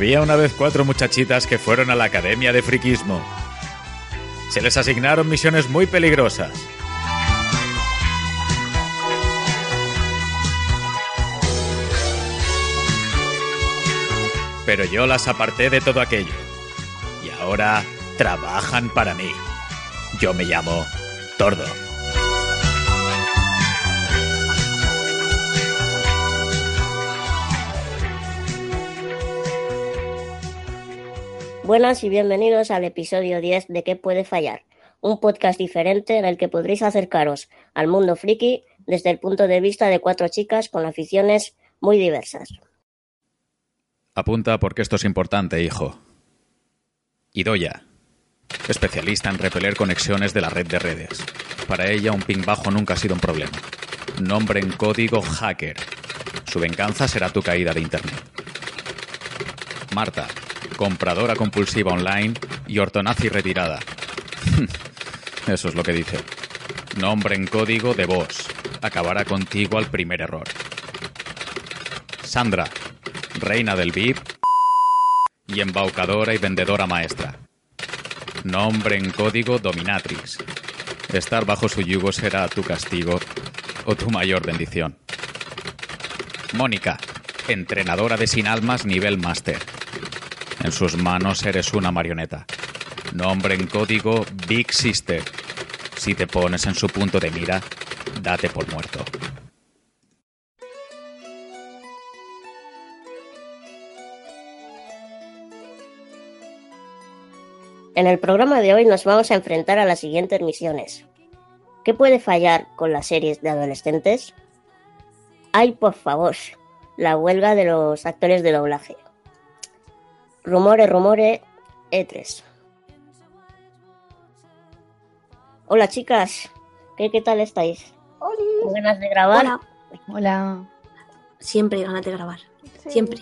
Había una vez cuatro muchachitas que fueron a la Academia de Friquismo. Se les asignaron misiones muy peligrosas. Pero yo las aparté de todo aquello. Y ahora trabajan para mí. Yo me llamo Tordo. Buenas y bienvenidos al episodio 10 de ¿Qué puede fallar? Un podcast diferente en el que podréis acercaros al mundo friki desde el punto de vista de cuatro chicas con aficiones muy diversas. Apunta porque esto es importante, hijo. Idoya, especialista en repeler conexiones de la red de redes. Para ella un ping bajo nunca ha sido un problema. Nombre en código hacker. Su venganza será tu caída de internet. Marta, compradora compulsiva online y ortonazi retirada. Eso es lo que dice. Nombre en código de voz. Acabará contigo al primer error. Sandra, reina del VIP y embaucadora y vendedora maestra. Nombre en código Dominatrix. Estar bajo su yugo será tu castigo o tu mayor bendición. Mónica, entrenadora de sin almas nivel máster. En sus manos eres una marioneta. Nombre en código Big Sister. Si te pones en su punto de mira, date por muerto. En el programa de hoy nos vamos a enfrentar a las siguientes misiones. ¿Qué puede fallar con las series de adolescentes? Ay, por favor, la huelga de los actores de doblaje. Rumores, rumores, E3. Hola chicas, ¿qué, qué tal estáis? ¡Oli! ¿Ganas de grabar? Hola. Hola. Siempre ganas de grabar. Sí. Siempre.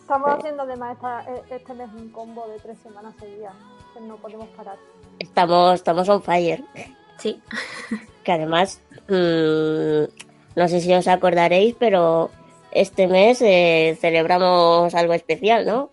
Estamos haciendo además esta- e- este mes un combo de tres semanas seguidas, no podemos parar. Estamos, estamos on fire. Sí. Que además, mm, no sé si os acordaréis, pero este mes eh, celebramos algo especial, ¿no?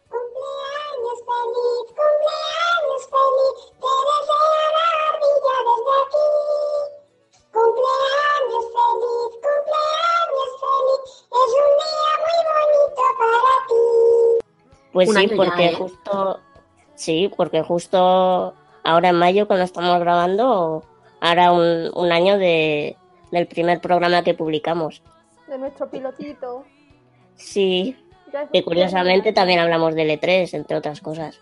Pues Un sí, año ya, porque ¿eh? justo, sí, porque justo ahora en mayo, cuando estamos grabando, hará un, un año de, del primer programa que publicamos. De nuestro pilotito. Sí, que curiosamente también hablamos del E3, entre otras cosas.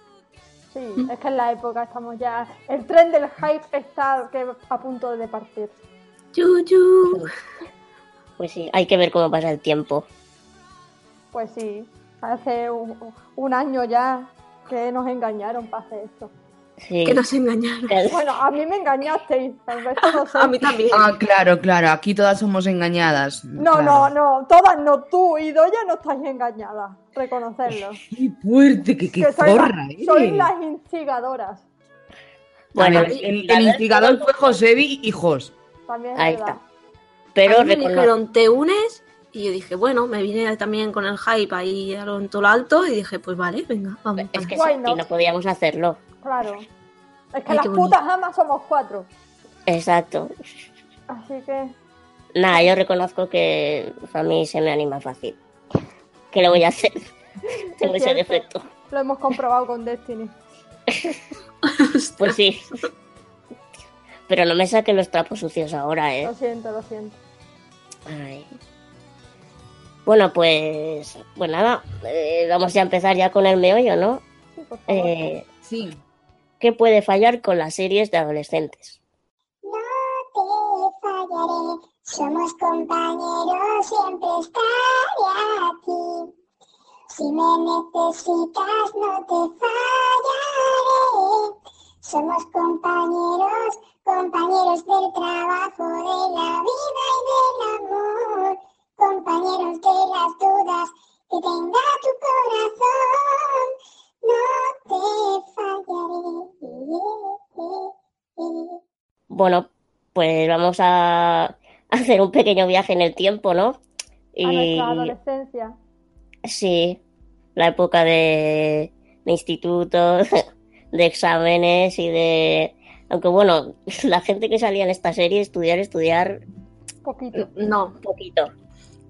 Sí, es que en la época estamos ya. El tren del hype está que a punto de partir. Yuyu. Pues sí, hay que ver cómo pasa el tiempo. Pues sí, hace un, un año ya que nos engañaron para hacer esto. Sí. Que nos engañaron. Bueno, a mí me engañasteis. A mí también. Ah, claro, claro, aquí todas somos engañadas. No, Claro. no, no, todas no, tú y Doya no estáis engañadas, reconocerlo. Qué fuerte, qué, qué que las- eres. sois las instigadoras, Bueno, ver, el, el instigador fue Josebi y Jos. también es Ahí verdad. está. Pero a mí me dijeron, ¿te unes? Y yo dije, bueno, me vine también con el hype ahí a lo- en todo lo alto y dije, pues vale, venga, vamos. es que y no podíamos hacerlo. Claro. Es que Ay, las putas amas somos cuatro. Exacto. Así que, Nada, yo reconozco que a mí se me anima fácil. ¿Qué le voy a hacer? Tengo ese defecto. lo hemos comprobado con Destiny. Pues sí. Pero no me saquen los trapos sucios ahora, ¿eh? Lo siento, lo siento. Ay. Bueno, pues, pues nada, eh, vamos ya a empezar ya con el meollo, ¿no? Sí, por favor. Eh, Sí. ¿Qué puede fallar con las series de adolescentes? No te fallaré, somos compañeros, siempre estaré aquí. Si me necesitas, no te fallaré. Somos compañeros, compañeros del trabajo, de la vida y del amor. Compañeros de las dudas que tenga tu corazón. No te fallaré. Bueno, pues vamos a hacer un pequeño viaje en el tiempo, ¿no? A nuestra adolescencia. Sí, la época de, de institutos, de exámenes y de... Aunque bueno, la gente que salía en esta serie, estudiar, estudiar Poquito. No, poquito.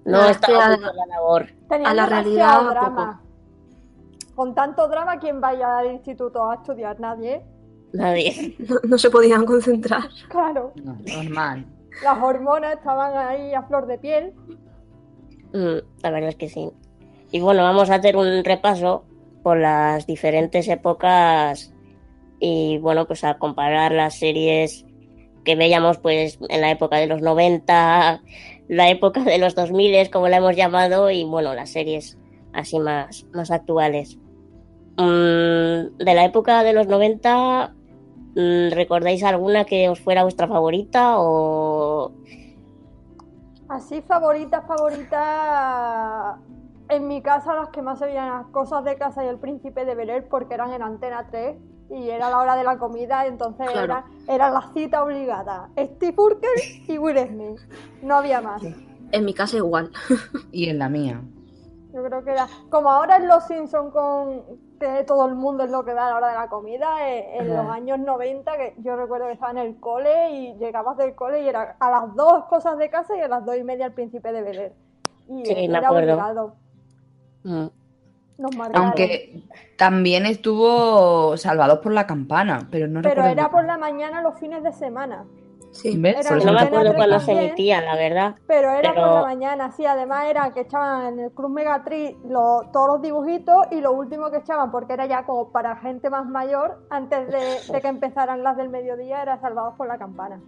No Ah, estaba a- la labor. Tenía A la realidad, drama. Con tanto drama, ¿quién vaya al instituto a estudiar? Nadie. Nadie. no, no se podían concentrar. Claro. No, normal. Las hormonas estaban ahí a flor de piel. Mm, la verdad es que sí. Y bueno, vamos a hacer un repaso por las diferentes épocas y bueno, pues a comparar las series que veíamos pues en la época de los 90, la época de los 2000, como la hemos llamado, y bueno, las series así más, más actuales. Mm, de la época de los 90, mm, ¿recordáis alguna que os fuera vuestra favorita o Así, favorita, favorita. En mi casa, las que más se veían las cosas de casa y el príncipe de Bel porque eran en Antena 3 y era la hora de la comida, entonces Claro. era, era la cita obligada. Steve Urkel y Will Smith. No había más. En mi casa igual. Y en la mía. Yo creo que era. Como ahora en Los Simpsons con que todo el mundo es lo que da a la hora de la comida, eh, en los años 90, que yo recuerdo que estaba en el cole y llegabas del cole y era a las dos cosas de casa y a las dos y media el príncipe de Bel Y Sí, me era acuerdo. obligado. Mm, Nos marcaron. Aunque también estuvo Salvados por la Campana, pero no Pero recuerdo era por la mañana los fines de semana. Sí. ¿Ves? era Por eso No me acuerdo tres cuando se emitían, la verdad. Pero era Pero- por la mañana, sí. Además era que echaban en el Club Megatrix lo- todos los dibujitos y lo último que echaban, porque era ya como para gente más mayor, antes de, de que empezaran las del mediodía, era Salvados por la Campana.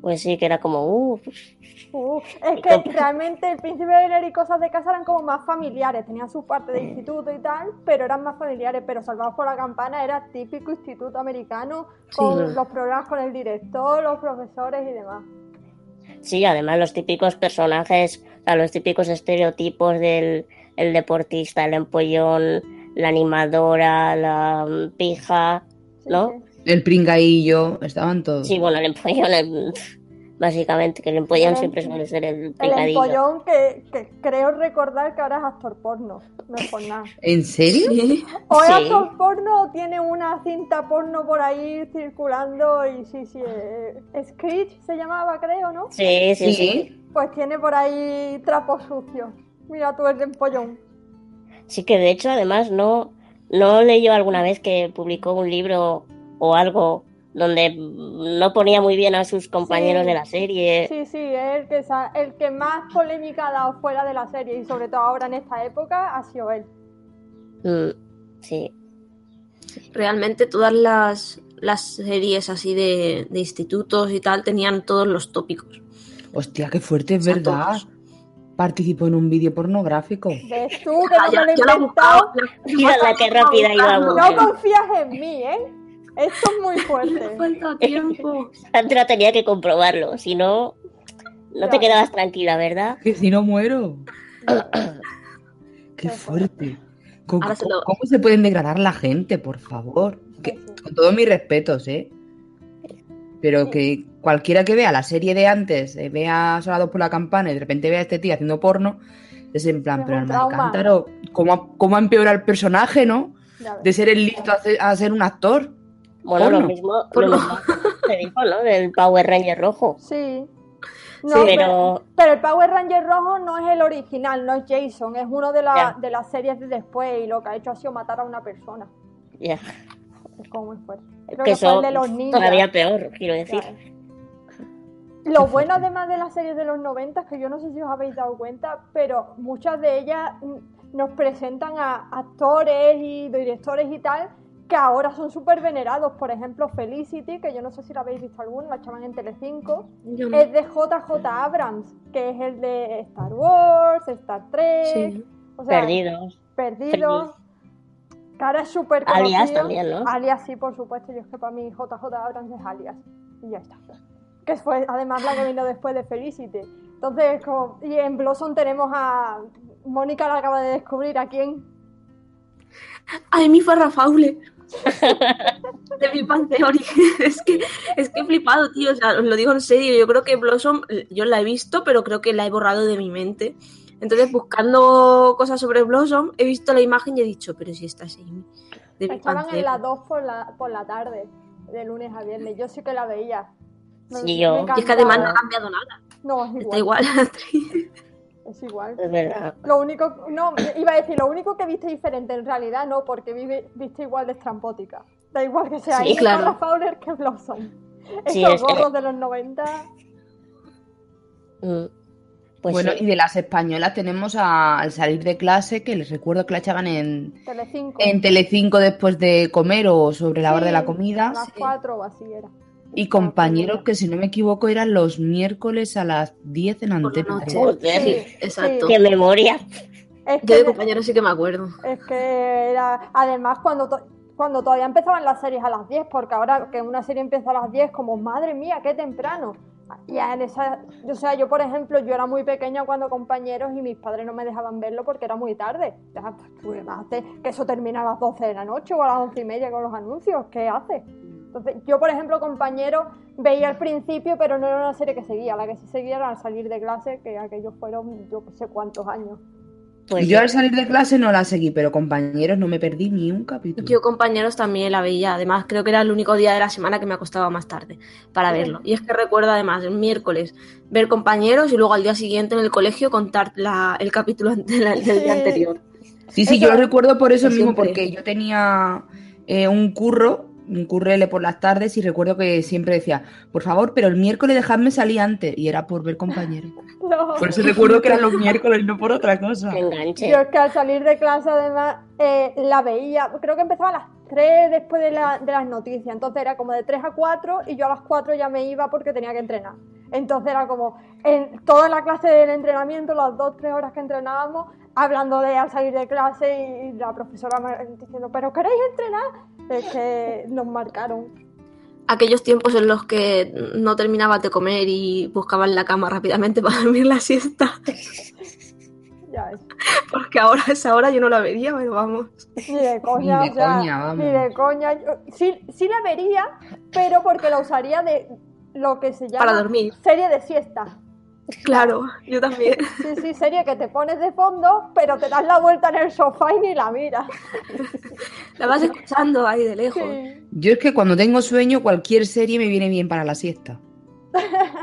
Pues sí, que era como, uff, Uh, es que realmente el príncipe de Bel y cosas de casa eran como más familiares, tenían su parte de instituto y tal, pero eran más familiares, pero Salvados por la Campana era típico instituto americano, con Sí. los programas con el director, los profesores y demás. Sí, además los típicos personajes, o sea, los típicos estereotipos del el deportista, el empollón, la animadora, la mm, pija, Sí, ¿no? sí. El pringaillo, estaban todos. Sí, bueno, el empollón, el- básicamente, que el empollón El- siempre suele ser el El picadillo. empollón que, que creo recordar que ahora es actor porno, no es por nada. ¿En serio? Sí. O es Sí. actor porno o tiene una cinta porno por ahí circulando y sí, sí, eh, Screech se llamaba creo, ¿no? Sí, sí, sí. Pues tiene por ahí trapos sucios. Mira tú el empollón. Sí que de hecho, además, no, no leyó alguna vez que publicó un libro o algo donde no ponía muy bien a sus compañeros Sí. de la serie. Sí, sí, es el que, el que más polémica ha dado fuera de la serie y sobre todo ahora en esta época ha sido él. Mm, sí. Realmente todas las, las series así de, de institutos y tal tenían todos los tópicos. Hostia, qué fuerte, es O sea, verdad. todos. Participó en un vídeo pornográfico. ¿Ves tú que Ah, no ya, me lo he inventado? Mira la que rápida iba a No confías en mí, ¿eh? Esto es muy fuerte. falta tiempo. Sandra tenía que comprobarlo, si no, no te quedabas tranquila, ¿verdad? Que si no muero. Qué fuerte. ¿Cómo, Ahora se cómo- lo- cómo se pueden degradar la gente, por favor? Que- con todos mis respetos, ¿eh? Pero que cualquiera que vea la serie de antes, eh, vea Sonados por la Campana y de repente vea a este tío haciendo porno, es en plan, pero el. Cántaro, ¿cómo, ha- ¿cómo ha empeorado el personaje, no? De ser el listo a ser, a ser un actor. Bueno, Porno. lo mismo, lo Porno. mismo se dijo, ¿no? Del Power Ranger rojo. Sí. No, Sí, pero... pero- el Power Ranger rojo no es el original, no es Jason, es uno de, la- de las series de después y lo que ha hecho ha sido matar a una persona. Ya. Es como muy fuerte. Es Creo que que fue el de los ninjas. todavía peor, quiero decir. Ya. Lo bueno además de las series de los 90 es que yo no sé si os habéis dado cuenta, pero muchas de ellas nos presentan a actores y directores y tal que ahora son súper venerados. Por ejemplo, Felicity, que yo no sé si la habéis visto alguna, la echaban en Telecinco, no. es de JJ Abrams, que es el de Star Wars, Star Trek, Sí. o sea, Perdidos. Perdido. Que ahora es súper Alias conocido. también, ¿no? Alias, sí, por supuesto. Yo es que para mí JJ Abrams es Alias. Y ya está. Que fue además la que vino después de Felicity. Entonces, como... y en Blossom tenemos a. Mónica la acaba de descubrir a quién. ¡Ay, mi Farrah Fowler! de mi Theory. es que es que he flipado, tío. O sea, os lo digo en serio. Yo creo que Blossom, yo la he visto, pero creo que la he borrado de mi mente. Entonces, buscando cosas sobre Blossom, he visto la imagen y he dicho, pero si esta es Amy. de Big Estaban en las Theory". 2 por la, por la tarde, de lunes a viernes. Yo sí que la veía. Me- Sí, yo- Y es que además no ha cambiado nada. No, es Está igual. Es igual. Es verdad. Lo único, no, iba a decir, lo único que viste diferente en realidad no, porque vive, viste igual de estrampótica. Da igual que sea Sí, claro. Fowler que Blossom. Sí, Esos es- gorros de los 90. Mm. Pues bueno, sí. y de las españolas tenemos a- al salir de clase, que les recuerdo que la echaban en, Telecinco. en Telecinco después de comer o sobre la hora de la comida. A las 4 o así era. Y compañeros que, si no me equivoco, eran los miércoles a las 10 en antena. Joder, Sí, Exacto. qué memoria. Es Yo de que, compañeros sí que me acuerdo. es que era, además cuando, to- cuando todavía empezaban las series a las 10, porque ahora que una serie empieza a las 10, como madre mía, qué temprano. Ya en esa, o sea, yo por ejemplo, yo era muy pequeña cuando compañeros y mis padres no me dejaban verlo porque era muy tarde. Ya, pues, tú que eso termina a las 12 de la noche o a las 11 y media con los anuncios, ¿qué haces? Entonces, yo por ejemplo, compañero, veía al principio, pero no era una serie que seguía, la que sí seguía era al salir de clase, que aquellos fueron yo que sé cuántos años. Pues Yo al salir de clase no la seguí, pero compañeros no me perdí ni un capítulo. Yo compañeros también la veía. Además, creo que era el único día de la semana que me acostaba más tarde para verlo. Y es que recuerdo además el miércoles ver compañeros y luego al día siguiente en el colegio contar la- el capítulo del Sí. día anterior. Sí, sí, Eso- yo lo recuerdo por eso Siempre. mismo, porque yo tenía eh, un curro, un currele por las tardes, y recuerdo que siempre decía, por favor, pero el miércoles dejadme salir antes, y era por ver compañeros. No. Por eso recuerdo que eran los miércoles, no por otra cosa. qué enganche. Yo es que al salir de clase además eh, la veía, creo que empezaba a las 3 después de, la- de las noticias, entonces era como de 3 a 4 y yo a las 4 ya me iba porque tenía que entrenar. Entonces era como en toda la clase del entrenamiento, las 2, 3 horas que entrenábamos, hablando de al salir de clase y la profesora me- diciendo, pero ¿queréis entrenar? Es que nos marcaron. Aquellos tiempos en los que no terminabas de comer y buscabas la cama rápidamente para dormir la siesta. Ya es. Porque ahora a esa hora yo no la vería, pero vamos. Ni de coña, Ni de o sea, coña, vamos. ni de coña. Yo- sí, sí la vería, pero porque la usaría de lo que se llama Para dormir. serie de siesta. Claro, yo también. Sí, sí, serie que te pones de fondo, pero te das la vuelta en el sofá y ni la miras. La vas escuchando ahí de lejos. Sí. Yo es que cuando tengo sueño, cualquier serie me viene bien para la siesta.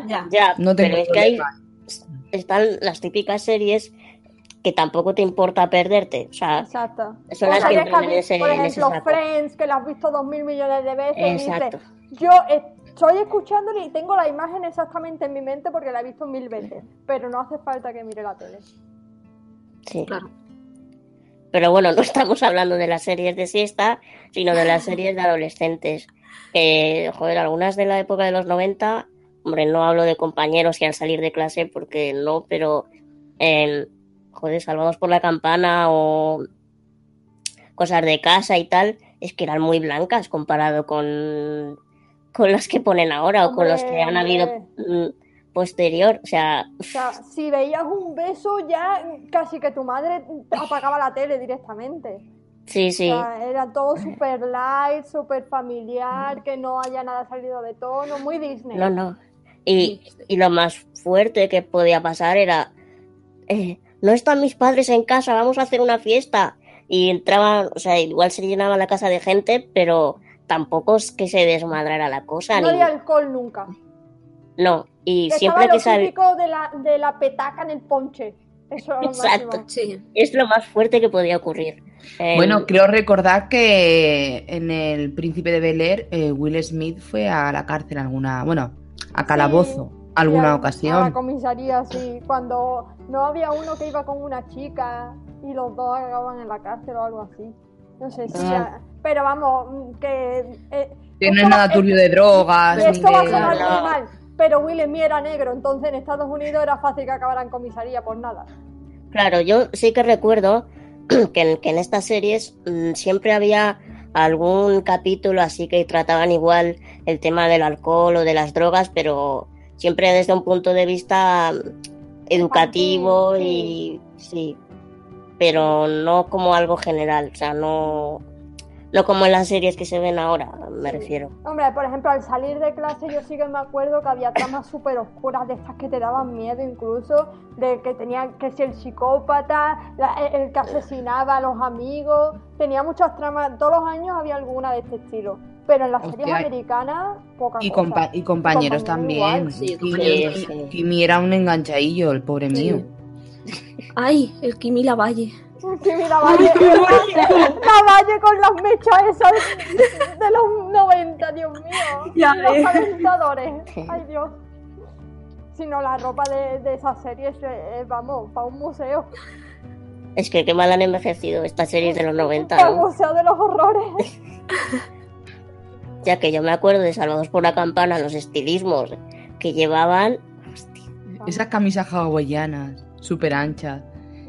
Ya. Ya, No tengo pero es que hay, están las típicas series que tampoco te importa perderte. O sea, Exacto. Son las O series que en visto, ese- por en ese ejemplo. Friends, que la has visto dos mil millones de veces Exacto. y dices, yo estoy escuchándole y tengo la imagen exactamente en mi mente porque la he visto mil veces, pero no hace falta que mire la tele. sí. Claro. Pero bueno, no estamos hablando de las series de siesta, sino de las series de adolescentes. Que, joder, algunas de la época de los 90, hombre, no hablo de compañeros y al salir de clase porque no, pero en, joder, Salvados por la Campana o cosas de casa y tal, es que eran muy blancas comparado con, con las que ponen ahora o con los que han habido hombre. mm, posterior. O sea, O sea, si veías un beso ya casi que tu madre apagaba la tele directamente. sí, sí. O sea, era todo super light, super familiar, que no haya nada salido de tono, muy Disney. No, no. Y, y lo más fuerte que podía pasar era, eh, no están mis padres en casa, vamos a hacer una fiesta. Y entraban, o sea, igual se llenaba la casa de gente, pero tampoco es que se desmadrara la cosa. No ni- había alcohol nunca. no, y Estaba siempre lo que sale, típico de la, de la petaca en el ponche. Eso Exacto. Sí. es lo más fuerte que podía ocurrir. En- Bueno, creo recordar que en El Príncipe de Bel Air, eh, Will Smith fue a la cárcel alguna, bueno, a calabozo, Sí, alguna a- A la ocasión. comisaría, sí. Cuando no había uno que iba con una chica y los dos acababan en la cárcel o algo así. No sé si. Ah. Pero vamos, que. eh, Que no esto es va- nada turbio de drogas, ni Esto va a sonar muy mal, pero Will Smith era negro, entonces en Estados Unidos era fácil que acabara en comisaría por nada. Claro, yo sí que recuerdo que en, que en estas series mm, siempre había algún capítulo así que trataban igual el tema del alcohol o de las drogas, pero siempre desde un punto de vista mm, educativo y sí, pero no como algo general, o sea, no, No como en las series que se ven ahora, me refiero. Hombre, por ejemplo, al salir de clase yo sí que me acuerdo que había tramas súper oscuras de estas que te daban miedo incluso, de que tenía que ser el psicópata, la- el que asesinaba a los amigos, tenía muchas tramas, todos los años había alguna de este estilo. Pero en las series americanas, poca Y, compa- y compañeros Compañeros también. igual, sí, compañeros, sí. Kimi era un enganchadillo, el pobre mío. Ay, el Kimi Lavalle. Que mira, Valle, la Valle con las mechas esas de los 90, Dios mío. Ya los ves. calentadores. Ay, Dios. Si no, la ropa de, de esas series, eh, eh, vamos, para un museo. Es que qué mal han envejecido estas series de los 90, Para el museo de los horrores. Ya que yo me acuerdo de Salvados por la Campana, los estilismos que llevaban. Esas camisas hawaianas, súper anchas.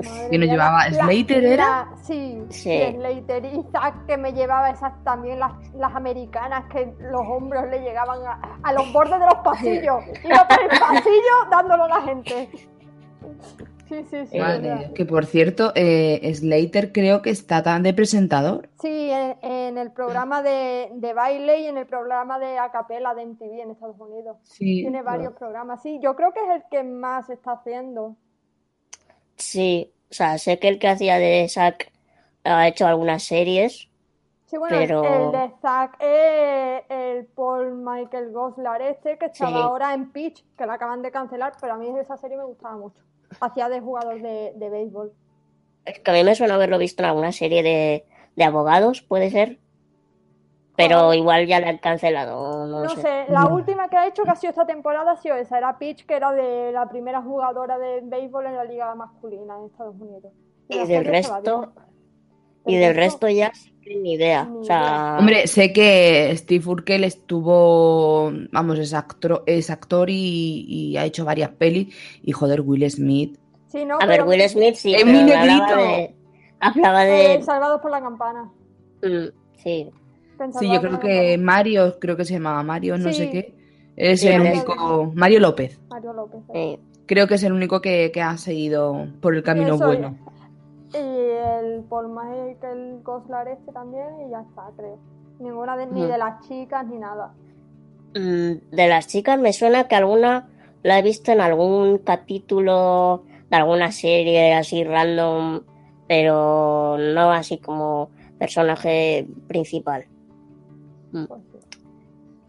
Madre Que nos llevaba la- Slater, la- ¿era? Sí, Sí. sí, Slater. Y Zack que me llevaba esas también, las, las americanas, que los hombros le llegaban a, a los bordes de los pasillos. Iba por el pasillo dándolo a la gente. Sí, sí, sí. Dios, Que por cierto, eh, Slater creo que está tan de presentador. Sí, en, en el programa de, de baile y en el programa de acapella de MTV en Estados Unidos. Sí. Tiene varios programas. Sí, yo creo que es el que más está haciendo. Sí, o sea, sé que el que hacía de Zack ha hecho algunas series. Sí, bueno, Pero- el de Zack es el Paul Michael Goslar este que estaba Sí. ahora en Pitch, que la acaban de cancelar, pero a mí esa serie me gustaba mucho. Hacía de jugador de, de béisbol. Es que a mí me suena haberlo visto en alguna serie de, de abogados, puede ser. Pero igual ya la han cancelado, no, No sé. sé, la última que ha hecho que ha sido esta temporada ha sido esa, era Pitch, que era de la primera jugadora de béisbol en la liga masculina en Estados Unidos. Y del resto, y Del resto ya sí que ni idea. Ni O sea, Hombre, sé que Steve Urkel estuvo, vamos, es actor, es actor y, y ha hecho varias pelis. Y joder, Will Smith. Sí, no, a ver, Will Smith sí, ¡Es mi me hablaba negrito! de, hablaba eh, de, Salvados por la campana. mm, sí, Pensaba Sí, yo creo que. Mario, creo que se llamaba Mario, no Sí. sé qué. Es Sí, el Mario único. Mario López. Mario López. eh. Creo que es el único que, que ha seguido por el camino Eso, bueno. Y el Paul Michael Goslar este también, y ya está, creo. Ninguna de, ni de las chicas ni nada. Mm, De las chicas me suena que alguna la he visto en algún capítulo de alguna serie así random, pero no así como personaje principal. Pues sí.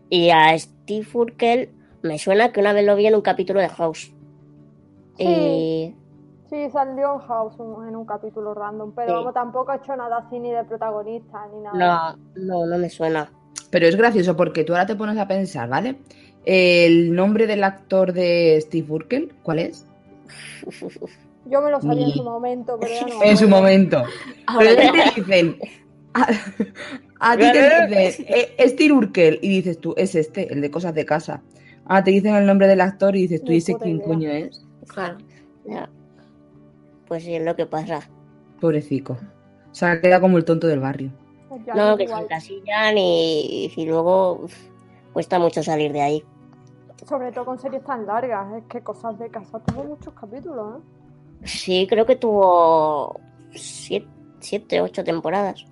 Y a Steve Urkel me suena que una vez lo vi en un capítulo de House. Y Sí, salió en House un- en un capítulo random, pero Sí. vamos, tampoco ha hecho nada así ni de protagonista ni nada. no, no, no me suena. Pero es gracioso porque tú ahora te pones a pensar, ¿vale? El nombre del actor de Steve Urkel, ¿cuál es? Yo me lo sabía en su momento, pero ya no. En su momento. Pero ya. te dicen. A, a ti te dicen, eh, Steve Urkel, y dices tú, es este, el de cosas de casa. Ah, te dicen el nombre del actor y dices tú, Ni ¿y ese puta quién coño es? Claro. Ya. Pues sí, es lo que pasa. Pobrecico. Se ha quedado como el tonto del barrio. Pues No, es que se encasillan y, y luego uf, cuesta mucho salir de ahí. Sobre todo con series tan largas, es que cosas de casa tuvo muchos capítulos, ¿eh? Sí, creo que tuvo siete, siete ocho temporadas.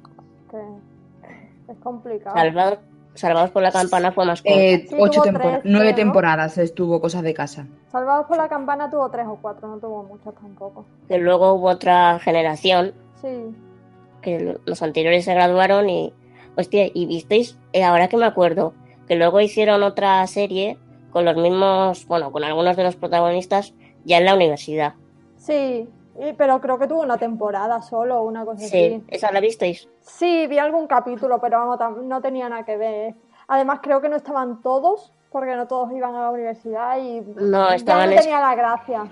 Que es complicado. Salvados, Salvados por la Campana fue más corta. Eh, Sí, ocho tres, nueve temporadas estuvo cosas de casa. Salvados por la campana tuvo tres o cuatro, no tuvo muchas tampoco. Que luego hubo otra generación Sí, que lo- los anteriores se graduaron y. Hostia, y visteis, Eh, ahora que me acuerdo, que luego hicieron otra serie con los mismos, bueno, con algunos de los protagonistas ya en la universidad. sí, y- pero creo que tuvo una temporada solo, una cosa Sí, así. ¿esa la visteis? Sí, vi algún capítulo, pero vamos, no tenía nada que ver. Además, creo que no estaban todos, porque no todos iban a la universidad y No, ya estaban no tenía la gracia.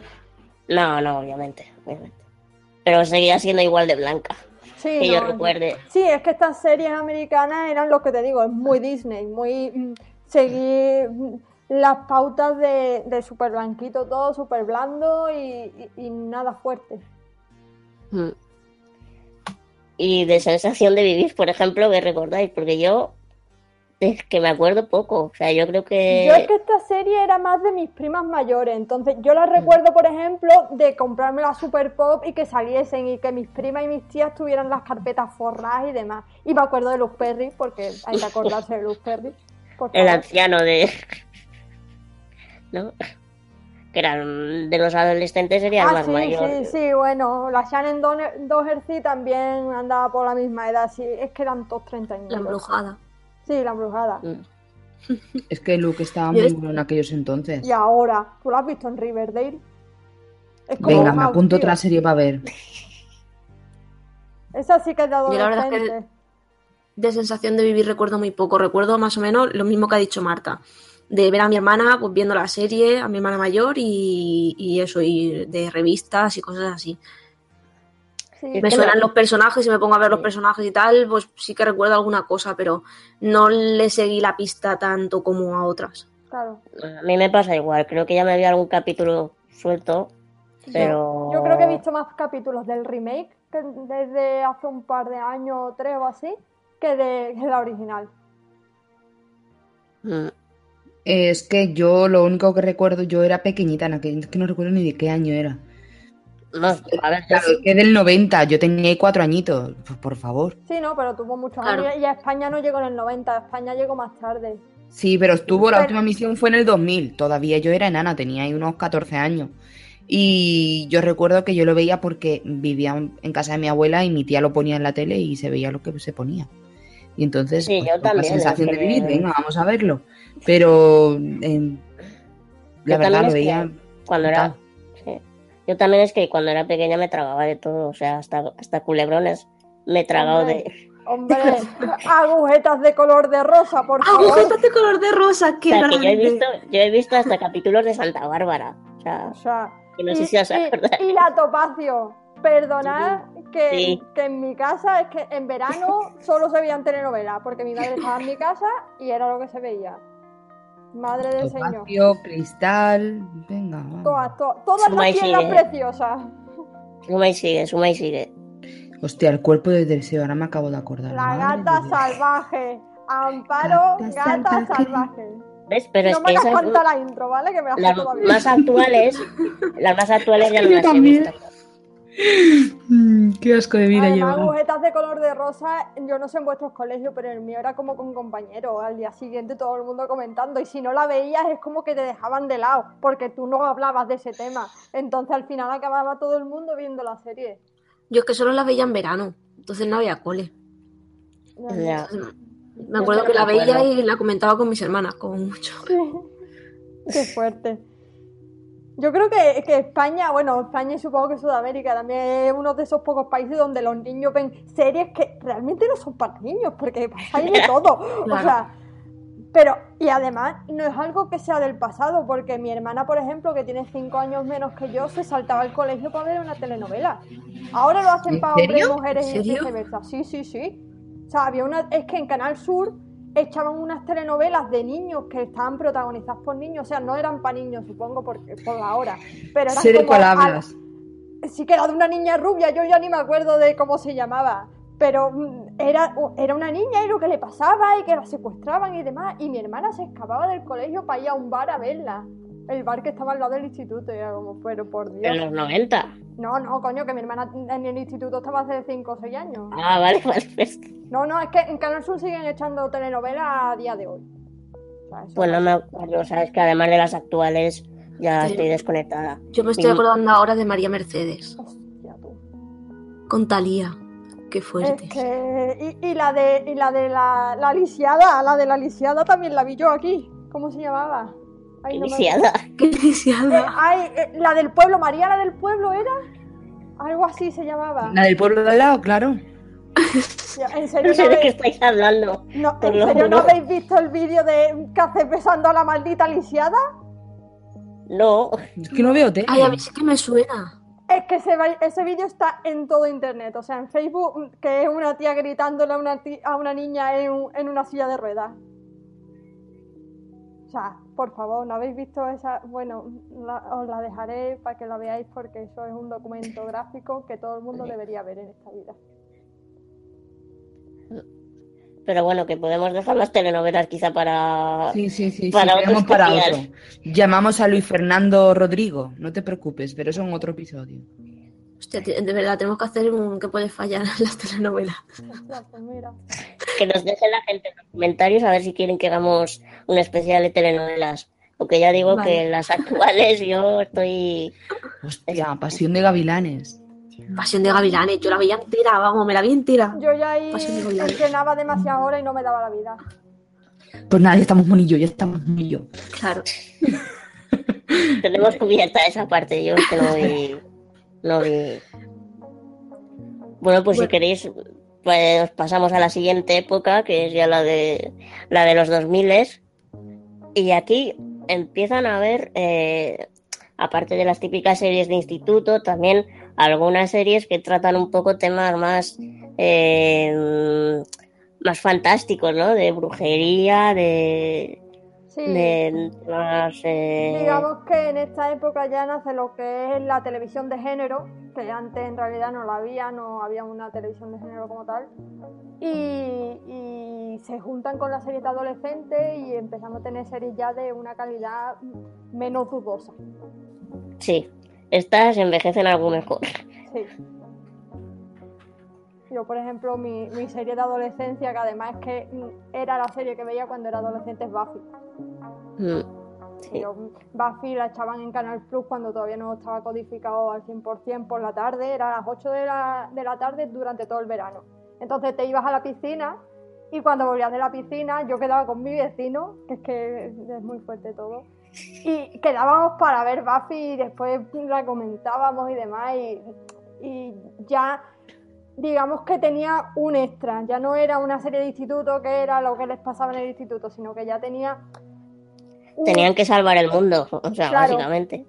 No, no, obviamente, obviamente. Pero seguía siendo igual de blanca, Sí, que yo recuerde. Sí, es que estas series americanas eran lo que te digo, es muy Disney, muy mm, seguir mm, las pautas de, de súper blanquito todo, súper blando y, y- y nada fuerte. Mm. Y de sensación de vivir, por ejemplo, que recordáis, porque yo es que me acuerdo poco. O sea, yo creo que. Yo es que esta serie era más de mis primas mayores, entonces yo la recuerdo, por ejemplo, de comprarme la Super Pop y que saliesen y que mis primas y mis tías tuvieran las carpetas forradas y demás. Y me acuerdo de Luz Perry, porque hay que acordarse de Luz Perry. El anciano de. ¿No? Que eran de los adolescentes, sería el Ah, más sí, mayor. sí, sí, bueno, la Shannon Doherty también andaba por la misma edad, sí, es que eran todos 30 años. La embrujada. Sí, la embrujada. Mm. Es que Luke estaba muy bueno en aquellos entonces. Y ahora, ¿tú lo has visto en Riverdale? Es como Venga, un me apunto otra serie para ver. Esa sí que es de verdad es que- adolescente. De sensación de vivir recuerdo muy poco. Recuerdo más o menos lo mismo que ha dicho Marta. De ver a mi hermana pues viendo la serie, a mi hermana mayor y, y eso, y de revistas y cosas así. Sí, Me suenan los personajes y me pongo a ver los personajes y tal, pues sí que recuerdo alguna cosa, pero no le seguí la pista tanto como a otras. claro. A mí me pasa igual. Creo que ya me había algún capítulo suelto. Pero. Yo creo que he visto más capítulos del remake que desde hace un par de años o tres o así que de, la original. Mm. Es que yo lo único que recuerdo, yo era pequeñita en aquel, es que no recuerdo ni de qué año era. No, a ver, Claro, es que del 90, yo tenía ahí cuatro añitos, por, por favor. Sí, no, pero tuvo muchos Claro. años y a España no llegó en el 90, a España llegó más tarde. Sí, pero estuvo, la última misión fue en el 2000, todavía yo era enana, tenía ahí unos 14 años. Y yo recuerdo que yo lo veía porque vivía en casa de mi abuela y mi tía lo ponía en la tele y se veía lo que se ponía. Y entonces, Sí, pues, yo la sensación es de vivir, venga, vamos a verlo. Pero eh, la Yo verdad también lo es que veía. Cuando era. sí. Yo también es que cuando era pequeña me tragaba de todo. O sea, hasta, hasta culebrones me he tragado Hombre. de. Hombre, agujetas de color de rosa, por favor. ¡Agujetas de color de rosa! O ¡Qué sea, que yo he visto, yo he visto hasta capítulos de Santa Bárbara. O sea, O sea, que no y, sé si os y- acordáis. y la topacio. Perdonad que, Sí. que en mi casa es que en verano solo se veían telenovelas, porque mi madre estaba en mi casa y era lo que se veía. Madre del Señor. Topacio, cristal, venga. Todas, to- todas Suma las sigue. preciosas. Suma y sigue, suma y sigue. Hostia, el cuerpo de deseo, ahora me acabo de acordar. La gata salvaje. Amparo, Gata gata salvaje. salvaje. ¿Ves? Pero no es me que hagas esas, cantar la intro, ¿vale? Que me la todavía. más actuales, las más actuales ya no las he visto. Mm, qué asco de vida lleva. agujetas de color de rosa, yo no sé en vuestros colegios, pero el mío era como con compañeros. Al día siguiente todo el mundo comentando. Y si no la veías, es como que te dejaban de lado, porque tú no hablabas de ese tema. Entonces al final acababa todo el mundo viendo la serie. Yo es que solo la veía en verano, entonces no había cole. Ya. Me acuerdo que la veía y la comentaba con mis hermanas, como mucho. Qué fuerte. Yo creo que, que España, bueno, España y supongo que Sudamérica también es uno de esos pocos países donde los niños ven series que realmente no son para niños, porque pasa ahí de todo. O sea, pero, y además, no es algo que sea del pasado, porque mi hermana, por ejemplo, que tiene cinco años menos que yo, se saltaba al colegio para ver una telenovela. Ahora lo hacen ¿En para hombres mujeres ¿En y viceversa. Sí, sí, sí. O sea, había una. Es que en Canal Sur echaban unas telenovelas de niños que estaban protagonizadas por niños. O sea, no eran para niños, supongo, porque por la hora. Pero eran de como hablas. Sí que era de una niña rubia, yo ya ni me acuerdo de cómo se llamaba. Pero mm, era, era una niña y lo que le pasaba y que la secuestraban y demás. Y mi hermana se escapaba del colegio para ir a un bar a verla. El bar que estaba al lado del instituto. Y era como, pero por En Dios. los 90. No, no, coño, que mi hermana en el instituto estaba hace 5 o 6 años. Ah, vale, vale. pues, No, no, es que en Canal Sur siguen echando telenovelas a día de hoy. O sea, eso- Pues no me acuerdo. O sea, es que además de las actuales ya Sí. estoy desconectada. Yo me estoy acordando ahora de María Mercedes, Hostia, tú. con Talía. Qué Es fuerte. que. Y, y la de, y la, de la, la lisiada, la de la lisiada también la vi yo aquí. ¿Cómo se llamaba? Ay, no me-. Qué Eh, lisiada. ay, eh, la del pueblo, Mariana del pueblo era. Algo así se llamaba. La del pueblo de al lado, claro. En serio, No sé no, de qué estáis hablando. no, ¿en lo serio no habéis visto el vídeo de que hace besando a la maldita lisiada? No. Es que no veo tele. Ay, a mí sí que me suena. Es que ese, ese vídeo está en todo internet. O sea, en Facebook, que es una tía gritándole a una, ti- a una niña en una silla de ruedas. O sea, por favor, ¿no habéis visto esa? Bueno, la- os la dejaré para que la veáis porque eso es un documento gráfico que todo el mundo debería ver en esta vida. pero bueno, que podemos dejar las telenovelas quizá para... Sí, sí, sí, sí, Para otro quedamos para otro. Llamamos a Luis Fernando Rodrigo, no te preocupes, pero eso en otro episodio. Hostia, de verdad, tenemos que hacer un que puede fallar las telenovelas. Pues. Que nos deje la gente en los comentarios a ver si quieren que hagamos un especial de telenovelas. Porque ya digo Vale. que las actuales yo estoy... Hostia, Pasión de Gavilanes. Pasión de Gavilanes, yo la veía entera, vamos, me la vi entera. Yo ya ahí Pasión de Gavilanes. entrenaba demasiadas horas y no me daba la vida. Pues nada, ya estamos monillo, ya estamos monillo. Claro. Tenemos cubierta esa parte, yo es que no vi... Bueno, pues si queréis, pues pasamos a la siguiente época, que es ya la de la de los 2000 Y aquí empiezan a ver, eh, aparte de las típicas series de instituto, también algunas series que tratan un poco temas más, eh, más fantásticos, ¿no? De brujería, de, Sí. de temas, eh, Digamos que en esta época ya nace lo que es la televisión de género, que antes en realidad no la había, no había una televisión de género como tal. Y, y se juntan con las series de adolescentes y empezamos a tener series ya de una calidad menos dudosa. sí, estas envejecen algo mejor. Sí. Yo, por ejemplo, mi, mi serie de adolescencia, que además es que era la serie que veía cuando era adolescente, es Buffy. Mm, sí. Buffy la echaban en Canal Plus cuando todavía no estaba codificado al 100% por la tarde, era a las 8 de la, de la tarde durante todo el verano. Entonces te ibas a la piscina y cuando volvías de la piscina yo quedaba con mi vecino, que es que es muy fuerte todo, y quedábamos para ver Buffy y después la comentábamos y demás y, y ya digamos que tenía un extra, ya no era una serie de instituto que era lo que les pasaba en el instituto, sino que ya tenía... un- Tenían que salvar el mundo, o sea, Claro. básicamente.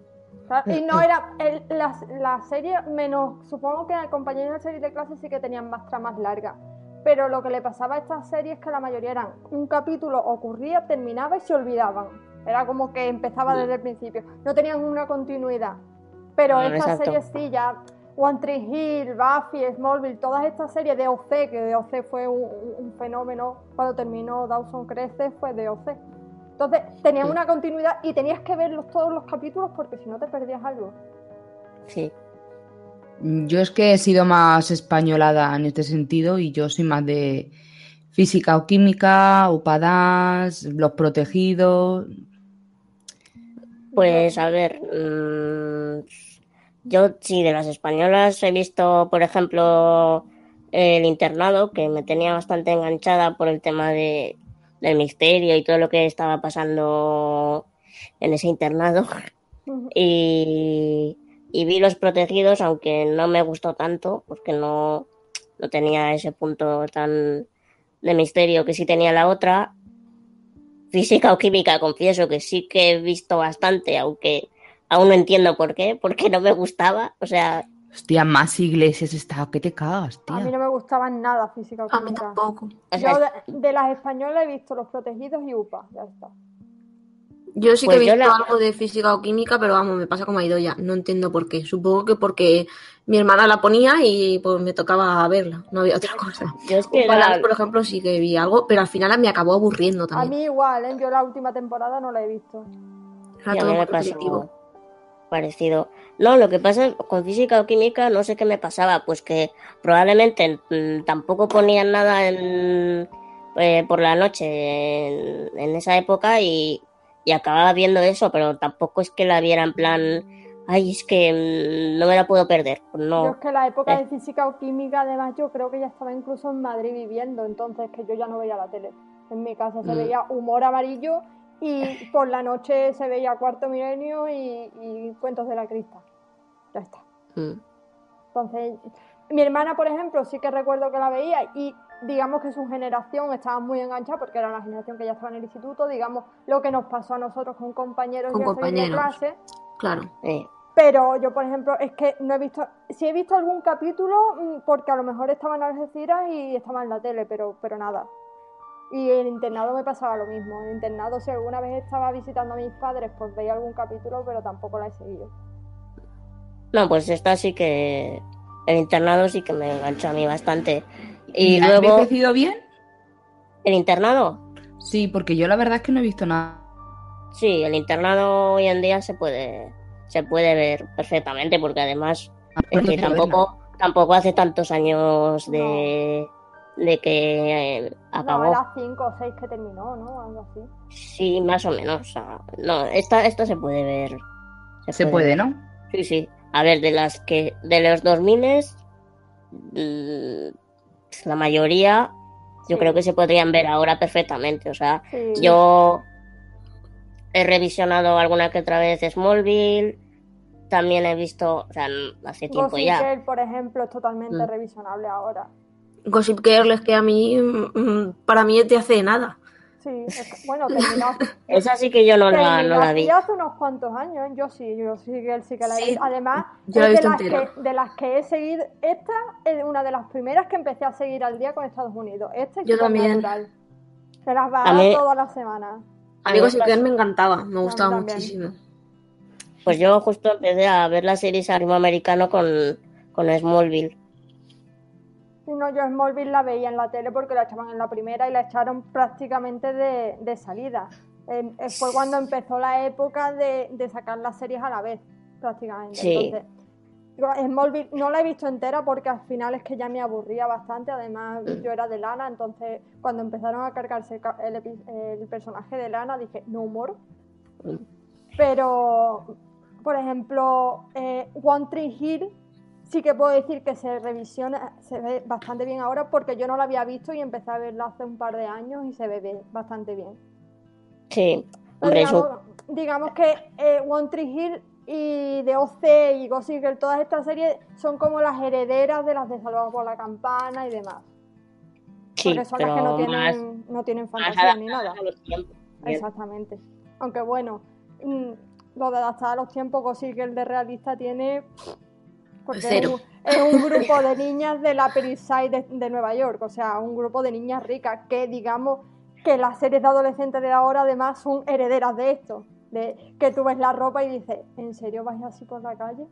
Claro, Y no era el- la, la serie menos, supongo que compañeros de serie de clase sí que tenían más tramas largas, pero lo que le pasaba a estas series es que la mayoría eran un capítulo ocurría, terminaba y se olvidaban. Era como que empezaba desde el principio, no tenían una continuidad. Pero Mm, estas exacto. series sí, ya One Tree Hill, Buffy, Smallville, todas estas series de OC, que de OC fue un, un fenómeno cuando terminó Dawson Crece, fue de OC. Entonces, tenían Sí. una continuidad y tenías que verlos todos los capítulos porque si no te perdías algo. Sí. Yo es que he sido más españolada en este sentido y yo soy más de física o química, upadas, los protegidos. Pues a ver, mm, yo sí, de las españolas he visto, por ejemplo, el internado, que me tenía bastante enganchada por el tema de, del misterio y todo lo que estaba pasando en ese internado. Y, y vi Los Protegidos, aunque no me gustó tanto, porque no, no tenía ese punto tan de misterio que sí tenía la otra. Física o química, confieso que sí que he visto bastante, aunque aún no entiendo por qué, porque no me gustaba. O sea, Hostia, más iglesias está, que te cagas, A mí no me gustaban nada física o A mí química. tampoco. Yo de, de las españolas he visto Los Protegidos y UPA, ya está. Yo sí Pues que he yo visto la- algo de física o química, pero vamos, me pasa como a Idoya. No entiendo por qué. Supongo que porque mi hermana la ponía y pues me tocaba verla. No había otra cosa. yo es que por ejemplo, sí que vi algo, pero al final me acabó aburriendo A también. mí igual, ¿eh? yo la última temporada no la he visto. Era a todo me. Parecido. No, lo que pasa es con física o química, no sé qué me pasaba, pues que probablemente mm, tampoco ponían nada en, eh, por la noche en, en esa época y, y acababa viendo eso, pero tampoco es que la viera en plan, ay, es que mm, no me la puedo perder. Pues Yo no, es que la época Eh. de física o química, además, yo creo que ya estaba incluso en Madrid viviendo, entonces que yo ya no veía la tele. En mi casa se Mm. veía humor amarillo y por la noche se veía Cuarto Milenio y, y Cuentos de la Crista. Ya está. Mm. Entonces, mi hermana, por ejemplo, sí que recuerdo que la veía y digamos que su generación estaba muy enganchada porque era la generación que ya estaba en el instituto, digamos lo que nos pasó a nosotros con compañeros Con salir de compañeros. clase. Claro. Eh, Pero yo, por ejemplo, es que no he visto, sí he visto algún capítulo mm, porque a lo mejor estaba en Algeciras y estaba en la tele, pero, pero nada. Y en internado me pasaba lo mismo. En internado, si alguna vez estaba visitando a mis padres, pues veía algún capítulo, pero tampoco la he seguido. no, pues esta sí que, el internado sí que me enganchó a mí bastante. Y ¿Ha luego, envejecido bien? ¿El internado? Sí, porque yo la verdad es que no he visto nada. Sí, el internado hoy en día se puede se puede ver perfectamente porque además es que tampoco tampoco hace tantos años de, de que eh, No, acabó. era 5 o 6 que terminó, ¿no? Algo así. Sí, más o menos. o sea, no, esta, esta se puede ver. Se puede, ¿no? Sí, sí. A ver, de las que de los 2000 mm, la mayoría yo Sí. creo que se podrían ver ahora perfectamente. O sea, Sí. yo he revisionado alguna que otra vez Smallville. También he visto, o sea, hace tiempo Gossip ya. Girl, por ejemplo, es totalmente Mm. revisionable ahora. Gossip Girl es que a mí, mm, para mí de hace nada. Sí, es bueno, terminó, Esa sí que yo no la, terminó no la vi. hace unos cuantos años. Yo sí, yo sí que sí que la he Sí, visto. Además, yo la he de, las entera. que, de las que he seguido. Esta es una de las primeras que empecé a seguir al día con Estados Unidos. Esta es Yo también. Se las va A mí- todas las semanas. A mí Gossip Girl me encantaba, me gustaba también. muchísimo. Pues yo justo empecé a ver la serie a ritmo americano con, con Smallville. Y no, yo Smallville la veía en la tele porque la echaban en la primera y la echaron prácticamente de, de salida. Eh, eh, fue cuando empezó la época de, de sacar las series a la vez, prácticamente. Sí. Entonces, Smallville no la he visto entera porque al final es que ya me aburría bastante. Además, Mm. yo era de Lana, entonces cuando empezaron a cargarse ca- el, el personaje de Lana dije, no humor. Mm. Pero, por ejemplo, eh, One Tree Hill sí que puedo decir que se revisiona, se ve bastante bien ahora porque yo no la había visto y empecé a verla hace un par de años y se ve bien, bastante bien. Sí, hombre, es un- digamos, digamos que eh, One Tree Hill y The OC y Gossip Girl, todas estas series son como las herederas de las de Salvados por la Campana y demás. sí, porque son las que no más, tienen, no tienen fantasía ni nada. tiempos. Exactamente. Aunque bueno, mm, lo de adaptar a los tiempos, Gossip Girl de realista tiene. Porque Cero. Es, un, es un grupo de niñas de la Upper East Side de, de Nueva York, o sea, un grupo de niñas ricas que, digamos, que las series de adolescentes de ahora además son herederas de esto. De que tú ves la ropa y dices, ¿en serio vais así por la calle?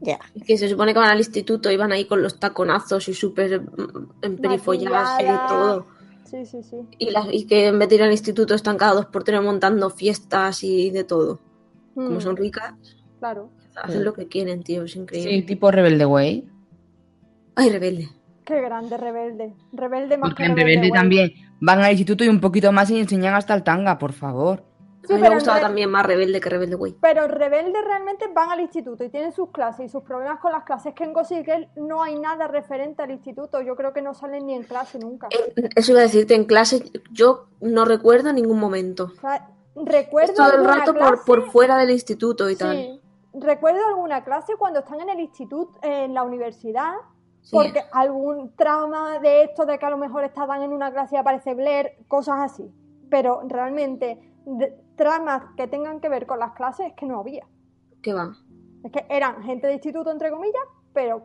Ya. Que se supone que van al instituto y van ahí con los taconazos y súper mm, emperifolladas y todo. Sí, sí, sí. Y, las- y que en vez de ir al instituto están cada dos por tres montando fiestas y de todo. Como Mm, son ricas, Claro. Hacen lo que quieren, tío, es increíble. Sí, tipo Rebelde Way. Ay, rebelde. Qué grande rebelde. Rebelde más Porque que en Rebelde Way. también van al instituto y un poquito más y enseñan hasta el tanga, por favor. Sí, a mí me gustaba Re- también más rebelde que rebelde, güey. Pero rebeldes realmente van al instituto y tienen sus clases y sus problemas con las clases. Que en Gossip Girl no hay nada referente al instituto. Yo creo que no salen ni en clase nunca. Eh, Eso iba a decirte, en clase yo no recuerdo ningún momento. O sea, recuerdo todo el rato por, clase- por fuera del instituto y tal. Recuerdo alguna clase cuando están en el instituto, en la universidad, Sí. porque algún trauma de esto, de que a lo mejor estaban en una clase y aparece Blair, cosas así. Pero realmente, de- tramas que tengan que ver con las clases es que no había. ¿Qué va? Es que eran gente de instituto, entre comillas, pero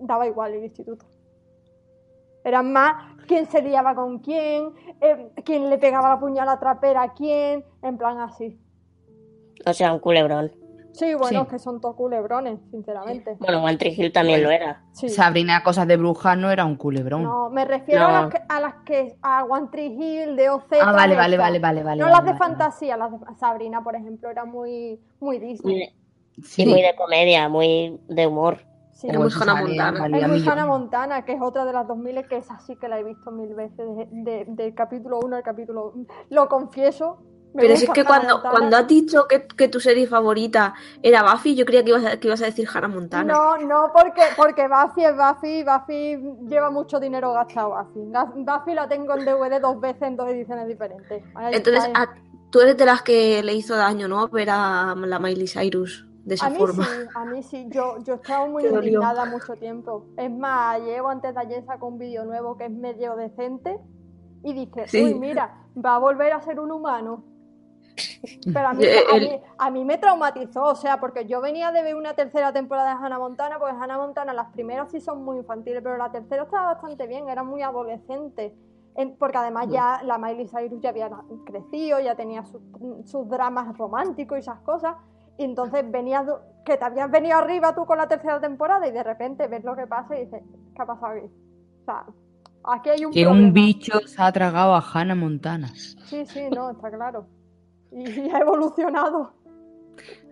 daba igual el instituto. Eran más quién se liaba con quién, eh, quién le pegaba la puñalada trapera a quién, en plan así. O sea, un culebrón. Sí, bueno, Sí. es que son todos culebrones, sinceramente. Bueno, Tree Hill también lo era. Sí. Sabrina, cosas de bruja, no era un culebrón. No, me refiero a, No. las que, a las que a One Tree Hill, de OC. ah, vale, vale, vale, vale, vale. No vale, las de vale. fantasía, las de Sabrina, por ejemplo, era muy, muy Disney. Sí. Y muy de comedia, muy de humor. Sí. Era muy si Hannah Montana. Es muy. Hannah Montana, que es otra de las 2000 que es así que la he visto mil veces, de- de- del capítulo 1 al capítulo... Lo confieso. Me Pero si es que cuando, cuando has dicho que, que tu serie favorita era Buffy, yo creía que ibas a, que ibas a decir Hannah Montana. No, no, porque, porque Buffy es Buffy, Buffy lleva mucho dinero gastado Buffy. Buffy la tengo en DVD dos veces en dos ediciones diferentes. Ahí Entonces, a- tú eres de las que le hizo daño, ¿no? Ver a la Miley Cyrus de esa A mí forma. sí, a mí sí. Yo, yo he estado muy dolió. indignada mucho tiempo. Es más, llevo antes de ayer sacó un vídeo nuevo que es medio decente y dije, Sí. uy, mira, va a volver a ser un humano. Pero a mí, Eh, a, mí, a mí me traumatizó, o sea, porque yo venía de ver una tercera temporada de Hannah Montana, porque Hannah Montana las primeras sí son muy infantiles, pero la tercera estaba bastante bien, era muy adolescente. En- porque además ya la Miley Cyrus ya había crecido, ya tenía sus, sus dramas románticos y esas cosas. Y entonces venías, que te habías venido arriba tú con la tercera temporada y de repente ves lo que pasa y dices, ¿qué ha pasado aquí? O sea, Aquí hay un Que problema. un bicho se ha tragado a Hannah Montana. Sí, sí, no, está claro. Y, y ha evolucionado.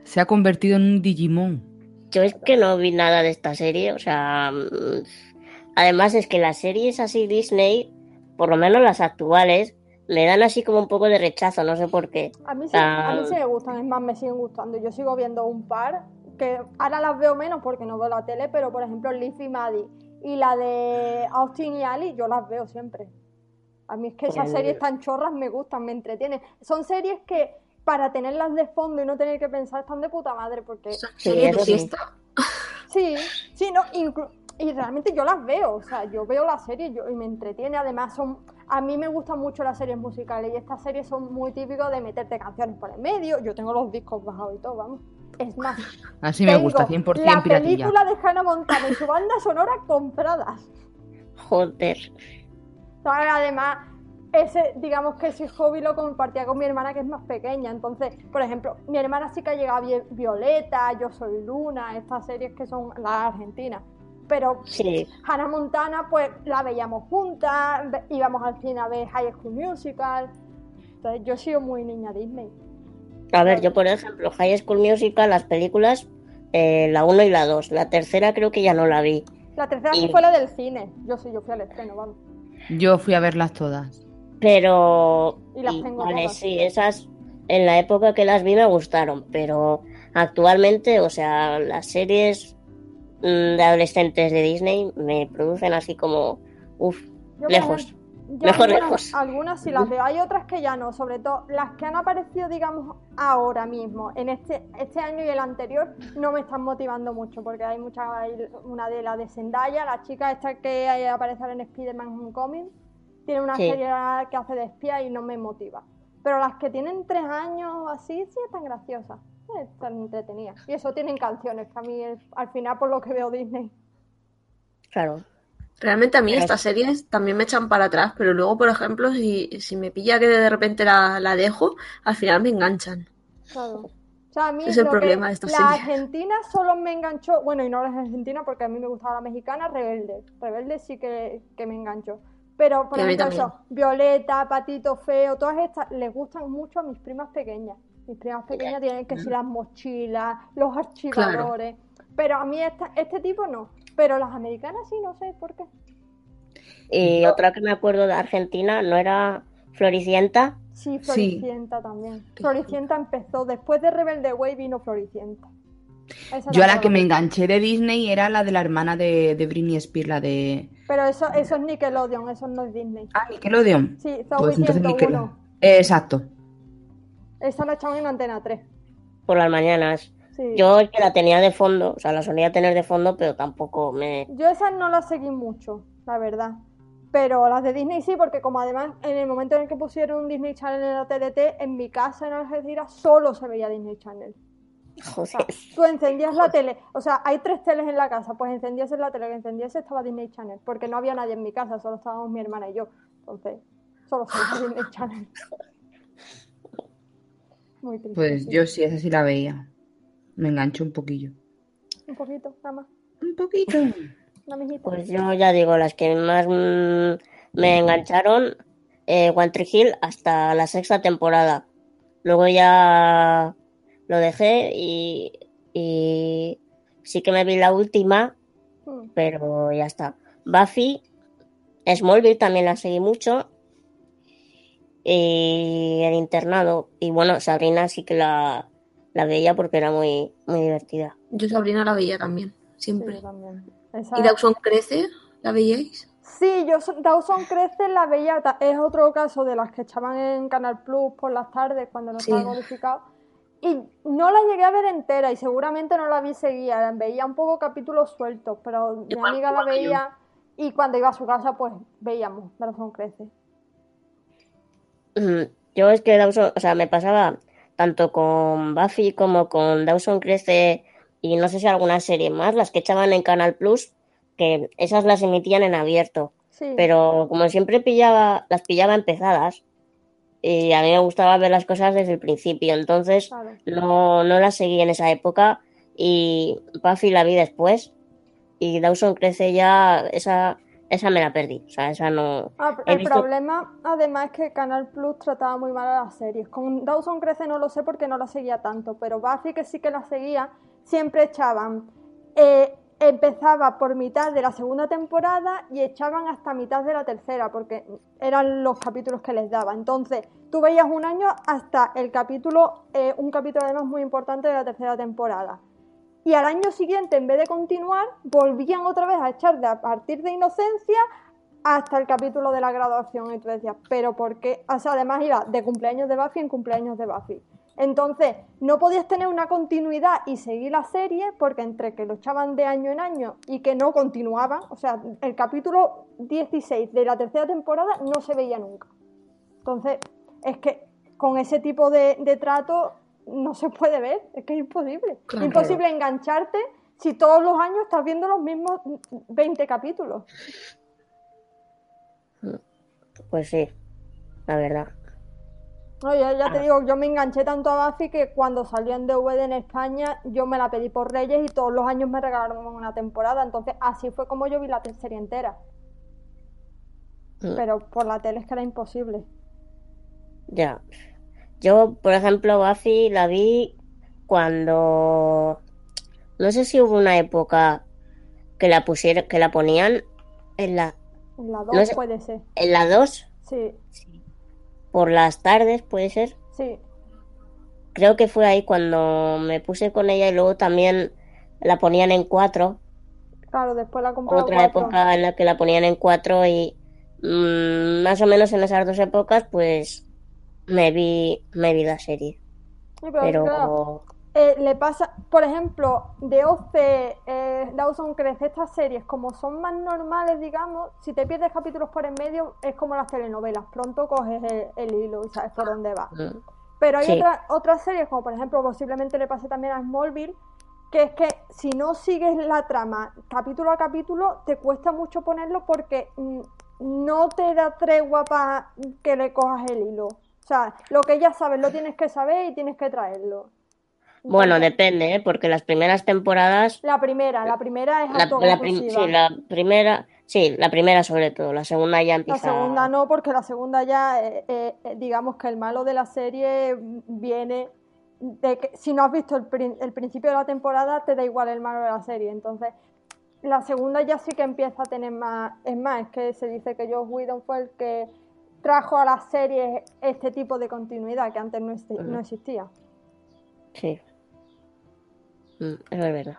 Se ha convertido en un Digimon. Yo es que no vi nada de esta serie, o sea... mm, Además es que las series así Disney, por lo menos las actuales, me dan así como un poco de rechazo, no sé por qué. A mí, sí, Ah. a mí sí me gustan, es más, me siguen gustando. Yo sigo viendo un par que ahora las veo menos porque no veo la tele, pero por ejemplo Leaf y Maddie y la de Austin y Ali, yo las veo siempre. A mí es que esas Pues- series tan chorras me gustan, me entretienen. Son series que para tenerlas de fondo y no tener que pensar están de puta madre porque Sí, sí. Sí, sí, no, inclu- y realmente yo las veo, o sea, yo veo la serie yo, y me entretiene, además son, a mí me gustan mucho las series musicales y estas series son muy típicas de meterte canciones por el medio, yo tengo los discos bajados y todo, vamos. Es más, Así me gusta, 100% la piratilla. película de Hannah Montana y su banda sonora compradas. Joder. ¿Sabes? Además, ese, digamos que ese hobby lo compartía con mi hermana que es más pequeña. Entonces, por ejemplo, mi hermana sí que ha llegado a Vi- Violeta, Yo Soy Luna, estas series que son las argentinas. Pero Sí, Hannah Montana, pues la veíamos juntas, íbamos al cine a ver High School Musical. Entonces, yo he sido muy niña Disney. a ver, yo por ejemplo, High School Musical, las películas, eh, la 1 y la 2. La tercera creo que ya no la vi. La tercera sí Y- fue la del cine. Yo sí, yo fui al estreno, vamos. Yo fui a verlas todas. Pero... Y las tengo vale, todas. sí, esas en la época que las vi me gustaron, pero actualmente, o sea, las series mm, de adolescentes de Disney me producen así como... Uff, Yo, por lejos. Yo Mejor algunas, lejos. algunas sí las veo, hay otras que ya no, sobre todo las que han aparecido, digamos, ahora mismo, en este, este año y el anterior, no me están motivando mucho, porque hay muchas, hay una de la de Zendaya, la chica esta que aparece en Spider-Man Homecoming, tiene una Sí. serie que hace de espía y no me motiva. Pero las que tienen tres años o así, sí están graciosas, están entretenidas. Y eso tienen canciones, que a mí al final por lo que veo Disney. Claro. Realmente a mí estas series también me echan para atrás, pero luego, por ejemplo, si, si me pilla que de repente la, la dejo, al final me enganchan. Claro. O sea, a mí Es el problema de estas la series. Argentina solo me enganchó, bueno, y no la argentina porque a mí me gustaba la mexicana, Rebelde. Rebelde sí que, que me enganchó. Pero, por ejemplo, eso, Violeta, Patito Feo, todas estas les gustan mucho a mis primas pequeñas. Mis primas pequeñas tienen que si las mochilas, los archivadores. Pero a mí esta- este tipo no. Pero las americanas sí, no sé por qué. Y otra que me acuerdo de Argentina, ¿no era Floricienta? Sí, Sí. Floricienta también. Floricienta empezó, después de Rebelde Way vino Floricienta. Esa Yo a la que me enganché de Disney era la de la hermana de, de Britney Spears, la de... Pero eso, eso es Nickelodeon, eso no es Disney. Ah, Nickelodeon. Sí, Zoe Pues entonces 101. Nickelodeon. Eh, exacto. Esa la echaban en Antena 3. Por las mañanas. Sí. Yo es que la tenía de fondo, o sea, la solía tener de fondo, pero tampoco me... Yo esas no las seguí mucho, la verdad. Pero las de Disney sí, porque como además en el momento en el que pusieron un Disney Channel en la TDT, en mi casa en Algeciras solo se veía Disney Channel. O sea, tú encendías la tele, o sea, hay tres teles en la casa, pues encendías en la tele que encendías estaba Disney Channel, porque no había nadie en mi casa, solo estábamos mi hermana y yo. Entonces, solo se veía Disney Channel. Muy triste. Pues sí. yo sí, esa sí la veía. Me enganchó un poquillo. Un poquito, nada más. Un poquito. Pues yo ya digo, las que más mm, me engancharon, eh, One Tree Hill hasta la sexta temporada. Luego ya lo dejé y, y sí que me vi la última, Mm. pero ya está. Buffy, Smallville también la seguí mucho. Y el internado. Y bueno, Sabrina sí que la, la veía porque era muy, muy divertida. Yo Sabrina la veía también, siempre. yo también. Esa- ¿Y Dawson crece? ¿La veíais? Sí, yo so- Dawson Crece la veía, es otro caso de las que echaban en Canal Plus por las tardes cuando no Sí. estaba codificado. Y no la llegué a ver entera y seguramente no la vi seguida, veía un poco capítulos sueltos, pero mi Igual- amiga la yo. veía y cuando iba a su casa pues veíamos Dawson Crece. Mm, Yo es que Dawson, o sea, me pasaba tanto con Buffy como con Dawson Crece y no sé si alguna serie más, las que echaban en Canal Plus, que esas las emitían en abierto. Sí, Pero como siempre pillaba, las pillaba empezadas y a mí me gustaba ver las cosas desde el principio, entonces no, no las seguí en esa época y Buffy la vi después y Dawson Crece ya, esa esa me la perdí. O sea, esa no. Ah, el visto- problema, además, es que Canal Plus trataba muy mal a las series. Con Dawson Crece no lo sé porque no la seguía tanto, pero Buffy, que sí que la seguía, siempre echaban. eh, empezaba por mitad de la segunda temporada y echaban hasta mitad de la tercera, porque eran los capítulos que les daba. Entonces, tú veías un año hasta el capítulo, eh, un capítulo además muy importante de la tercera temporada. Y al año siguiente, en vez de continuar, volvían otra vez a echar de a partir de Inocencia hasta el capítulo de la graduación. Y tú decías, pero ¿por qué? O sea, además iba de cumpleaños de Buffy en cumpleaños de Buffy. Entonces, no podías tener una continuidad y seguir la serie porque entre que lo echaban de año en año y que no continuaban, o sea, el capítulo 16 de la tercera temporada no se veía nunca. Entonces, es que con ese tipo de, de trato no se puede ver, es que es imposible. Claro. imposible engancharte si todos los años estás viendo los mismos 20 capítulos. Pues sí, la verdad. No, ya, ya te Ah. digo, yo me enganché tanto a Buffy que cuando salió en DVD en España, yo me la pedí por Reyes y todos los años me regalaron una temporada. Entonces, así fue como yo vi la serie entera. Mm. Pero por la tele es que era imposible. Ya. Yo, por ejemplo, Buffy la vi cuando. No sé si hubo una época que la pusieron, que la ponían en la, En la 2 No sé. puede ser. en la 2 Sí, por las tardes, puede ser. sí. Creo que fue ahí cuando me puse con ella y luego también la ponían en 4. Claro, después la compré Otra época en la que la ponían en 4 y mm, más o menos en esas dos épocas, pues me vi, me vi la serie. pero, Pero claro, eh, le pasa, por ejemplo, de OC, eh, Dawson Crece, estas series, como son más normales, digamos, si te pierdes capítulos por en medio, es como las telenovelas. Pronto coges el, el hilo y sabes por dónde va. Mm. Pero hay Sí. otra- otras series, como por ejemplo, posiblemente le pase también a Smallville, que es que si no sigues la trama capítulo a capítulo, te cuesta mucho ponerlo porque mm, no te da tregua para que le cojas el hilo. O sea, lo que ya sabes lo tienes que saber y tienes que traerlo. Bueno, depende, ¿eh? porque las primeras temporadas La primera, la primera es La, la prim- sí, la primera, sí, la primera sobre todo, la segunda ya La empieza. segunda no, porque la segunda ya, eh, eh, digamos que el malo de la serie viene de que si no has visto el, prin- el principio de la temporada, te da igual el malo de la serie. Entonces, la segunda ya sí que empieza a tener más. Es más, es que se dice que Joss Whedon fue el que trajo a las series este tipo de continuidad que antes no, exi- no existía. Sí. Mm, eso es verdad.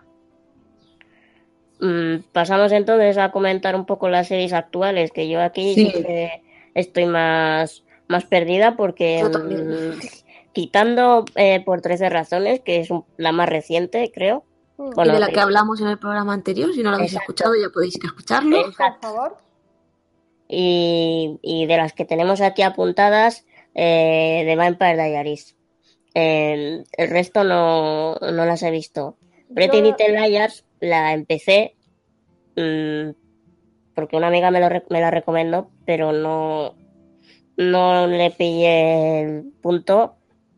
Mm, pasamos entonces a comentar un poco las series actuales, que yo aquí sí, Sí. que estoy más, más perdida porque mm, quitando eh, por 13 razones, que es un- la más reciente, creo. Mm, Bueno, y de la eh, que hablamos en el programa anterior, si no lo habéis Exacto. escuchado ya podéis ir a escucharlo. Eh, por favor. Y, y de las que tenemos aquí apuntadas, eh, de Vampire Diaries. Eh, el resto no, no las he visto. Pretty Little Liars la empecé mm, porque una amiga me, lo, me la recomendó, pero no, no le pillé el punto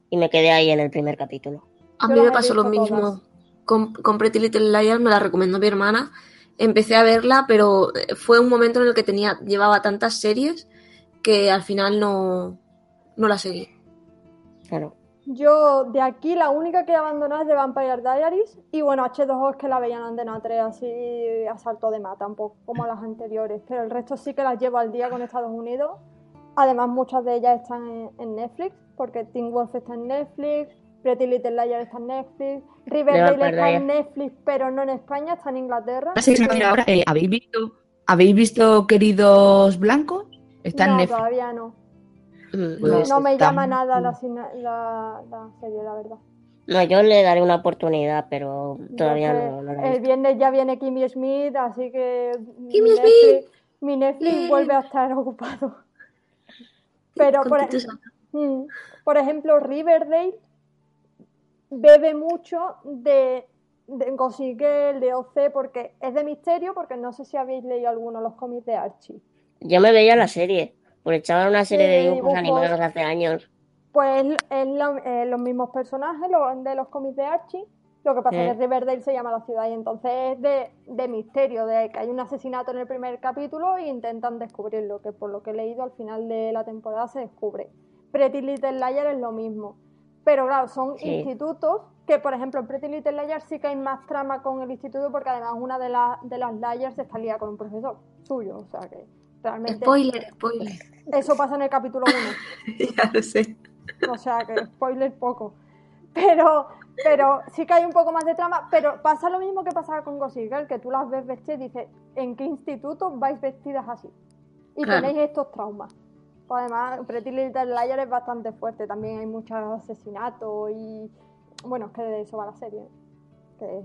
y me quedé ahí en el primer capítulo. A mí me pasó lo mismo con, con Pretty Little Liars, me la recomendó mi hermana. Empecé a verla, pero eh, fue un momento en el que tenía, llevaba tantas series que al final no, no la seguí. Claro. Yo de aquí la única que he abandonado es de Vampire Diaries y bueno, H2O es que la veían en Antena 3 así a salto de mata, un poco como las anteriores, pero el resto sí que las llevo al día con Estados Unidos. Además muchas de ellas están en, en Netflix, porque Teen Wolf está en Netflix, Pretty Little Liars está en Netflix, Riverdale está en. Netflix, pero no en España, está en Inglaterra. Se ahora, eh, ¿habéis visto, ¿habéis visto Queridos Blancos? Está en Netflix. todavía no. Mm, Pues- no me está llama muy nada la, serie, la verdad. No, yo le daré una oportunidad, pero todavía no, no El visto. viernes ya viene Kimmy Smith, así que mi ¡Kimmy Netflix, mi Netflix vuelve a estar ocupado. Pero por, mm, por ejemplo, Riverdale bebe mucho de, de Girl, de OC, porque es de misterio, porque no sé si habéis leído alguno de los cómics de Archie. Yo me veía la serie, porque echaban una serie Sí, de dibujos dibujos. animados hace años. Pues es lo- eh, los mismos personajes lo- de los cómics de Archie, Lo que pasa es Eh. que Riverdale se llama la ciudad y entonces es de, de misterio, de que hay un asesinato en el primer capítulo e intentan descubrirlo, que por lo que he leído al final de la temporada se descubre. Pretty Little Liars es lo mismo. Pero claro, son Sí. institutos que, por ejemplo, en Pretty Little Liars sí que hay más trama con el instituto porque además una de, las de las Liars está liada con un profesor suyo. O sea que realmente Spoiler, spoiler. eso pasa en el capítulo 1. ya lo sé. O sea que spoiler poco. Pero, pero sí que hay un poco más de trama. Pero pasa lo mismo que pasaba con Gossip Girl, que tú las ves vestidas y dices, ¿en qué instituto vais vestidas así? Y Claro. tenéis estos traumas. Pues además, Pretty Little Liars es bastante fuerte. También hay muchos asesinatos y... Bueno, es que de eso va la serie. Que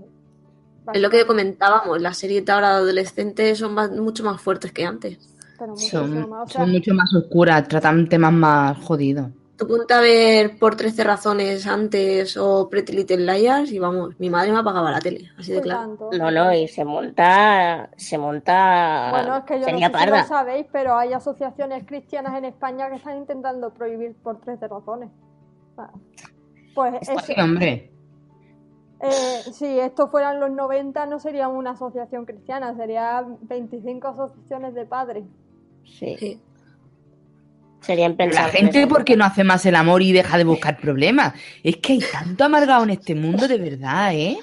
Es lo que comentábamos, las series de ahora de adolescentes son más- mucho más fuertes que antes. Pero muchísimo Son, más. O sea, son mucho más oscuras, tratan temas más jodidos. Tú ponte a ver por 13 razones antes o Pretty Little Liars y vamos, mi madre me apagaba la tele, así de claro. tanto. No, no, y se monta, se monta Bueno, es que yo sería no sé si lo sabéis, pero hay asociaciones cristianas en España que están intentando prohibir por 13 razones. Pues eso, Sí, hombre. eh, si esto fueran los 90 no sería una asociación cristiana, sería 25 asociaciones de padres. Sí, Sí. Sería La gente. ¿por qué no hace más el amor y deja de buscar problemas? Es que hay tanto amargado en este mundo, de verdad, ¿eh?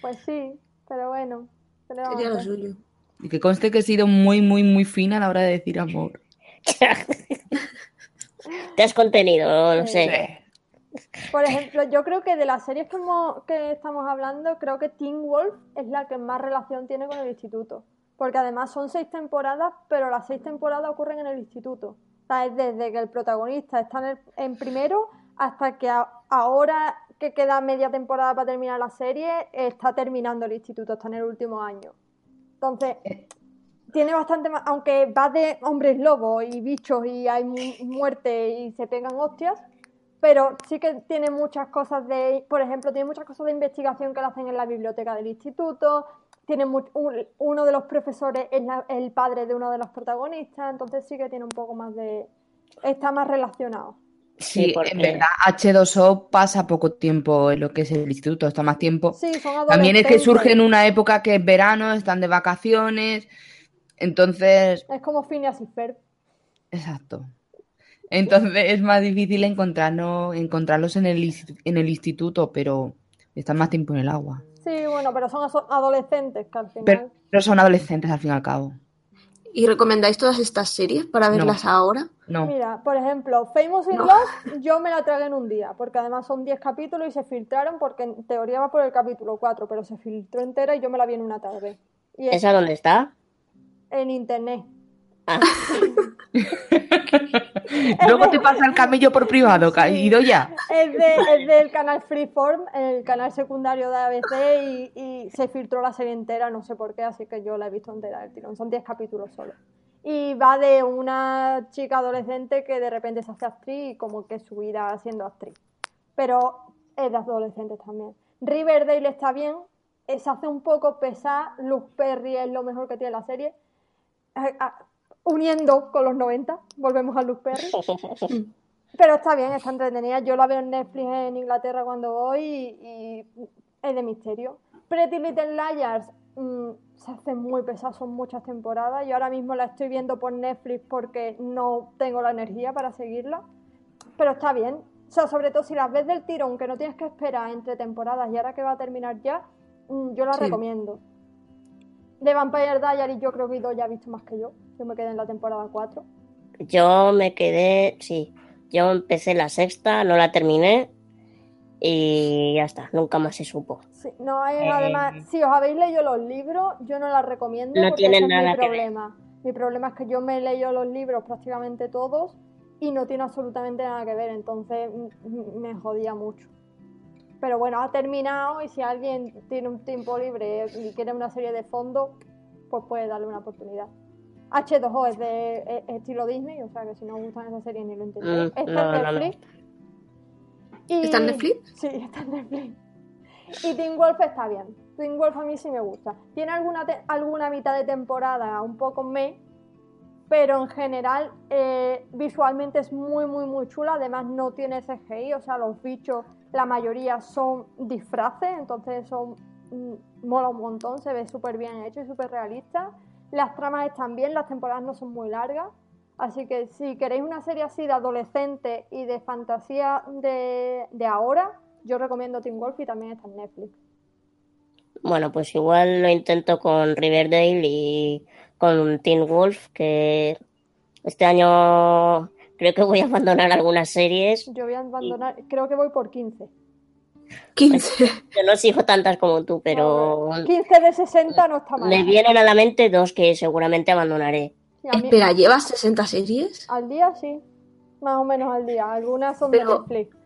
Pues sí, pero bueno. ¿qué le vamos a Sería lo suyo. Y que conste que he sido muy, muy, muy fina a la hora de decir amor. Te has contenido, no sé. Por ejemplo, yo creo que de las series que, hemos- que estamos hablando, creo que Teen Wolf es la que más relación tiene con el instituto. Porque además son seis temporadas, pero las seis temporadas ocurren en el instituto. O sea, es desde que el protagonista está en, el- en primero hasta que a- ahora que queda media temporada para terminar la serie, está terminando el instituto, está en el último año. Entonces, tiene bastante más, aunque va de hombres lobos y bichos y hay mu- muerte y se pegan hostias, pero sí que tiene muchas cosas de, por ejemplo, tiene muchas cosas de investigación que le hacen en la biblioteca del instituto, tiene un- uno de los profesores es la- el padre de uno de los protagonistas, entonces sí que tiene un poco más de, está más relacionado. Sí, Sí, porque en verdad, H2O pasa poco tiempo en lo que es el instituto, está más tiempo. Sí, son También es que surge en una época que es verano, están de vacaciones, entonces, Es como Phineas y Ferb. exacto. Entonces es más difícil encontrarnos, encontrarlos en el, en el instituto, pero están más tiempo en el agua. Sí, bueno, pero son adolescentes que al final... Pero, pero son adolescentes al fin y al cabo. ¿Y recomendáis todas estas series para No. verlas ahora? No. Mira, por ejemplo, Famous in No. Love, yo me la tragué en un día, porque además son 10 capítulos y se filtraron, porque en teoría va por el capítulo 4, pero se filtró entera y yo me la vi en una tarde. Y es ¿Esa dónde está? en internet. Ah, Luego te pasa el camello por privado, ca- Idoya. Es, de, es del canal Freeform, el canal secundario de ABC, y, y se filtró la serie entera, no sé por qué, así que yo la he visto entera del tirón. Son 10 capítulos solo. Y va de una chica adolescente que de repente se hace actriz y como que su vida siendo actriz. Pero es de adolescentes también. Riverdale está bien, eh, se hace un poco pesada, Luke Perry es lo mejor que tiene la serie. Uniendo con los 90, volvemos a Luke Perry. Pero está bien, está entretenida. Yo la veo en Netflix en Inglaterra cuando voy y, y es de misterio. Pretty Little Liars mm, se hace muy pesado, son muchas temporadas. Yo ahora mismo la estoy viendo por Netflix porque no tengo la energía para seguirla. Pero está bien. O sea, sobre todo si las ves del tirón, que no tienes que esperar entre temporadas y ahora que va a terminar ya, mm, yo la Sí. recomiendo. De Vampire Diaries yo creo que Ido ya ha visto más que yo. Yo me quedé en la temporada 4. yo me quedé, sí, yo empecé la sexta, no la terminé y ya está, nunca más se supo. Sí, no Eh. además, si os habéis leído los libros, yo no las recomiendo No porque tienen ese es mi nada que ver. problema. Mi problema es que yo me he leído los libros prácticamente todos y no tiene absolutamente nada que ver, entonces me jodía mucho. Pero bueno, ha terminado y si alguien tiene un tiempo libre y quiere una serie de fondo, pues puede darle una oportunidad. H2O es de es- es estilo Disney, o sea que si no os gustan esas series ni lo intentéis. Mm, Está no, en no, no. Netflix. Y- ¿Está en Netflix? Sí, está en Netflix. Y Teen Wolf está bien. Teen Wolf a mí sí me gusta. Tiene alguna, te- alguna mitad de temporada un poco me, pero en general eh, visualmente es muy, muy, muy chula. Además no tiene CGI, o sea, los bichos la mayoría son disfraces, entonces son mm, mola un montón, se ve súper bien hecho y súper realista. Las tramas están bien, las temporadas no son muy largas. Así que si queréis una serie así de adolescente y de fantasía de, de ahora, yo recomiendo Teen Wolf y también está en Netflix. Bueno, pues igual lo intento con Riverdale y con Teen Wolf, que este año creo que voy a abandonar algunas series. Yo voy a abandonar, creo que voy por 15. 15. Yo no sigo tantas como tú, pero 15 de 60 no está mal. me vienen a la mente dos que seguramente abandonaré. Sí, a mí- Espera, ¿llevas 60 series? al día sí, más o menos al día. Algunas son de Pero- Netflix.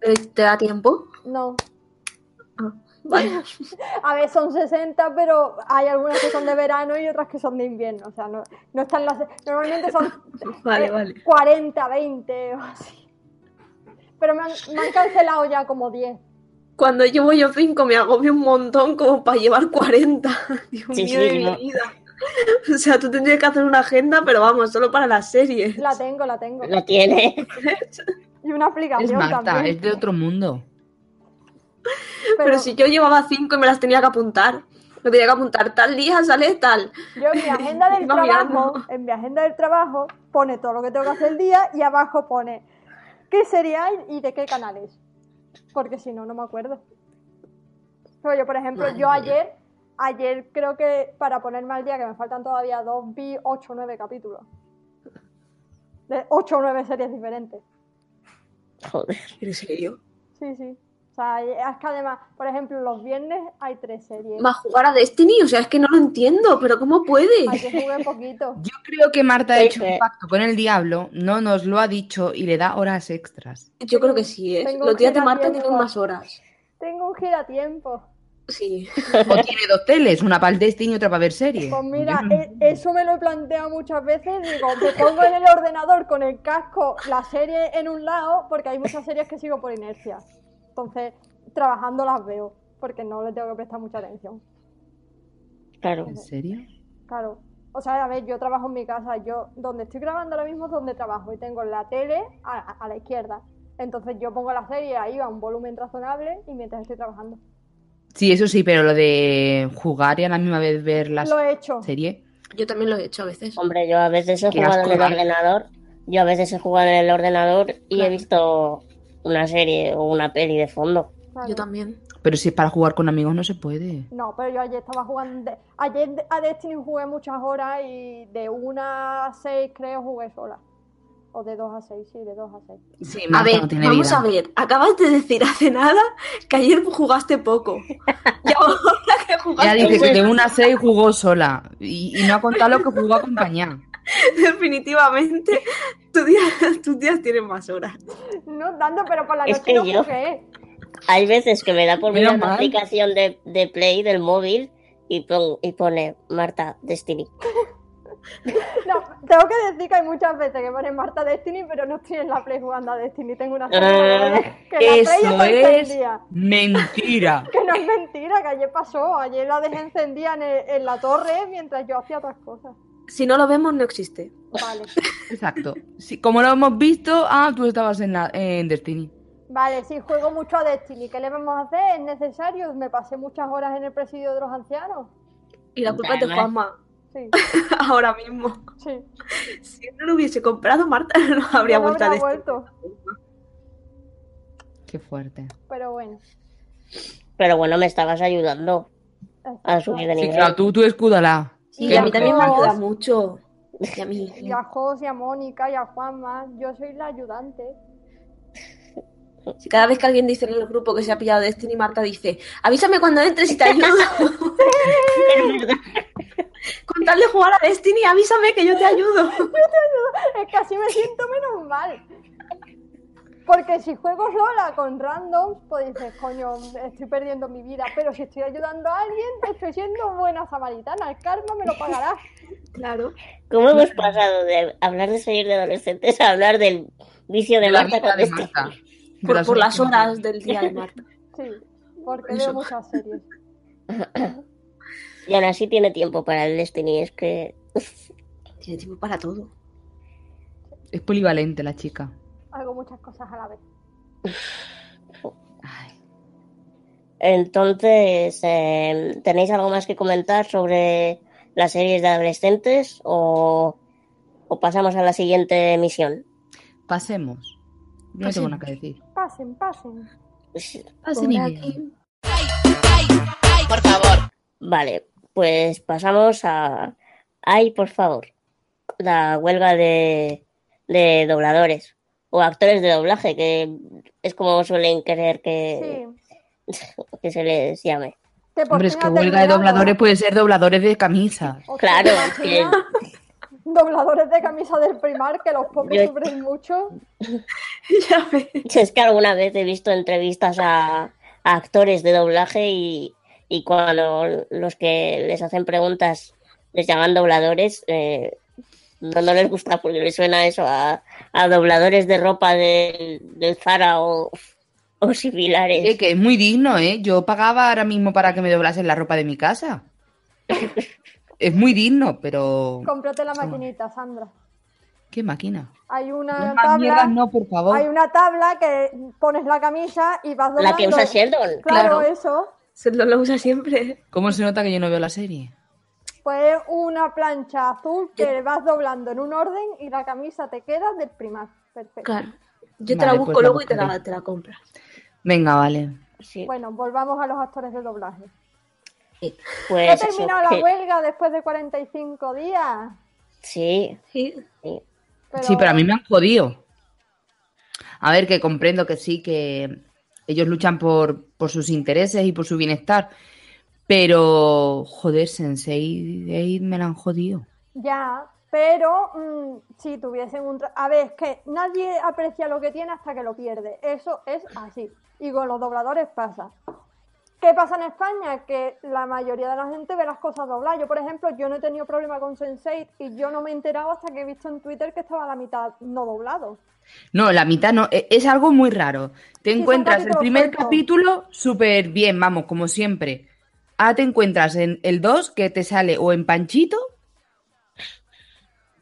¿Pero ¿Te da tiempo? No. Ah, vale. A ver, son 60, pero hay algunas que son de verano y otras que son de invierno. O sea, no, no están las. Normalmente son Vale, eh, vale. 40, 20 o así. Pero me han, me han cancelado ya como 10. Cuando llevo yo 5 me agobio un montón como para llevar 40. Dios Sí, mío sí, de mi no. vida. O sea, tú tendrías que hacer una agenda, pero vamos, solo para las series. La tengo, la tengo. La tiene. Y una Es aplicación Marta, también. es de otro mundo. Pero, si yo llevaba 5 y me las tenía que apuntar. Me tenía que apuntar tal día sale tal. Yo en mi agenda del trabajo, mirando. en mi agenda del trabajo, pone todo lo que tengo que hacer el día y abajo pone qué serie hay y de qué canales. Porque si no, no me acuerdo. Pero yo, por ejemplo, Madre yo ayer, ayer creo que para ponerme al día, que me faltan todavía dos, vi 8 o 9 capítulos. De 8 o 9 series diferentes. Joder. ¿En serio? Sí, sí. O sea, es que además, por ejemplo, los viernes hay tres series. ¿Va a jugar a Destiny? O sea, es que no lo entiendo, pero ¿cómo puede? Ayer jugué poquito. Yo creo que Marta ha hecho un pacto con el diablo, no nos lo ha dicho y le da horas extras. Yo creo que sí, ¿eh? Tengo Los días de que Marta tienen más horas. Tengo un giratiempo. Sí. O tiene dos teles, una para el Destiny y otra para ver series. Pues mira, Yo- e- eso me lo he planteado muchas veces. Digo, me pongo en el ordenador con el casco la serie en un lado, porque hay muchas series que sigo por inercia. Entonces, trabajando las veo, porque no le tengo que prestar mucha atención. Claro. ¿En serio? Claro. O sea, a ver, yo trabajo en mi casa. Yo, donde estoy grabando ahora mismo es donde trabajo. Y tengo la tele a, la izquierda. Entonces, yo pongo la serie ahí a un volumen razonable y mientras estoy trabajando. Sí, eso sí, pero lo de jugar y a la misma vez ver la Lo he hecho. serie. Yo también lo he hecho a veces. Hombre, yo a veces he jugado en el ordenador. Yo a veces he jugado en el ordenador y he visto una serie o una peli de fondo. Claro. Yo también. Pero si es para jugar con amigos no se puede. No, pero yo ayer estaba jugando. de- Ayer a Destiny jugué muchas horas y de una a seis creo jugué sola. O de dos a seis, sí, de dos a seis. Sí, A ver, no tiene vamos vida. a ver. Acabas de decir hace nada que ayer jugaste poco. Y ahora que jugaste dice que de una a seis jugó sola y, y no ha contado lo que jugó acompañada. definitivamente, tus días, tus días tienen más horas. No tanto, pero por la Es noche que no yo- jugué. Hay veces que me da por mirar la aplicación de, de Play del móvil y, pon- y pone Marta Destiny. No, tengo que decir que hay muchas veces que pone Marta Destiny, pero no estoy en la Play jugando a Destiny. Tengo una serie que la Play Eso está es mentira. Que no es mentira, que ayer pasó. Ayer la dejé encendida en, el- en la torre mientras yo hacía otras cosas. Si no lo vemos, no existe. Vale. Exacto. Sí, como lo hemos visto, ah, tú estabas en, la, en Destiny. Vale, sí, juego mucho a Destiny. ¿Qué le vamos a hacer? ¿Es necesario? Me pasé muchas horas en el presidio de los ancianos. Y la culpa es de Juanma. Sí, Ahora mismo. sí. Si no lo hubiese comprado, Marta no habría no vuelto a habría vuelto. Qué fuerte. Pero bueno. Pero bueno, me estabas ayudando a subir de Sí, nivel. claro, tú, tú escúdala. Sí, Y a mí también me a ayuda mucho. Y a mí. Y a Jos, y a Mónica, y a Juanma. Yo soy la ayudante. Si cada vez que alguien dice en el grupo que se ha pillado Destiny, Marta dice, avísame cuando entres y te ayudo. Con tal de jugar a Destiny, avísame que yo te ayudo. Es que así me siento menos mal. Porque si juego sola con randoms, pues dices, coño, estoy perdiendo mi vida. Pero si estoy ayudando a alguien, estoy siendo buena samaritana. El karma me lo pagará. Claro. ¿Cómo hemos pasado de hablar de series de adolescentes a hablar del vicio de De la Marta con de Destiny? Por, las por las horas. del día de Marta. Sí, porque veo muchas series. Y aún así tiene tiempo para el Destiny. Es que Tiene tiempo para todo. Es polivalente la chica. Hago muchas cosas a la vez. Ay, Entonces, eh, ¿tenéis algo más que comentar sobre las series de adolescentes o, o pasamos a la siguiente emisión? pasemos. Yo no tengo nada que decir. Pasen, pasen. Pues, Pasen Por y aquí. bien. Vale, pues pasamos a... Ay, por favor, la huelga de, de dobladores o actores de doblaje, que es como suelen querer que, Sí. que se les llame. Por Hombre, es que huelga de dobladores puede ser dobladores de camisas. Claro, ¿te es que-? Dobladores de camisa del primar, que los pobres Yo- sufren mucho. ya ves. Es que alguna vez he visto entrevistas a, a actores de doblaje y, y cuando los que les hacen preguntas les llaman dobladores, eh, no, no les gusta porque les suena eso a, a dobladores de ropa del, del Zara o, o similares. Eh, que es muy digno, ¿eh? Yo pagaba ahora mismo para que me doblasen la ropa de mi casa. es muy digno, pero... Cómprate la maquinita, Sandra. ¿Qué máquina? Hay una mierdas, tabla. no, por favor. Hay una tabla que pones la camisa y vas doblando. La que usa Sheldon. Claro, Claro. eso. Se lo, lo usa siempre. ¿Cómo se nota que yo no veo la serie? Pues una plancha azul que vas doblando en un orden y la camisa te queda del primar. Perfecto. Claro. Yo te Vale, la pues busco la luego y te la, te la compras. Venga, vale. Sí, Bueno, volvamos a los actores de doblaje. ¿Ha pues eso, terminado la que- huelga después de 45 días? Sí, Sí. sí. Sí, pero a mí me han jodido. A ver, que comprendo que sí, que ellos luchan por, por sus intereses y por su bienestar. Pero, joder, Sensei Eight me la han jodido. Ya, pero mm, si tuviesen un... tra- A ver, es que nadie aprecia lo que tiene hasta que lo pierde. Eso es así. Y con los dobladores pasa. ¿Qué pasa en España? Que la mayoría de la gente ve las cosas dobladas. Yo, por ejemplo, yo no he tenido problema con Sense8 y yo no me he enterado hasta que he visto en Twitter que estaba la mitad no doblado. No, la mitad no, e- es algo muy raro. Te encuentras el primer capítulo súper bien, vamos, como siempre. Ahora te encuentras en el 2 que te sale o en panchito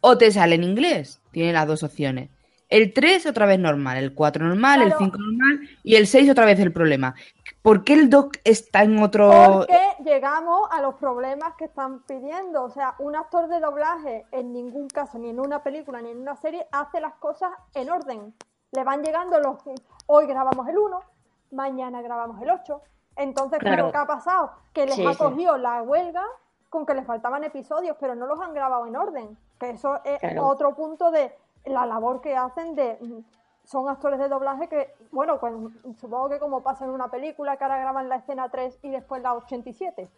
o te sale en inglés. Tiene las dos opciones. El 3 otra vez normal, el 4 normal, el Claro. 5 normal y el 6 otra vez el problema. ¿Por qué el doc está en otro... Porque llegamos a los problemas que están pidiendo. O sea, un actor de doblaje en ningún caso, ni en una película, ni en una serie, hace las cosas en orden. Le van llegando los... Hoy grabamos el 1, mañana grabamos el 8. Entonces, Claro. ¿qué ha pasado? Que les Sí, ha sí. cogido la huelga con que les faltaban episodios, pero no los han grabado en orden. Que eso es Claro. otro punto de la labor que hacen de... mm, Son actores de doblaje que, bueno, pues supongo que como pasa en una película, que ahora graban la escena 3 y después la 87.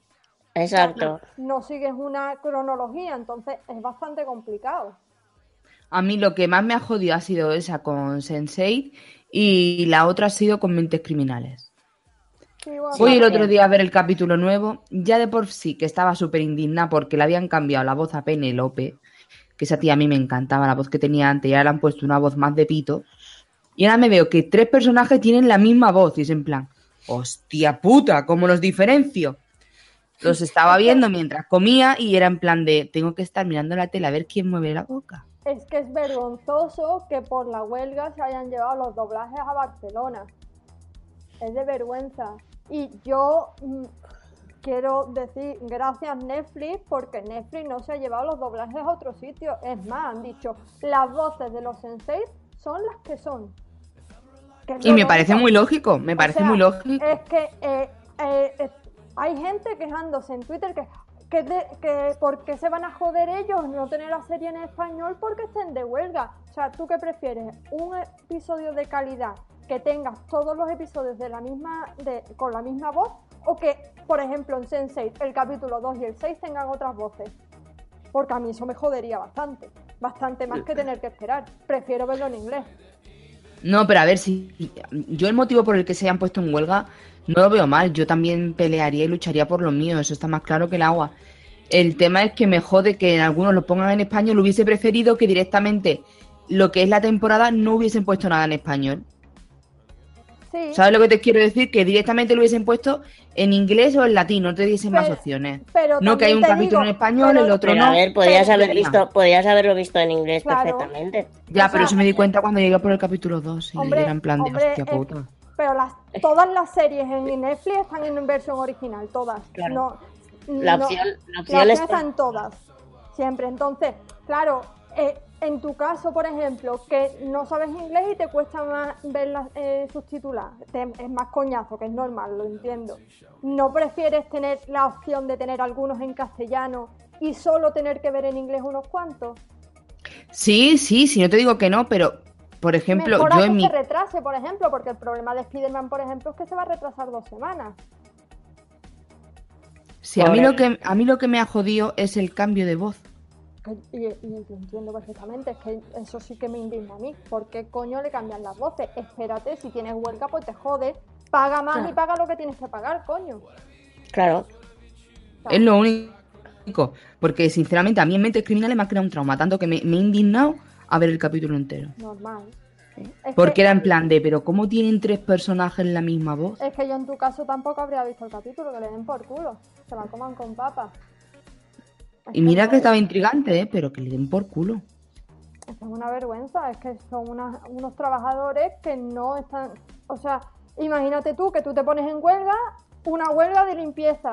Exacto. No sigues una cronología, entonces es bastante complicado. A mí lo que más me ha jodido ha sido esa con Sensei y la otra ha sido con Mentes Criminales. Sí, bueno, Fui el otro día a ver el capítulo nuevo, ya de por sí que estaba súper indignada porque le habían cambiado la voz a Penelope, que esa tía a mí me encantaba, la voz que tenía antes, y ahora le han puesto una voz más de pito. Y ahora me veo que tres personajes tienen la misma voz y es en plan, hostia puta, ¿cómo los diferencio? Los estaba viendo mientras comía y era en plan de, tengo que estar mirando la tele a ver quién mueve la boca. Es que es vergonzoso que por la huelga se hayan llevado los doblajes a Barcelona. Es de vergüenza. Y yo mm, quiero decir gracias Netflix porque Netflix no se ha llevado los doblajes a otro sitio. Es más, han dicho, las voces de los sensei son las que son. Que Y me parece muy lógico, me O parece sea, muy lógico. Es que eh, eh, eh, hay gente quejándose en Twitter que, que, de- que por qué se van a joder ellos no tener la serie en español porque estén de huelga. O sea, ¿tú qué prefieres? ¿Un episodio de calidad que tengas todos los episodios de la misma, de, con la misma voz? ¿O que, por ejemplo, en Sense8 el capítulo 2 y el 6 tengan otras voces? Porque a mí eso me jodería bastante. Bastante más que tener que esperar. Prefiero verlo en inglés. No, pero a ver si yo el motivo por el que se hayan puesto en huelga no lo veo mal. Yo también pelearía y lucharía por lo mío. Eso está más claro que el agua. El tema es que me jode que en algunos lo pongan en español. Hubiese preferido que directamente lo que es la temporada no hubiesen puesto nada en español. Sí. ¿Sabes lo que te quiero decir? Que directamente lo hubiesen puesto en inglés o en latín. No te diesen más opciones. pero no que hay un capítulo digo, en español, pero- el otro Pero no. a ver, podías pero- haber visto, podías haberlo visto en inglés Claro. perfectamente. Ya, o pero eso me di cuenta cuando llegué por el capítulo 2 y hombre, era en plan de hombre, hostia es- puta. pero las, todas las series en Netflix están en versión original, todas. Claro. No, La no- opción, la la opción opción está- está en todas, siempre. Entonces, claro, eh, en tu caso, por ejemplo, que no sabes inglés y te cuesta más verlas eh, subtituladas, te- es más coñazo, que es normal, lo entiendo. ¿No prefieres tener la opción de tener algunos en castellano y solo tener que ver en inglés unos cuantos? Sí, sí, sí, no te digo que no, pero, por ejemplo, yo que en mi... se retrase, por ejemplo, porque el problema de Spider-Man, por ejemplo, es que se va a retrasar dos semanas. Sí, a mí, lo que, a mí lo que me ha jodido es el cambio de voz. Y, y lo entiendo perfectamente, es que eso sí que me indigna a mí. ¿Por qué coño le cambian las voces? Espérate, si tienes huelga, pues te jode. Paga más Claro. y paga lo que tienes que pagar, coño. Claro, Es lo único. Porque, sinceramente, a mí en Mentes Criminales me ha creado un trauma, tanto que me, me he indignado a ver el capítulo entero. normal. Porque que, era en plan de, pero ¿cómo tienen tres personajes la misma voz? es que yo en tu caso tampoco habría visto el capítulo, que le den por culo. Se la coman con papas. Y mira que es- estaba intrigante, ¿eh? pero que le den por culo. Es una vergüenza, es que son unos trabajadores que no están... O sea, imagínate tú que tú te pones en huelga, una huelga de limpieza,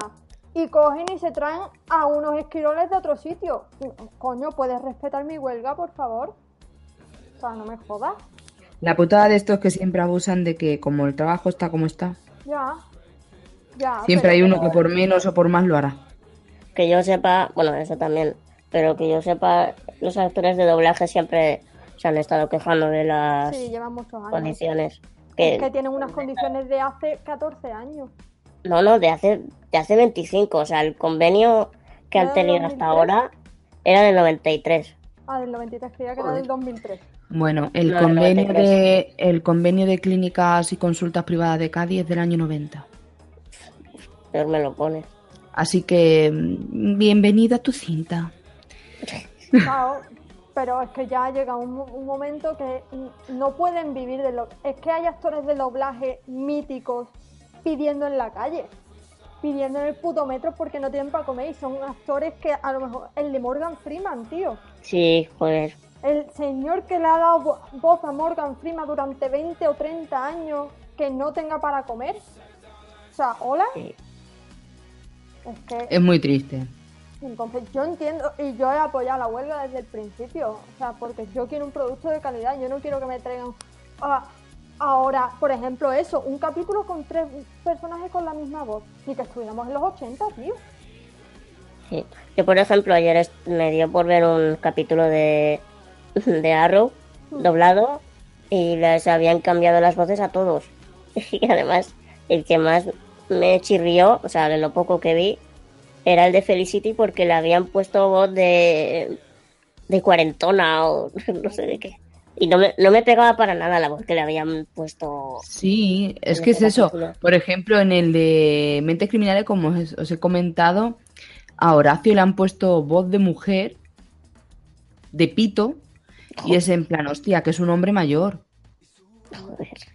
y cogen y se traen a unos esquiroles de otro sitio. Coño, ¿puedes respetar mi huelga, por favor? O sea, no me jodas. La putada de estos que siempre abusan de que como el trabajo está como está, Ya. Ya. siempre hay uno que por menos o por más lo hará. Que yo sepa, bueno, eso también, pero que yo sepa, los actores de doblaje siempre se han estado quejando de las Sí, llevan muchos años. condiciones. Es que tienen unas condiciones de hace 14 años. no, no, de hace, de hace 25, o sea, el convenio que ¿Era han tenido hasta 2003? ahora era del 93. Ah, del 93, creía que era del 2003. Bueno, el No, convenio 93. de el convenio de clínicas y consultas privadas de Cádiz es del año 90. Peor me lo pone. Así que mm, bienvenida a tu cinta. Claro, pero es que ya llega un, un momento que no pueden vivir de lo... Es que hay actores de doblaje míticos pidiendo en la calle, pidiendo en el puto metro porque no tienen para comer y son actores que a lo mejor... El de Morgan Freeman, tío. Sí, joder. El señor que le ha dado vo- voz a Morgan Freeman durante 20 o 30 años que no tenga para comer. O sea, hola. Sí. Es que... Es muy triste. Entonces yo entiendo y yo he apoyado la huelga desde el principio, o sea, porque yo quiero un producto de calidad, yo no quiero que me traigan ah, ahora, por ejemplo, eso, un capítulo con tres personajes con la misma voz, y que estuviéramos en los 80, tío. Sí. Yo, por ejemplo, ayer me dio por ver un capítulo de, de Arrow doblado y les habían cambiado las voces a todos. Y además, el que más me chirrió, o sea, de lo poco que vi, era el de Felicity porque le habían puesto voz de, de cuarentona o no sé de qué. Y no me, no me pegaba para nada la voz que le habían puesto. Sí, es que es eso. Por ejemplo, en el de Mentes Criminales, como os, os he comentado, a Horacio le han puesto voz de mujer, de pito, y es en plan, hostia, que es un hombre mayor. Joder.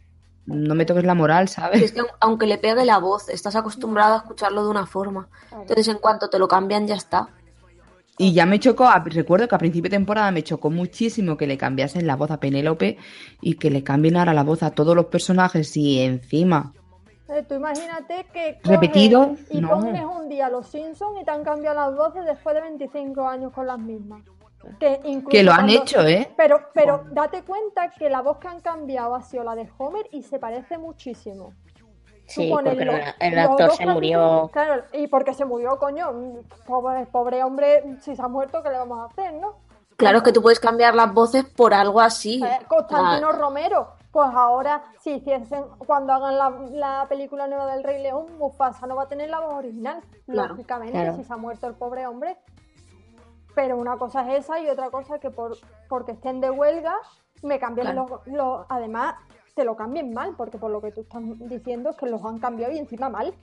No me toques la moral, Es ¿sabes? que aunque le pegue la voz, estás acostumbrado a escucharlo de una forma. Entonces, en cuanto te lo cambian, ya está. Y ya me chocó, recuerdo que a principio de temporada me chocó muchísimo que le cambiasen la voz a Penélope y que le cambien ahora la voz a todos los personajes y encima. Eh, tú imagínate que ¿Repetido? y No. pones un día los Simpsons y te han cambiado las voces después de 25 años con las mismas. Que, incluso Que lo han cuando- hecho, ¿eh? Pero, pero date cuenta que la voz que han cambiado ha sido la de Homer y se parece muchísimo. Sí, porque el, actor se murió. Claro, y porque se murió, coño. Pobre, pobre hombre, si se ha muerto, ¿qué le vamos a hacer, no? Claro, es que tú puedes cambiar las voces por algo así. Eh, Constantino Ah, Romero. Pues ahora, si hiciesen, cuando hagan la, la película nueva del Rey León, Mufasa no va a tener la voz original. Claro, lógicamente, claro. si se ha muerto el pobre hombre. Pero una cosa es esa y otra cosa que por porque estén de huelga, me cambien Claro. los, los- Además, te lo cambien mal, porque por lo que tú estás diciendo es que los han cambiado y encima mal.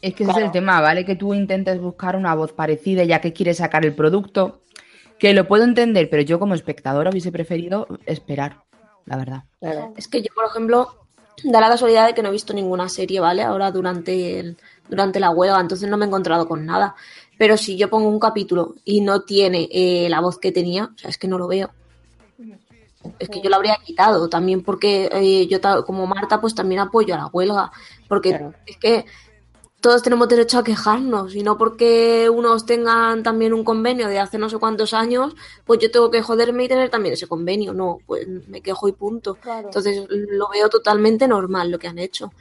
Es que ese es el tema, ¿vale? Que tú intentes buscar una voz parecida ya que quieres sacar el producto. Que lo puedo entender, pero yo como espectadora hubiese preferido esperar, la verdad. Claro. Es que yo, por ejemplo, da la casualidad de que no he visto ninguna serie, ¿vale? Ahora durante, el, durante la huelga, entonces no me he encontrado con nada. Pero si yo pongo un capítulo y no tiene eh, la voz que tenía, o sea, es que no lo veo. Es que yo lo habría quitado también porque eh, yo como Marta pues también apoyo a la huelga. Porque Claro. es que todos tenemos derecho a quejarnos y no porque unos tengan también un convenio de hace no sé cuántos años, pues yo tengo que joderme y tener también ese convenio. No, pues me quejo y punto. Claro. Entonces lo veo totalmente normal lo que han hecho.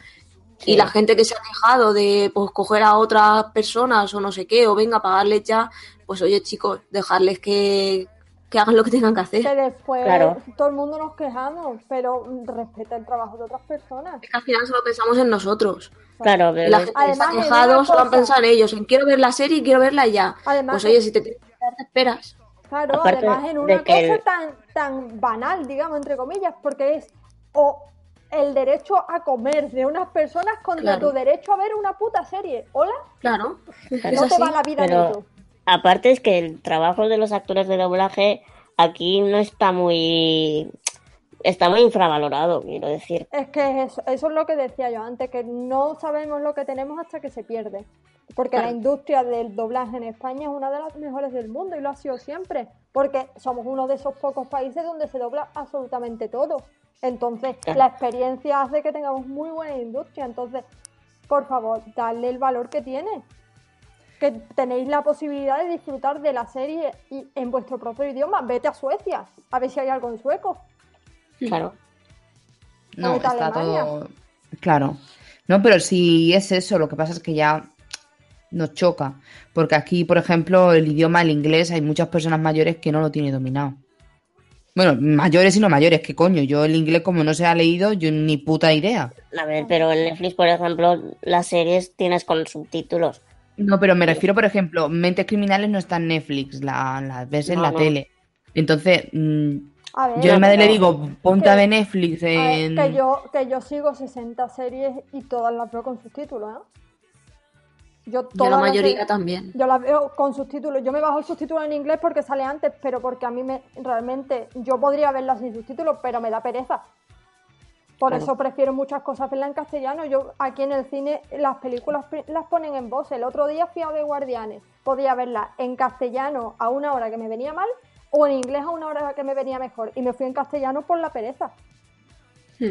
Sí. Y la gente que se ha quejado de pues coger a otras personas o no sé qué, o venga, pagarles ya, pues oye chicos, dejarles que, que hagan lo que tengan que hacer. Que después Claro. todo el mundo nos quejamos, pero respeta el trabajo de otras personas. Es que al final solo pensamos en nosotros. Claro, pero la gente que Además, está quejado solo han cosa. pensado en ellos, en quiero ver la serie y quiero verla ya. Además, Pues oye, si te tienes que quedar, te esperas. Claro, Aparte además en una cosa el- tan, tan banal, digamos, entre comillas, porque es o el derecho a comer de unas personas contra Claro. tu derecho a ver una puta serie. ¿Hola? Claro, no te va la vida en pero ello. aparte es que el trabajo de los actores de doblaje aquí no está muy está muy infravalorado, quiero decir. Es que eso, eso es lo que decía yo antes, que no sabemos lo que tenemos hasta que se pierde. Porque la industria del doblaje en España es una de las mejores del mundo y lo ha sido siempre. Porque somos uno de esos pocos países donde se dobla absolutamente todo. Entonces, la experiencia hace que tengamos muy buena industria. Entonces, por favor, darle el valor que tiene. Que tenéis la posibilidad de disfrutar de la serie y en vuestro propio idioma. Vete a Suecia, a ver si hay algo en sueco. Claro. No, está Alemania. todo. Claro. No, pero si es eso, lo que pasa es que ya nos choca. Porque aquí, por ejemplo, el idioma, el inglés, hay muchas personas mayores que no lo tienen dominado. Bueno, mayores y no mayores, que coño, yo el inglés como no se ha leído, yo ni puta idea. A ver, pero en Netflix, por ejemplo, las series tienes con subtítulos. No, pero me refiero, por ejemplo, Mentes Criminales no está en Netflix, la, la ves en No, la no. tele. Entonces, mm, A ver, yo a mi madre le digo, ponte a ver Netflix A ver, en... que, yo, que yo sigo 60 series y todas las veo con subtítulos, ¿eh? Yo Yo todas la las mayoría series- también. Yo las veo con subtítulos. Yo me bajo el subtítulo en inglés porque sale antes, pero porque a mí me realmente yo podría verlas sin subtítulos, pero me da pereza. Por Claro. eso prefiero muchas cosas verlas en castellano. Yo aquí en el cine las películas las ponen en voz. El otro día fui a ver Guardianes. Podía verla en castellano a una hora que me venía mal o en inglés a una hora que me venía mejor. Y me fui en castellano por la pereza.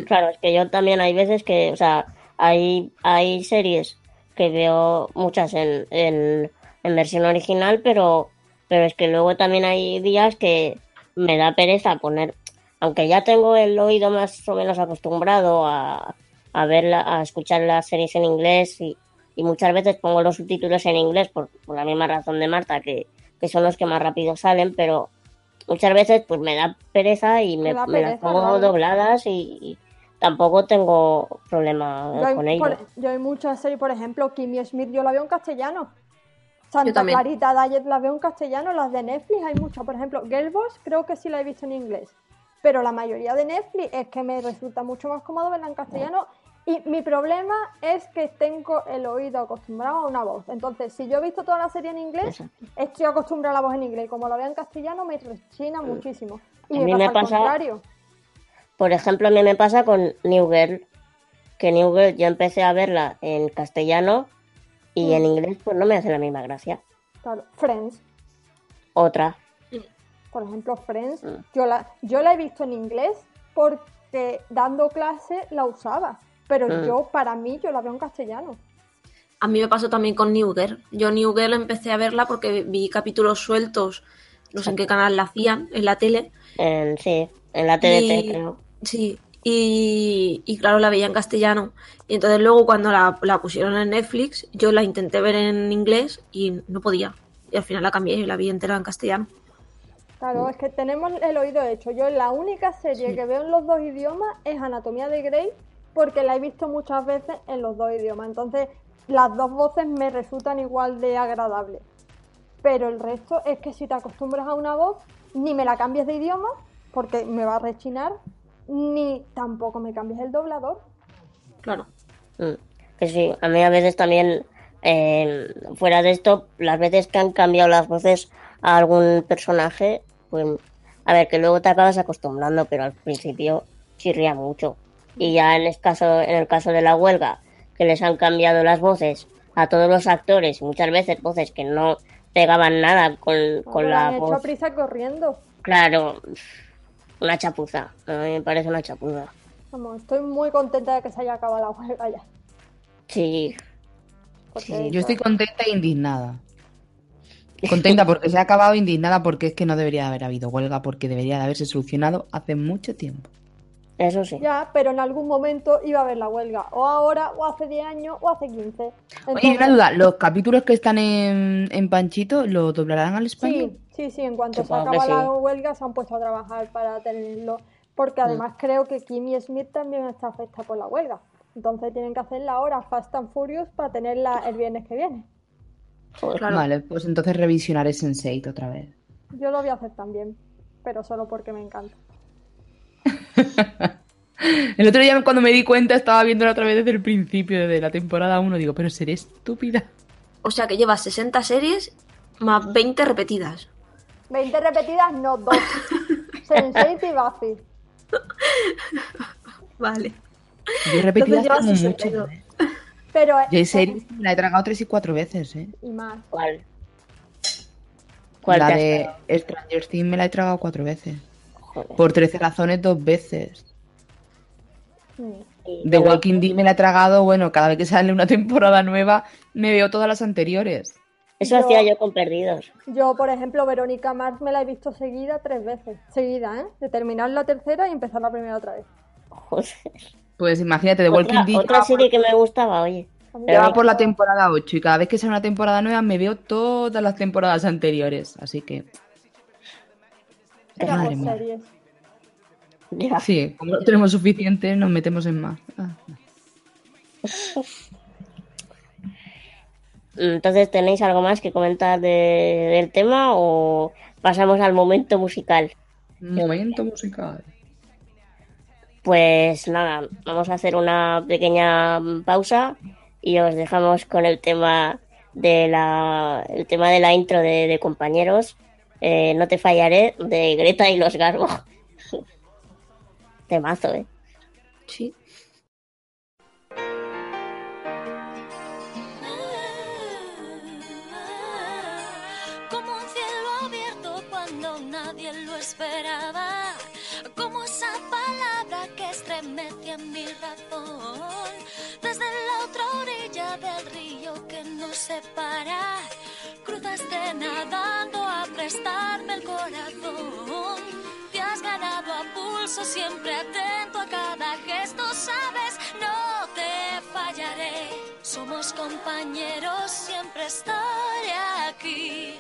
Claro, es que yo también hay veces que, o sea, hay, hay series que veo muchas en, en, en versión original, pero, pero es que luego también hay días que me da pereza poner, aunque ya tengo el oído más o menos acostumbrado a, a verla, a escuchar las series en inglés y, y muchas veces pongo los subtítulos en inglés por, por la misma razón de Marta, que, que son los que más rápido salen, pero muchas veces pues me da pereza y me, las pongo dobladas y tampoco tengo problema Yo hay, con ello. por- yo hay muchas series, por ejemplo, Kimmy Schmidt yo la veo en castellano. Santa. Clarita Diet la veo en castellano, las de Netflix hay muchas. Por ejemplo, Girl Boss creo que sí la he visto en inglés. Pero la mayoría de Netflix es que me resulta mucho más cómodo verla en castellano. Y mi problema es que tengo el oído acostumbrado a una voz. Entonces, si yo he visto toda la serie en inglés, Exacto. estoy acostumbrada a la voz en inglés. Y como la veo en castellano, me rechina muchísimo. Y A me mí pasa me al pasa- contrario. Por ejemplo, a mí me pasa con New Girl, que New Girl yo empecé a verla en castellano y Mm. en inglés pues no me hace la misma gracia. Claro, Friends. Otra. Por ejemplo, Friends, Mm. yo la, yo la he visto en inglés porque dando clase la usaba. Pero Mm. yo, para mí, yo la veo en castellano. A mí me pasó también con New Girl. Yo New Girl empecé a verla porque vi capítulos sueltos, no sé en qué canal la hacían, en la tele. En, sí, en la TDT Y- creo. Sí, y, y claro, la veía en castellano. Y entonces luego cuando la, la pusieron en Netflix, yo la intenté ver en inglés y no podía. Y al final la cambié y la vi entera en castellano. Claro, es que tenemos el oído hecho. Yo la única serie que veo en los dos idiomas es Anatomía de Grey porque la he visto muchas veces en los dos idiomas. Entonces, las dos voces me resultan igual de agradables. Pero el resto es que si te acostumbras a una voz, ni me la cambies de idioma porque me va a rechinar, ni tampoco me cambies el doblador. Claro. Mm, Que sí, a mí a veces también, eh, fuera de esto, las veces que han cambiado las voces a algún personaje, pues, a ver, que luego te acabas acostumbrando, pero al principio chirría mucho. Y ya en el caso, en el caso de la huelga, que les han cambiado las voces a todos los actores, muchas veces voces que no pegaban nada con, con la han hecho a voz. prisa corriendo. Claro, una chapuza. A mí me parece una chapuza. Vamos, estoy muy contenta de que se haya acabado la huelga ya. Sí, Yo estoy contenta e indignada. Contenta porque se ha acabado, indignada porque es que no debería de haber habido huelga, porque debería de haberse solucionado hace mucho tiempo. eso sí. Ya, pero en algún momento iba a haber la huelga. O ahora, o hace 10 años, o hace 15. Oye, Entonces- una duda, ¿los capítulos que están en, en Panchito los doblarán al español? Sí, sí, sí, en cuanto se acaba la huelga se han puesto a trabajar para tenerlo. Porque además creo que Kimmy Smith también está afectada por la huelga. Entonces tienen que hacer la hora Fast and Furious para tenerla el viernes que viene. Joder. Claro. Vale, pues entonces revisionaré Sense8 otra vez. Yo lo voy a hacer también, pero solo porque me encanta. El otro día cuando me di cuenta estaba viéndolo otra vez desde el principio, desde la temporada 1. Digo, pero seré estúpida. O sea que llevas 60 series más 20 repetidas. 20 repetidas, no dos. Sense8 y Buffy. Vale. Yo repetidas llevas tengo 62. mucho. ¿eh? Pero Yo en serie me la he tragado tres y cuatro veces, ¿eh? y más. ¿Cuál? ¿Cuál la de tragado? Stranger Things me la he tragado cuatro veces. Joder. Por 13 razones dos veces. De Walking Dead me la he tragado, bueno, cada vez que sale una temporada nueva me veo todas las anteriores. Eso Yo- hacía yo con Perdidos. Yo, por ejemplo, Verónica Mars me la he visto seguida tres veces. Seguida, ¿eh? De terminar la tercera y empezar la primera otra vez. Joder. Pues imagínate, The Walking Otra, Dead otra serie que me gustaba, oye. Ya va por la temporada 8 y cada vez que sale una temporada nueva me veo todas las temporadas anteriores. Así que, Éramos madre mía. series. Sí, como no tenemos suficiente, nos metemos en más. Ah. Entonces, ¿tenéis algo más que comentar de- del tema o pasamos al momento musical? Momento musical. Pues nada, vamos a hacer una pequeña pausa y os dejamos con el tema de la, el tema de la intro de, de compañeros. Eh, no te fallaré de Greta y los Garbo. Temazo, eh. Sí. Esperaba. Como esa palabra que estremece en mi razón. Desde la otra orilla del río que nos separa. Cruzaste nadando a prestarme el corazón. Te has ganado a pulso, siempre atento a cada gesto, sabes, no te fallaré. Somos compañeros, siempre estaré aquí.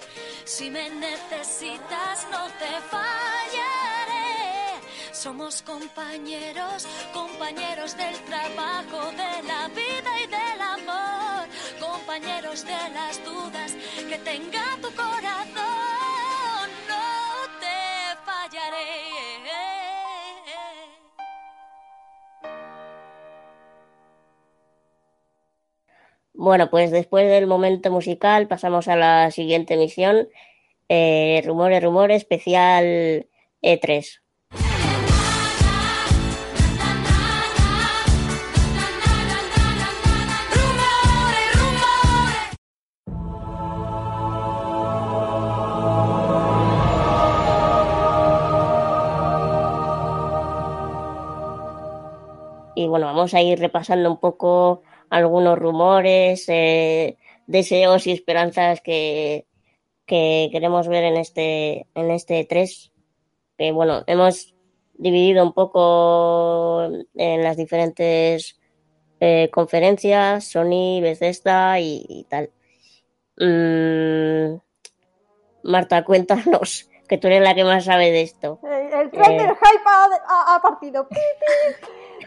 Si me necesitas, no te fallaré. Somos compañeros, compañeros del trabajo, de la vida y del amor. Compañeros de las dudas que tenga tu corazón. Bueno, pues después del momento musical pasamos a la siguiente emisión. Eh, rumores, rumores, especial E E3. Rumores, rumores. Y bueno, vamos a ir repasando un poco algunos rumores, eh, deseos y esperanzas que, que queremos ver en este, en este 3. Que bueno, hemos dividido un poco en las diferentes eh, conferencias, Sony, Bethesda y, y tal. Mm, Marta, cuéntanos, que tú eres la que más sabe de esto. Eh, el tren del Eh. hype ha, ha- ha partido.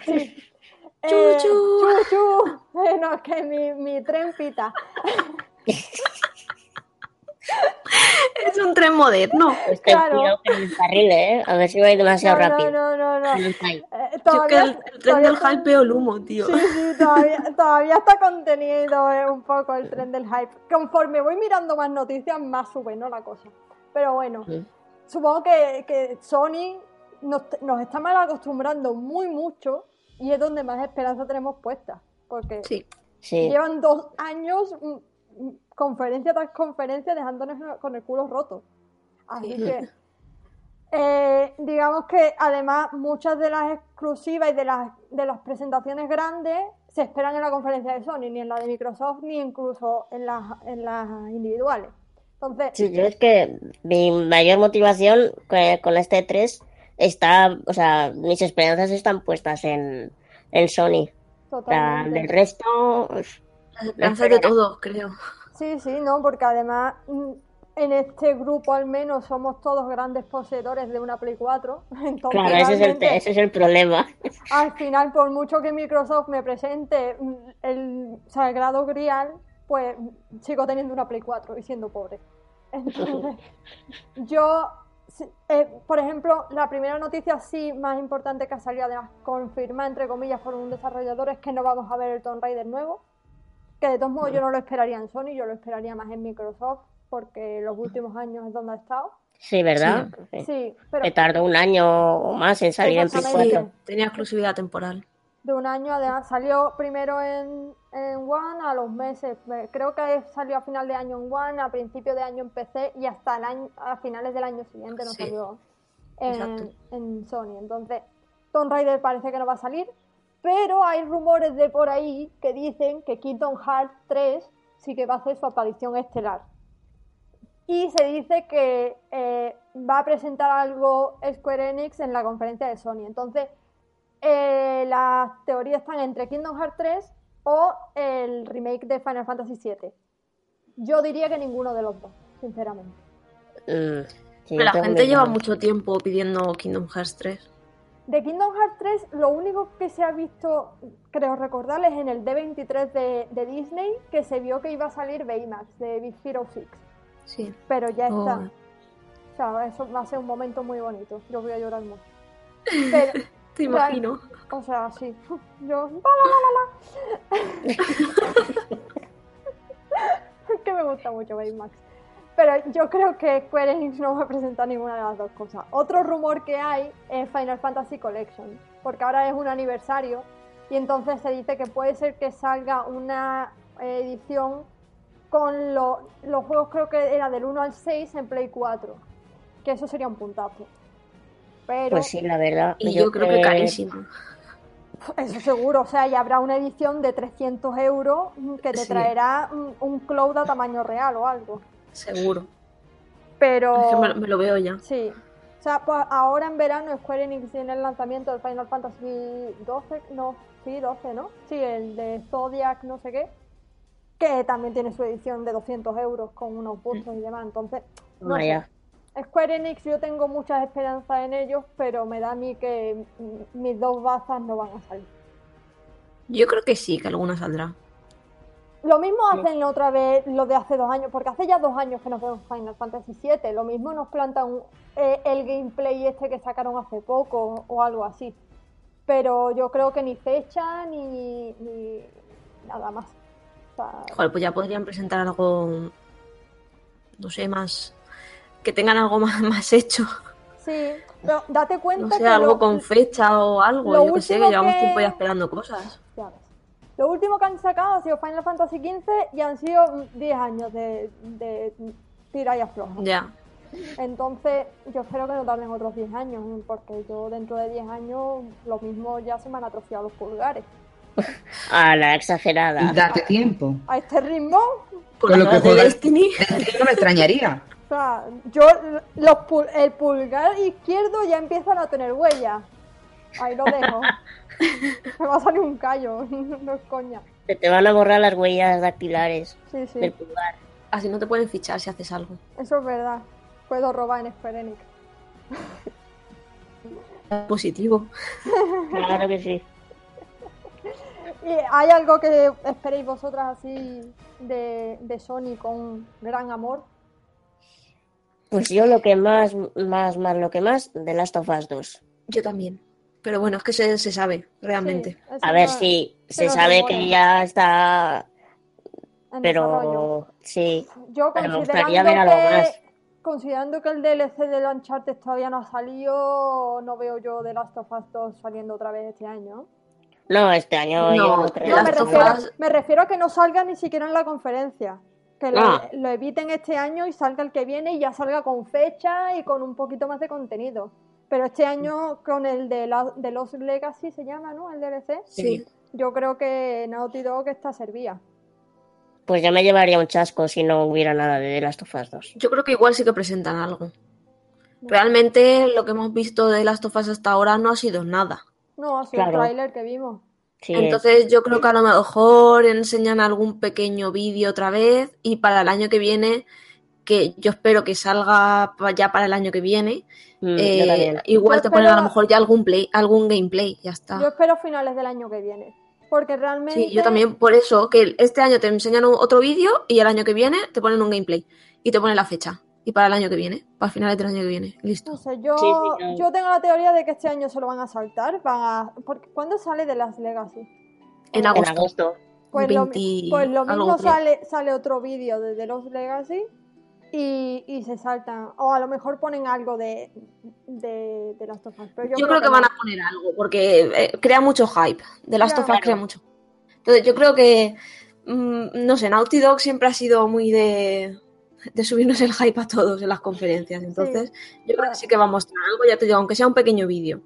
Sí. Eh, Chu, chu. chu, chu. Eh, no, es que mi, mi tren pita. Es un tren moderno. Ten Claro. cuidado con el carril, ¿eh? A ver si va a ir demasiado No, rápido. no, no, no, no. Con el hype. Eh, Yo que el, el tren del está- hype veo el humo, tío. Sí, sí, todavía, todavía está contenido eh, un poco el tren del hype. Conforme voy mirando más noticias, más sube, ¿no? La cosa. Pero bueno, Sí. supongo que, que Sony nos, nos está mal acostumbrando muy mucho y es donde más esperanza tenemos puesta. Porque Sí. Sí. llevan dos años, mm, mm, conferencia tras conferencia, dejándonos con el culo roto. Así Sí. que Eh, digamos que además muchas de las exclusivas y de las, de las presentaciones grandes se esperan en la conferencia de Sony, ni en la de Microsoft, ni incluso en las, en las individuales. Entonces, Sí, yo es que mi mayor motivación con, con este 3 está, o sea, mis esperanzas están puestas en, en Sony. O sea, totalmente. del resto, pues, Las esperanzas de todos, creo. Sí, sí, no, porque además mm, en este grupo al menos somos todos grandes poseedores de una Play 4. Entonces, claro, ese es, el, realmente, ese es el problema. al final, por mucho que Microsoft me presente mm, el sagrado grial, pues sigo teniendo una Play 4 y siendo pobre. Entonces, yo, eh, por ejemplo, la primera noticia sí más importante que ha salido, además confirmada entre comillas por un desarrollador, es que no vamos a ver el Tomb Raider nuevo. Que de todos modos yo no lo esperaría en Sony, yo lo esperaría más en Microsoft, porque los últimos años es donde ha estado. Sí, ¿verdad? Sí. Sí, pero Que tardó un año o más en salir en Play Exactamente. 4. Tenía exclusividad temporal. De un año, además salió primero en, en One a los meses, me- creo que salió a final de año en One, a principio de año en PC y hasta el año, a finales del año siguiente no Sí. salió en, en Sony. Entonces, Tomb Raider parece que no va a salir, pero hay rumores de por ahí que dicen que Kingdom Hearts 3 sí que va a hacer su aparición estelar. Y se dice que eh, va a presentar algo Square Enix en la conferencia de Sony. Entonces, eh, las teorías están entre Kingdom Hearts 3 o el remake de Final Fantasy VII. Yo diría que ninguno de los dos, sinceramente. Mm, sí, la gente lleva mucho tiempo pidiendo Kingdom Hearts 3. De Kingdom Hearts 3, lo único que se ha visto, creo recordarles, en el D23 de, de Disney, que se vio que iba a salir Baymax de Big Hero 6. Sí. Pero ya Oh. está. O sea, eso va a ser un momento muy bonito. Yo voy a llorar mucho. Pero, Te imagino. o sea, sí. Yo. la, la, la, la. Es que me gusta mucho Baymax. Pero yo creo que Square Enix no va a presentar ninguna de las dos cosas. Otro rumor que hay es Final Fantasy Collection, porque ahora es un aniversario y entonces se dice que puede ser que salga una edición con lo- los juegos, creo que era del 1 al 6 en Play 4, que eso sería un puntazo. Pero Pues sí, la verdad. Y yo creo que carísimo. eso seguro, o sea, y habrá una edición de 300 euros que te Sí. traerá un, un cloud a tamaño real o algo. Seguro. Pero... Es que me, me lo veo ya. Sí. O sea, pues ahora en verano Square Enix tiene el lanzamiento del Final Fantasy 12, no, sí, 12, ¿no? Sí, el de Zodiac, no sé qué, que también tiene su edición de 200 euros con unos bustos y demás. Entonces, no sé. Square Enix yo tengo muchas esperanzas en ellos, pero me da a mí que mis dos bazas no van a salir. Yo creo que sí, que alguna saldrá. Lo mismo hacen otra vez lo de hace dos años, porque hace ya dos años que nos vemos Final Fantasy VII. Lo mismo nos plantan eh, el gameplay este que sacaron hace poco o algo así. Pero yo creo que ni fecha ni, ni nada más. O sea, Joder, pues ya podrían presentar algo, no sé, más... Que tengan algo más, más hecho. sí, pero date cuenta No que sé, algo lo- con fecha o algo. lo Yo que sé, que llevamos que- tiempo ya esperando cosas. ya ves. Lo último que han sacado ha sido Final Fantasy XV y han sido mm, 10 años de, de tira y afloja. Ya. Entonces, yo espero que no tarden otros 10 años, porque yo dentro de 10 años lo mismo ya se me han atrofiado los pulgares. A la exagerada. Date tiempo. A este ritmo, Con lo que de juegas- Destiny. No me extrañaría. O sea, yo los pul- el pulgar izquierdo ya empiezan a tener huellas. Ahí lo dejo. me va a salir un callo, no es coña. Se te van a borrar las huellas dactilares Sí, sí, del pulgar. Así no te pueden fichar si haces algo. eso es verdad. Puedo robar en Square. Positivo. Claro que sí. ¿Y hay algo que esperéis vosotras así de, de Sony con gran amor? Pues yo lo que más, más, más, lo que más, de Last of Us 2. Yo también. Pero bueno, es que se, se sabe, realmente. Sí, A ver no- si se sabe que ya está, pero sí. Yo Pero me considerando gustaría ver algo que, más. considerando que el DLC de Uncharted todavía no ha salido, no veo yo The Last of Us 2 saliendo otra vez este año. No, este año No, yo no The creo. No, me refiero, me refiero a que no salga ni siquiera en la conferencia. Que lo, Ah. lo eviten este año y salga el que viene y ya salga con fecha y con un poquito más de contenido. Pero este año con el de, la, de los Legacy se llama, ¿no? El DLC. Sí. Yo creo que Naughty Dog está servida. Pues ya me llevaría un chasco si no hubiera nada de Last of Us 2. Yo creo que igual sí que presentan algo. Realmente lo que hemos visto de Last of Us hasta ahora no ha sido nada. No, ha sido Claro. el tráiler que vimos. Sí, Entonces yo creo que a lo mejor enseñan algún pequeño vídeo otra vez y para el año que viene, que yo espero que salga ya para el año que viene, mm, eh, igual Yo te ponen a lo mejor ya algún play, algún gameplay, ya está. Yo espero finales del año que viene. Porque realmente. Sí, yo también por eso, que este año te enseñan otro vídeo y el año que viene te ponen un gameplay y te ponen la fecha. Y para el año que viene, para finales del año que viene, listo. No sé, yo, Sí, sí, no. yo tengo la teoría de que este año se lo van a saltar. Van a, porque, ¿Cuándo sale de las Legacy? En En agosto. agosto. Pues, lo, 20 pues lo mismo sale, sale otro vídeo de The Lost Legacy y, y se saltan. O a lo mejor ponen algo de, de, de Last of Us. Pero yo, Yo, creo que van a poner algo, porque eh, crea mucho hype. De Last of Us Claro. crea mucho. Entonces yo creo que, mm, no sé, Naughty Dog siempre ha sido muy de, de subirnos el hype a todos en las conferencias. Entonces yo creo que sí que va a mostrar algo, ya te digo, aunque sea un pequeño vídeo.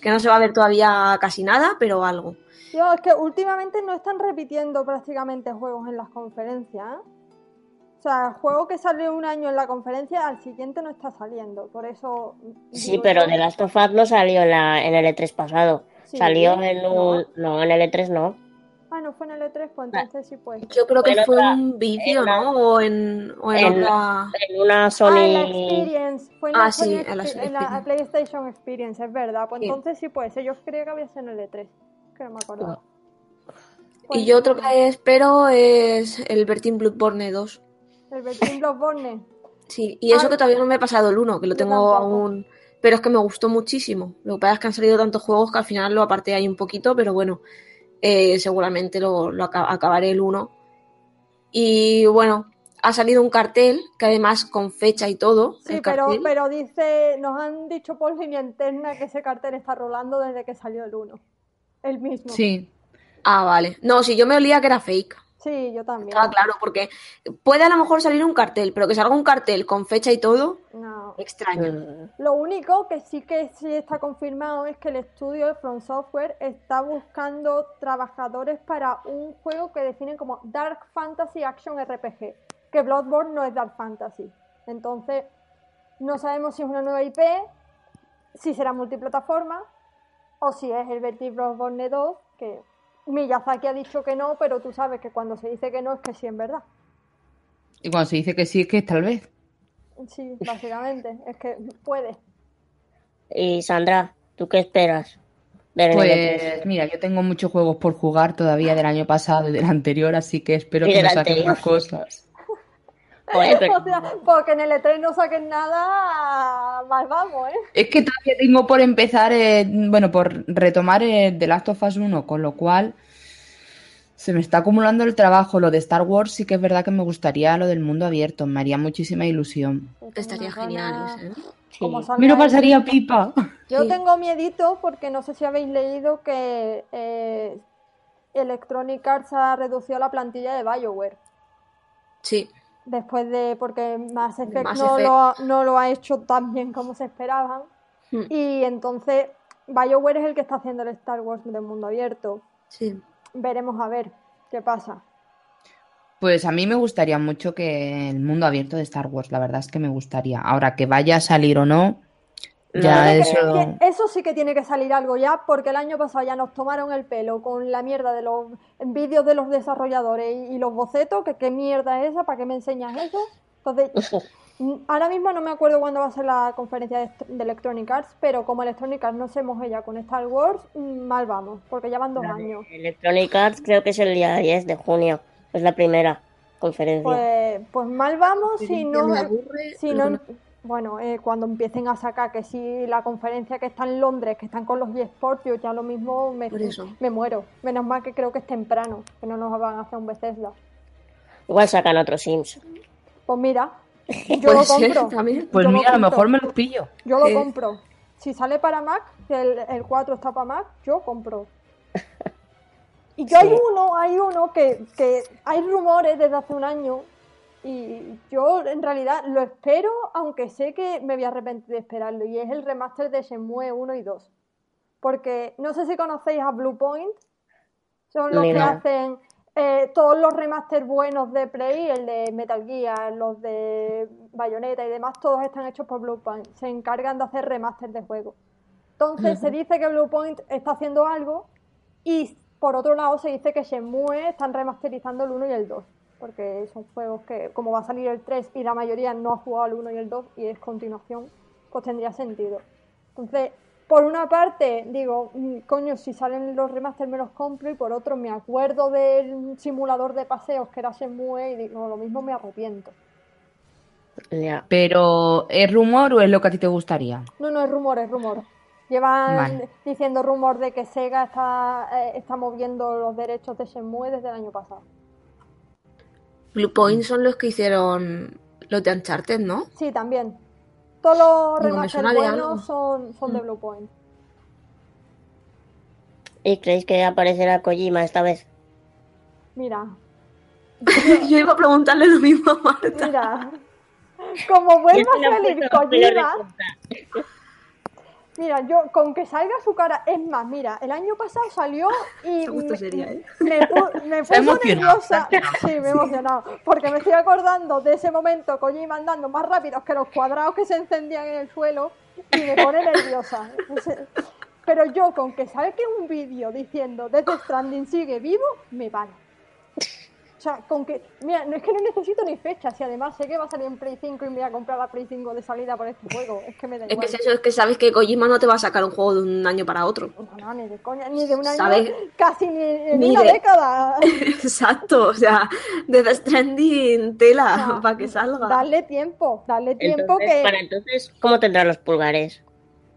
Que no se va a ver todavía casi nada, pero algo. Yo, es que últimamente no están repitiendo prácticamente juegos en las conferencias. ¿eh? O sea, el juego que sale un año en la conferencia, al siguiente no está saliendo. Por eso. Sí, pero The Last of Us no salió en, la, en el E3 pasado. Sí, salió en no. un... No, en el E3 no. Ah, no fue en el E3, pues entonces sí pues. Yo creo que En fue otra- un vídeo, ¿no? O en, o en, en- otra... En una Ah, en la Sony... Experience. Fue en la, Ah, sí, Sony en la Expe- Sony en la Experience. PlayStation Experience, es verdad. Pues Sí. entonces sí puede ser. Yo creía que había sido en el E3. Que no me acuerdo. Pues Y yo otro que espero es el Bertin Bloodborne 2. El Bertin Bloodborne. Sí, y eso Ah, que todavía no me he pasado el 1, que lo tengo aún. Pero es que me gustó muchísimo. Lo que pasa es que han salido tantos juegos que al final lo aparté ahí un poquito, pero bueno, eh, seguramente lo, lo aca- acabaré el 1. Y bueno, ha salido un cartel, que además con fecha y todo. Sí, el pero, cartel. pero dice, nos han dicho por línea interna que ese cartel está rolando desde que salió el 1. El mismo. Sí. Ah, vale. No, si yo me olía que era fake. Sí, yo también. Estaba claro, porque puede a lo mejor salir un cartel, pero que salga un cartel con fecha y todo, No. extraño. Mm, Lo único que sí que sí está confirmado es que el estudio de From Software está buscando trabajadores para un juego que definen como Dark Fantasy Action RPG, que Bloodborne no es Dark Fantasy. Entonces, no sabemos si es una nueva IP, si será multiplataforma o si es el Verti Bloodborne 2, que Miyazaki ha dicho que no, pero tú sabes que cuando se dice que no es que sí en verdad. Y cuando se dice que sí, es que tal vez. Sí, básicamente, es que puede. Y Sandra, ¿tú qué esperas? E3? Pues mira, yo tengo muchos juegos por jugar todavía del año pasado y del anterior, así que espero que nos saquen más cosas. Joder, pero- O sea, porque en el E3 no saquen nada, mal vamos, ¿eh? Es que todavía tengo por empezar, eh, bueno, por retomar eh, The Last of Us 1, con lo cual se me está acumulando el trabajo. Lo de Star Wars sí que es verdad que me gustaría lo del mundo abierto, me haría muchísima ilusión. Estaría genial ¿eh? Sí. Me lo el- pasaría pipa. Yo Sí. tengo miedito porque no sé si habéis leído que eh, Electronic Arts ha reducido la plantilla de BioWare. Sí. Después de, porque Mass Effect, Mass no, Effect. Lo, ha- no lo ha hecho tan bien como se esperaban. Hmm. Y entonces BioWare es el que está haciendo el Star Wars de mundo abierto. Sí. Veremos a ver qué pasa. Pues a mí me gustaría mucho que el mundo abierto de Star Wars, la verdad es que me gustaría. Ahora que vaya a salir o no, ya eso... eso sí que tiene que salir algo ya, porque el año pasado ya nos tomaron el pelo con la mierda de los vídeos de los desarrolladores y, y los bocetos, que qué mierda es esa, ¿para qué me enseñas eso? Entonces, ahora mismo no me acuerdo cuándo va a ser la conferencia de, Electronic Arts, pero como Electronic Arts no se moje ya con Star Wars, mm, mal vamos, porque ya van dos La años. Electronic Arts creo que es el día 10 de junio. Es la primera conferencia. Pues, pues mal vamos si no... me aburre, Si no, bueno, eh, cuando empiecen a sacar que si la conferencia que está en Londres, que están con los eSports, yo ya lo mismo me, me muero. Menos mal que creo que es temprano, que no nos van a hacer un Bethesda. Igual sacan otros Sims. Pues mira, yo lo ser compro. también. Pues Yo lo mira, a lo mejor me los pillo. Yo lo Sí. compro. Si sale para Mac, que el, el 4 está para Mac, yo compro. Y yo hay uno, hay uno que, que hay rumores desde hace un año Y yo en realidad lo espero, aunque sé que me voy a arrepentir de esperarlo, y es el remaster de Shenmue 1 y 2. Porque no sé si conocéis a Blue Point, son los Ni que no. hacen eh, todos los remaster buenos de Play, el de Metal Gear, los de Bayonetta y demás, todos están hechos por Blue Point. Se encargan de hacer remaster de juegos. Entonces se dice que Blue Point está haciendo algo y por otro lado se dice que Shenmue están remasterizando el 1 y el 2. Porque son juegos que, como va a salir el 3 y la mayoría no ha jugado el 1 y el 2 y es continuación, pues tendría sentido. Entonces, por una parte, digo, mm, coño, si salen los remaster me los compro y por otro me acuerdo del simulador de paseos que era Shenmue y digo, lo mismo me arrepiento. Pero, ¿es rumor o es lo que a ti te gustaría? No, no, es rumor, es rumor. Llevan Vale. diciendo rumor de que Sega está, eh, está moviendo los derechos de Shenmue desde el año pasado. Blue Point son los que hicieron los de Uncharted, ¿no? Sí, también. Todos los Digo, me remaster suena de buenos son, son de Mm. Blue Point. ¿Y creéis que aparecerá Kojima esta vez? Mira, Yo iba a preguntarle lo mismo a Marta. mira. Como vuelva a salir Kojima. Mira, yo con que salga su cara, es más, mira, el año pasado salió y me, sería, ¿eh? me, pu- me puso nerviosa. Sí, me he emocionado. Porque me estoy acordando de ese momento Kojima andando más rápidos que los cuadrados que se encendían en el suelo y me pone nerviosa. Pero yo con que salga un vídeo diciendo Death Stranding sigue vivo, me vale. O sea, con que, mira, no es que no necesito ni fechas y además sé que va a salir en Play 5 y me voy a comprar la Play 5 de salida por este juego. Es que me da Es que igual. es eso, es que sabes que Kojima no te va a sacar un juego de un año para otro. No, no, ni de coña, ni de un año, ¿Sabes? casi ni en Ni una de- década. Exacto, o sea, de The Stranding tela sea, para que salga. Darle tiempo, darle tiempo Entonces, que. para entonces, ¿cómo tendrá los pulgares?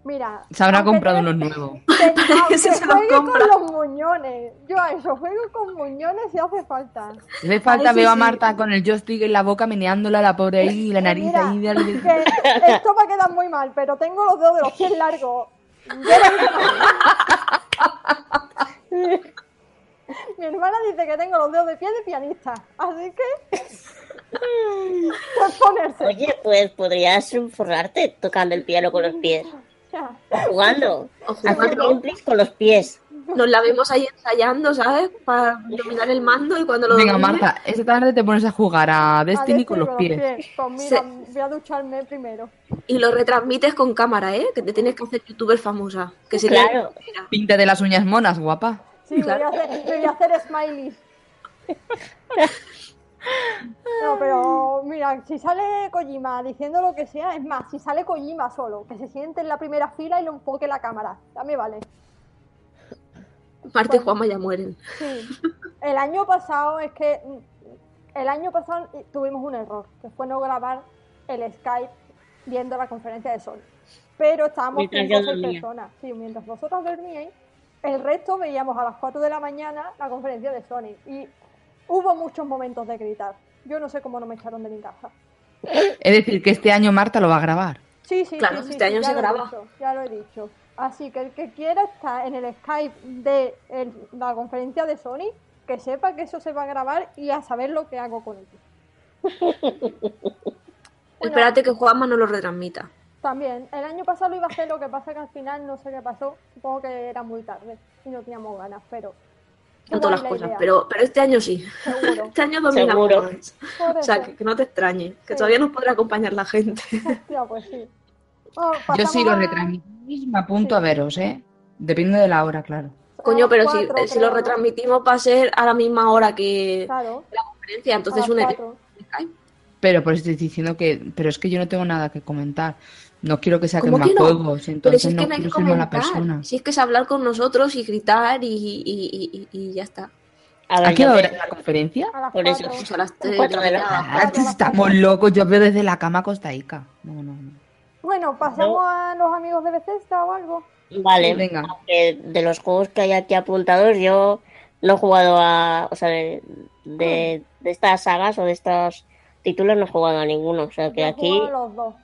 Mira. Se habrá comprado unos nuevos. se los juegue compra. con los muñones. Yo a eso juego con muñones si hace falta. Si hace falta, Ay, sí, veo a sí. Marta con el joystick en la boca meneándola la pobre ahí y la nariz mira, ahí. que esto va a quedar muy mal, pero tengo los dedos de los pies largos. Mi hermana dice que tengo los dedos de pie de pianista, así que pues ponerse. Oye, pues podrías forrarte tocando el piano con los pies. Jugando. Hacer gameplays con los pies. Nos la vemos ahí ensayando, ¿sabes? Para dominar el mando y cuando lo Venga, domine- Marta, esta tarde te pones a jugar a Destiny A con los pies. Pues mira, voy a ducharme primero. Y lo retransmites con cámara, ¿eh? Que te tienes que hacer youtuber famosa. Que sería Claro. Pinte de las uñas monas, guapa. Sí, Claro. voy, a hacer, voy a hacer smileys. No, pero mira, si sale Kojima diciendo lo que sea, es más, si sale Kojima solo, que se siente en la primera fila y lo enfoque la cámara, ya me vale. Marta y Juanma ya mueren. Sí. El año pasado es que mm, el año pasado tuvimos un error, que fue no grabar el Skype viendo la conferencia de Sony. Pero estábamos Mientras dormía. personas. Sí, mientras vosotros dormíais, el resto veíamos a las 4 de la mañana la conferencia de Sony. Y hubo muchos momentos de gritar. Yo no sé cómo no me echaron de mi casa. Es decir, que este año Marta lo va a grabar. Sí, sí, Claro, sí, este sí, año ya se lo he graba. dicho, ya lo he dicho. Así que el que quiera estar en el Skype de el- la conferencia de Sony, que sepa que eso se va a grabar y a saber lo que hago con ello. Bueno, Espérate que Juanma no lo retransmita. También, el año pasado lo iba a hacer, lo que pasa que al final no sé qué pasó, supongo que era muy tarde y no teníamos ganas, pero... No todas las la cosas, idea, pero, pero este año sí. Seguro. Este año dominamos. Seguro. Por O sea, que, que no te extrañe, que Sí. todavía nos podrá acompañar la gente. Hostia, pues sí. Oh, Yo sí lo a- retransmitís, me apunto Sí. a veros, ¿eh? Depende de la hora, claro. Coño, pero si, cuatro, si lo retransmitimos va a ser a la misma hora que Claro, la conferencia, entonces cuatro. Pero por eso estoy diciendo que. Pero es que yo no tengo nada que comentar. No quiero que saquen ¿Cómo más que no? juegos, entonces si es que no quiero ser mala comentar, persona. si es que es hablar con nosotros y gritar y, y- y- y- y ya está. A ¿A qué hora es la conferencia? A las Por eso. Pues a las de la. Ah, estamos locos, yo veo desde la cama acostadica. No, no, no. Bueno, pasamos a los amigos de Bethesda o algo. Vale, Sí, venga. aunque de los juegos que hay aquí apuntados, yo no he jugado a. O sea, de, de, de estas sagas o de estos títulos no he jugado a ninguno. O sea, que Yo aquí. los dos.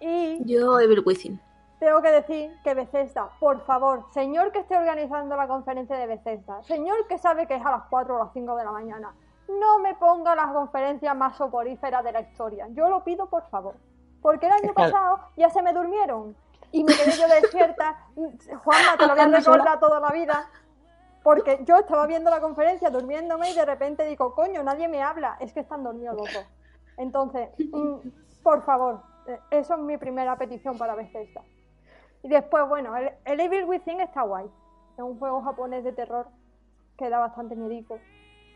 Y Yo, Evil Within. tengo que decir que Bethesda, por favor, señor que esté organizando la conferencia de Bethesda, señor que sabe que es a las 4 o las 5 de la mañana, no me ponga las conferencias más soporíferas de la historia. Yo lo pido por favor. Porque el año pasado ya se me durmieron. Y me quedé yo despierta. Juanma, te lo voy a recordar toda la vida. Porque yo estaba viendo la conferencia durmiéndome y de repente digo, coño, nadie me habla. Es que están dormidos los dos. Entonces, mm, por favor, eso es mi primera petición para Bethesda. Y después, bueno, el, el Evil Within está guay. Es un juego japonés de terror que da bastante miedico.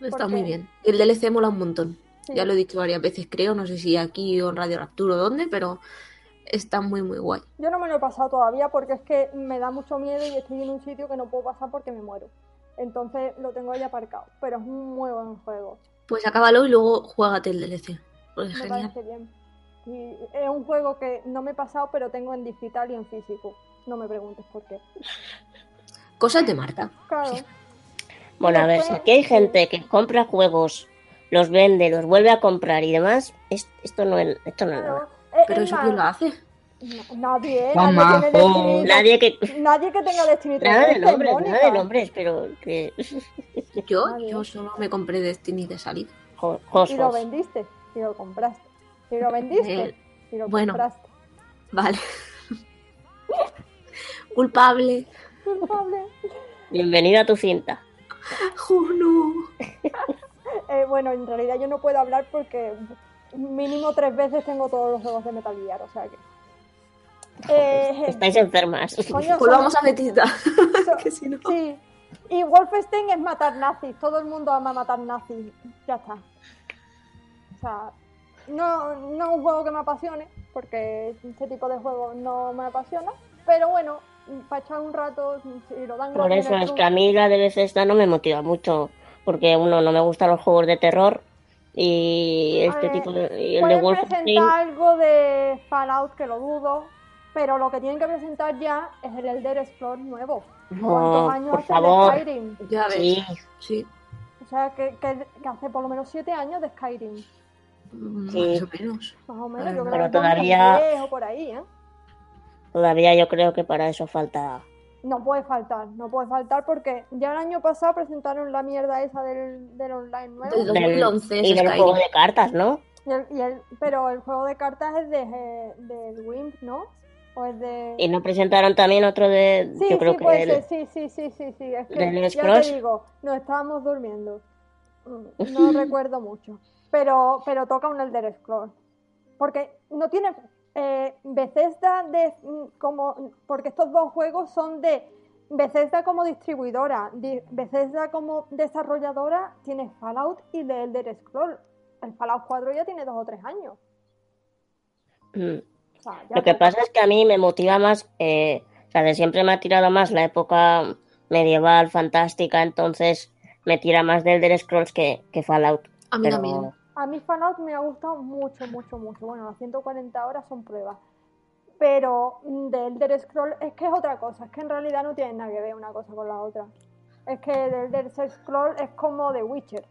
Está ¿Por muy bien. El DLC mola un montón. Sí. Ya lo he dicho varias veces, creo. No sé si aquí o en Radio Rapture o dónde, pero está muy, muy guay. Yo no me lo he pasado todavía porque es que me da mucho miedo y estoy en un sitio que no puedo pasar porque me muero. Entonces lo tengo ahí aparcado. Pero es un muy buen juego. Pues acábalo y luego juégate el DLC. Pues es Me genial. parece bien. Y es un juego que no me he pasado, pero tengo en digital y en físico. No me preguntes por qué. Cosas de Marta. Claro. Bueno, a ver, si aquí hay gente que compra juegos, los vende, los vuelve a comprar y demás, es- esto no es, esto no es nada. Eh, Pero es eso quién lo hace. nadie, nadie que... Nadie que tenga Destiny Nada de 360, nombres, nada de nombres, pero que... Yo, Nadie. yo solo me compré Destiny de salida. jo- Y lo vendiste. Y lo compraste. Y lo vendiste. Eh, Y lo bueno. compraste. Vale. Culpable. Culpable. Bienvenido a tu cinta. Oh, no. Eh, bueno, en realidad yo no puedo hablar porque mínimo tres veces tengo todos los juegos de Metal Gear, o sea que... Eh, Estáis enfermas. coño, Pues son- vamos a Betita. que si no. Sí. Y Wolfenstein es matar nazis, todo el mundo ama matar nazis, ya está. O sea, no, no es un juego que me apasione, porque este tipo de juegos no me apasiona, pero bueno, para echar un rato, si lo dan Por eso es que a mí la de Bethesda no me motiva mucho, porque uno, no me gustan los juegos de terror y este Eh, tipo de... Y el de Pueden Wolfenstein... presentar algo de Fallout que lo dudo, pero lo que tienen que presentar ya es el Elder Scrolls nuevo. No, ¿Cuántos años por hace favor. Skyrim? Ya ves. Sí, Sí. O sea, que, que- que hace por lo menos siete años de Skyrim. Mm, Sí. Más o menos. Más o menos, Pero yo creo que todavía- 2010 o por ahí, ¿eh? todavía yo creo que para eso falta... No puede faltar, no puede faltar porque ya el año pasado presentaron la mierda esa del, del online nuevo. Del- 2011 y del juego de cartas, ¿no? Y el- y el- pero el juego de cartas es de, del Wimp, ¿no? O es de... Y no presentaron también otro de... Sí, yo creo sí, que puede el- ser, sí, sí, sí, sí, sí. Es que ¿Del ya te digo, nos estábamos durmiendo. No recuerdo mucho. Pero, pero toca un Elder Scrolls. Porque no tiene eh, Bethesda de mm, como porque estos dos juegos son de Bethesda como distribuidora, di- Bethesda como desarrolladora tiene Fallout y de Elder Scrolls. El Fallout 4 ya tiene dos o tres años. Mm. O sea, ya Lo que pasa es que a mí me motiva más, eh, o sea, de siempre me ha tirado más la época medieval, fantástica, entonces me tira más de Elder Scrolls que, que Fallout. A mí Pero también. A mí Fallout me ha gustado mucho, mucho, mucho. Bueno, las 140 horas son pruebas. Pero de Elder Scroll es que es otra cosa. Es que en realidad no tiene nada que ver una cosa con la otra. Es que de Elder Scroll es como The Witcher.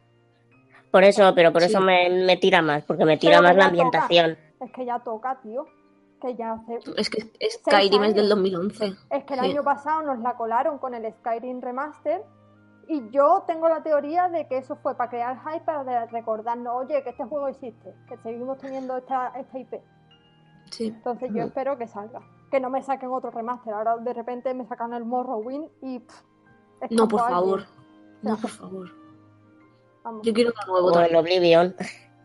por eso, pero por Sí. eso me, me tira más, porque me tira Pero más la toca. ambientación. Es que ya toca, tío. Que ya hace... Es que Skyrim es del años. 2011. Es que el Sí. año pasado nos la colaron con el Skyrim Remaster. Y yo tengo la teoría de que eso fue para crear hype, para de- recordarnos, oye, que este juego existe, que seguimos teniendo esta, esta IP. Sí. Entonces yo espero que salga. Que no me saquen otro remaster. Ahora de repente me sacan el Morrowind y. pff, No, por favor. No, por favor. Vamos. Yo quiero uno nuevo O el. Oblivion.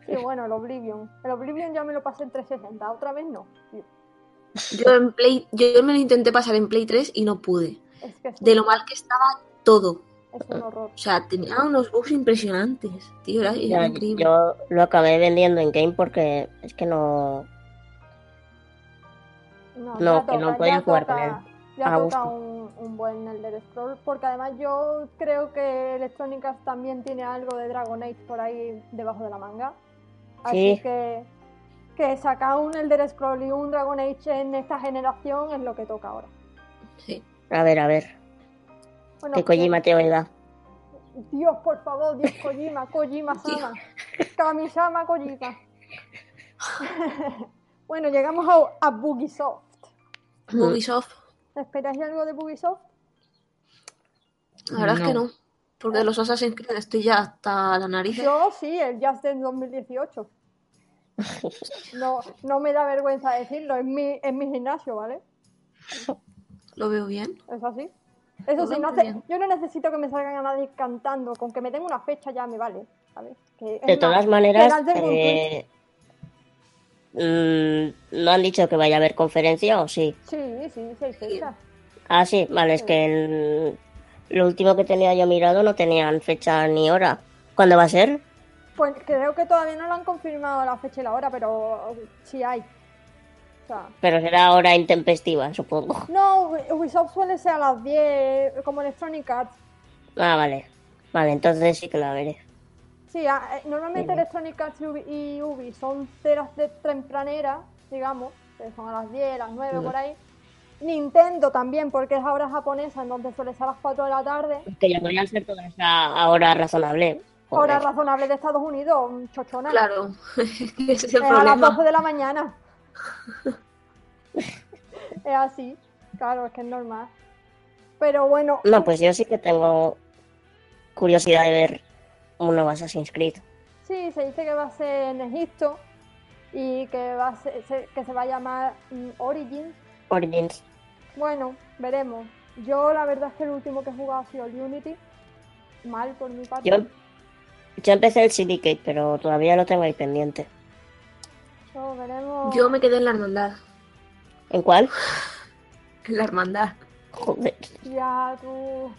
Sí, bueno, el Oblivion. El Oblivion ya me lo pasé en 360. Otra vez no. Yo en Play, yo me lo intenté pasar en Play 3 y no pude. Es que es, De lo mal que estaba todo. Es un horror. O sea, tenía unos bugs impresionantes. Tío, era, era Ya, increíble. yo lo acabé vendiendo en game porque es que no. No, No, que no toca, podía ya jugar toca- con él. Ya A toca gusto. un, un buen Elder Scroll. Porque además yo creo que Electronic Arts también tiene algo de Dragon Age por ahí debajo de la manga. Así Sí. que. Que sacar un Elder Scroll y un Dragon Age en esta generación es lo que toca ahora. Sí. A ver, a ver. Bueno, Que Kojima te oiga. Dios, por favor, Dios Kojima, Kojima Sama. Kamisama Kojima. bueno, llegamos a, a Bugisoft. Ubisoft, ¿Esperáis algo de Bugisoft? la verdad es que No. no. Porque de los Assassin's Creed estoy ya hasta la nariz. Yo sí, el Just Dance 2018. No, no me da vergüenza decirlo, es mi, es mi gimnasio, ¿vale? Lo veo bien. Es así. Eso sí, Muy no bien. yo no necesito que me salgan a nadie cantando, con que me tenga una fecha ya me vale, ¿sabes? Que, es De todas maneras, eh, mm, ¿no han dicho que vaya a haber conferencia o sí? Sí, sí, sí, hay fecha. Ah, sí, vale, es que el- lo último que tenía yo mirado no tenían fecha ni hora. ¿Cuándo va a ser? Pues creo que todavía no lo han confirmado la fecha y la hora, pero sí hay. Sea, Pero será hora intempestiva, supongo. no, Ubi- Ubisoft suele ser a las 10, como Electronic Arts. Ah, vale. Vale, entonces sí que la veré. Sí, a- eh, normalmente. Electronic Arts y Ubi, y Ubi son ceras de tempraneras, digamos, que son a las 10, las 9 Ujú. por ahí. Nintendo también, porque es ahora japonesa, entonces suele ser a las 4 de la tarde. Que ya podrían ser todas a hora razonable. Hora Joder. razonable de Estados Unidos, chochona. Claro, ese es el Es a las 12 problema. de la mañana. es así, claro, es que es normal. Pero bueno, No, pues yo sí que tengo curiosidad de ver un nuevo Assassin's Creed. sí, se dice que va a ser en Egipto y que, va a ser- se, que se va a llamar mm, Origins. Origins. Bueno, veremos. Yo la verdad es que el último que he jugado ha sido el Unity. Mal por mi parte. Yo, yo empecé el Syndicate, pero todavía lo tengo ahí pendiente. Veremos. Yo me quedé en la hermandad. ¿En cuál? En la hermandad. Joder. Ya tú.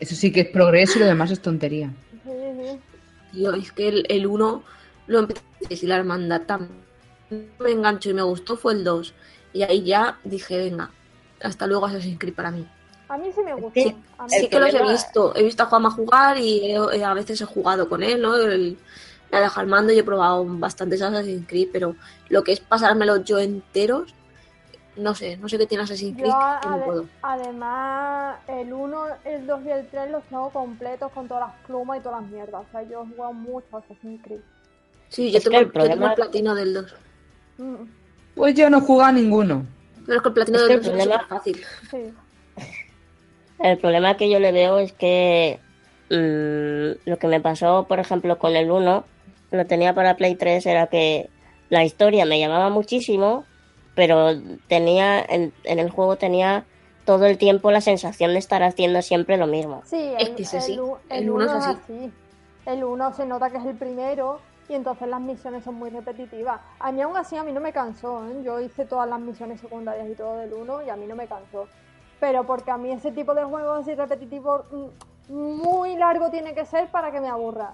Eso sí que es progreso y lo demás es tontería. Sí, sí. Tío, es que el, el 1 lo empecé y la hermandad también me enganchó y me gustó fue el 2. Y ahí ya dije, venga, hasta luego Assassin's Creed para mí. A mí sí me gustó. Sí, A mí Sí El que los he visto. He visto a Juanma jugar y he- he- a veces he jugado con él, ¿no? El- me ha dejado el mando y he probado bastantes Assassin's Creed, pero lo que es pasármelos yo enteros, no sé, no sé qué tiene Assassin's Creed, Yo, que no puedo. además, el 1, el 2 y el 3 los tengo completos con todas las plumas y todas las mierdas. O sea, yo he jugado mucho a Assassin's Creed. Sí, yo Es tengo, el yo tengo problema- el platino del 2. Mm, Pues yo no juego a ninguno. Pero es que el platino Es que del el 2 es problema- súper fácil. sí. El problema que yo le veo es que mm, lo que me pasó, por ejemplo, con el 1, lo tenía para Play 3, era que la historia me llamaba muchísimo, pero tenía en, en el juego tenía todo el tiempo la sensación de estar haciendo siempre lo mismo. Sí, Es el, que es así. el u- El el uno uno es es así. El 1 se nota que es el primero y entonces las misiones son muy repetitivas. A mí aún así a mí no me cansó, ¿eh? Yo hice todas las misiones secundarias y todo del 1 y a mí no me cansó. Pero porque a mí ese tipo de juegos así repetitivos mm, muy largo tiene que ser para que me aburra.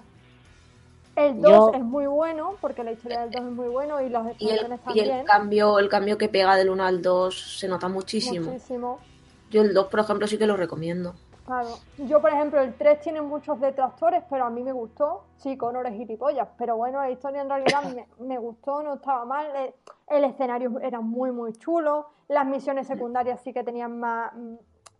El 2 Yo- es muy bueno, porque la historia del 2 es muy bueno y las Y el, expansiones y también. el cambio, el cambio que pega del 1 al 2 se nota muchísimo. Muchísimo. Yo el 2, por ejemplo, sí que lo recomiendo. Claro. Yo, por ejemplo, el 3 tiene muchos detractores, pero a mí me gustó. Sí, Connor es gilipollas, pero bueno, la historia en realidad me, me gustó, no estaba mal. El, el escenario era muy, muy chulo. Las misiones secundarias sí que tenían más. mm,